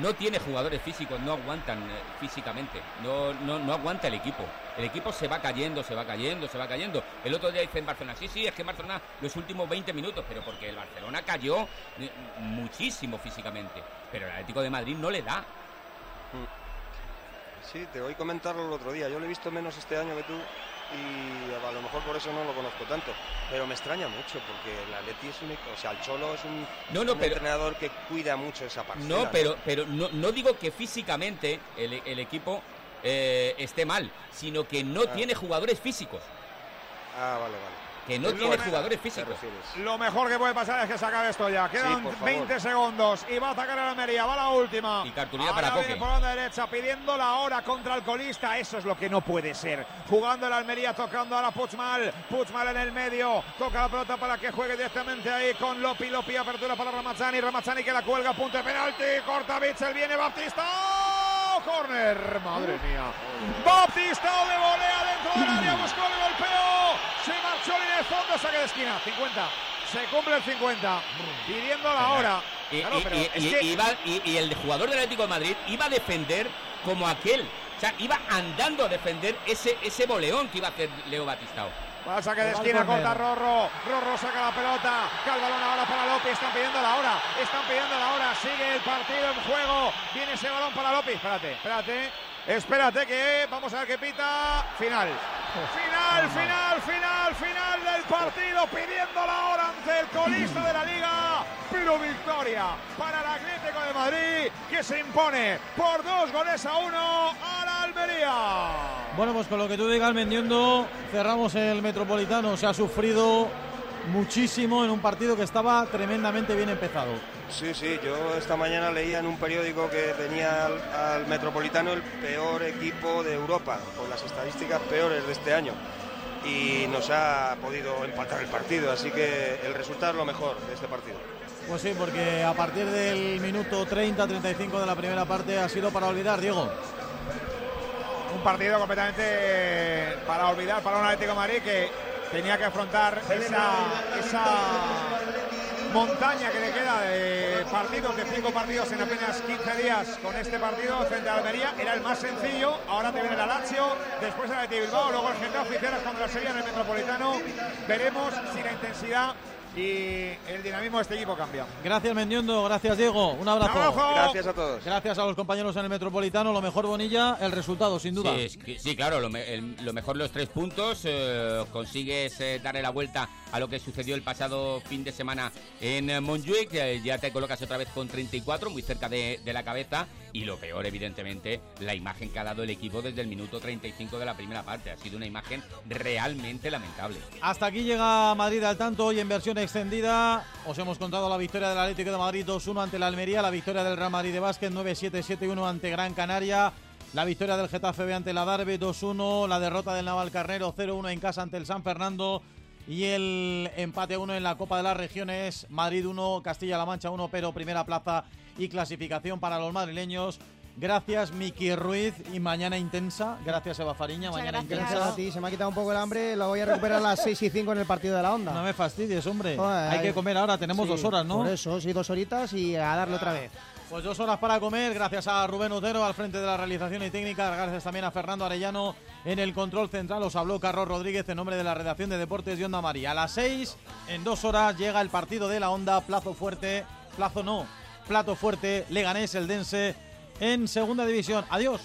No tiene jugadores físicos, no aguantan eh, físicamente, no, no, no aguanta el equipo. El equipo se va cayendo, se va cayendo, se va cayendo. El otro día dice en Barcelona, sí, sí, es que en Barcelona los últimos 20 minutos, pero porque el Barcelona cayó eh, muchísimo físicamente. Pero el Atlético de Madrid no le da. Sí, te oí comentarlo el otro día. Yo lo he visto menos este año que tú y a lo mejor por eso no lo conozco tanto. Pero me extraña mucho porque el Atleti es un... O sea, el Cholo es un, No, no, un pero- entrenador que cuida mucho esa parcela. No, pero, pero no, no digo que físicamente el, el equipo eh, esté mal, sino que no Ah. tiene jugadores físicos. Ah, vale, vale. Que no lo tiene jugadores físicos. Lo mejor que puede pasar es que se acabe esto ya. Quedan por favor. 20 segundos y va a atacar a la Almería. Va la última. Y cartulina Ahora para Coque. por banda derecha pidiendo la hora contra el colista. Eso es lo que no puede ser. Jugando el Almería, tocando ahora Puchmal. Puchmal en el medio. Toca la pelota para que juegue directamente ahí con Lopi. Lopi, apertura para Ramazzani. Ramazzani que la cuelga, punto de penalti. Corta Bitzel, viene Baptista. Corner, madre mía. Baptista de volea dentro del área, buscó el golpeo. Se marchó en el fondo, saque de esquina. 50. Se cumple el 50. Pidiendo la hora. Y, Claro, y- pero y- es y- que- iba- y- y el jugador del Atlético de Madrid iba a defender como aquel. O sea, iba andando a defender ese, ese boleón que iba a hacer Leo Batistao. Va al saque de esquina, corta Rorro. Rorro saca la pelota. Cae el balón ahora para López. Están pidiendo la hora. Están pidiendo la hora. Sigue el partido en juego. Viene ese balón para López. Espérate, espérate. Espérate que vamos a ver qué pita. Final. Final, final, final, final del partido. Pidiendo la hora ante el colista de la liga. Pero victoria para el Atlético de Madrid que se impone por dos goles a uno a la Almería. Bueno, pues con lo que tú digas, Mendiondo, cerramos el Metropolitano. Se ha sufrido muchísimo en un partido que estaba tremendamente bien empezado. Sí, sí, yo esta mañana leía en un periódico que tenía al, al Metropolitano el peor equipo de Europa, con las estadísticas peores de este año. Y nos ha podido empatar el partido, así que el resultado es lo mejor de este partido. Pues sí, porque a partir del minuto 30-35 de la primera parte ha sido para olvidar, Diego. Un partido completamente para olvidar para un Atlético de Madrid que tenía que afrontar esa, esa montaña que le queda de partidos, de cinco partidos en apenas 15 días con este partido frente a Almería. Era el más sencillo, ahora te viene el Lazio, después el Atlético Bilbao, luego el Getafe y cierras contra la Sevilla en el Metropolitano. Veremos si la intensidad y el dinamismo de este equipo cambia. Gracias, Mendiondo. Gracias, Diego. Un abrazo. Un abrazo. Gracias a todos. Gracias a los compañeros en el Metropolitano. Lo mejor, Bonilla, el resultado, sin duda. Sí, es que- sí, claro, lo, me- el- lo mejor los tres puntos. eh, consigues eh, darle la vuelta a lo que sucedió el pasado fin de semana en eh, Montjuic. eh, ya te colocas otra vez con 34, muy cerca de, de la cabeza. Y lo peor, evidentemente, la imagen que ha dado el equipo desde el minuto 35 de la primera parte. Ha sido una imagen realmente lamentable. Hasta aquí llega Madrid al tanto hoy en versión extendida. Os hemos contado la victoria del Atlético de Madrid 2-1 ante la Almería, la victoria del Real Madrid de básquet 9-7-7-1 ante Gran Canaria, la victoria del Getafe B ante la Darbe 2-1, la derrota del Naval Carnero 0-1 en casa ante el San Fernando y el empate 1 en la Copa de las Regiones, Madrid 1, Castilla-La Mancha 1, pero primera plaza y clasificación para los madrileños. Gracias, Miki Ruiz, y mañana intensa. Gracias, Eva Fariña. mañana Gracias intensa. a ti, se me ha quitado un poco el hambre, la voy a recuperar a las 6 y 5 en el partido de la onda. No me fastidies, hombre. Joder, Hay ay. que comer ahora, tenemos Sí, dos horas, ¿no? Por eso, sí, dos horitas y a darle otra vez. Pues dos horas para comer, gracias a Rubén Otero al frente de la realización y técnica, gracias también a Fernando Arellano en el control central. Os habló Carlos Rodríguez en nombre de la redacción de Deportes de Onda María. A las seis, en dos horas, llega el partido de la Onda, plazo fuerte, plazo no, plato fuerte, Leganés, el Dense en segunda división. Adiós.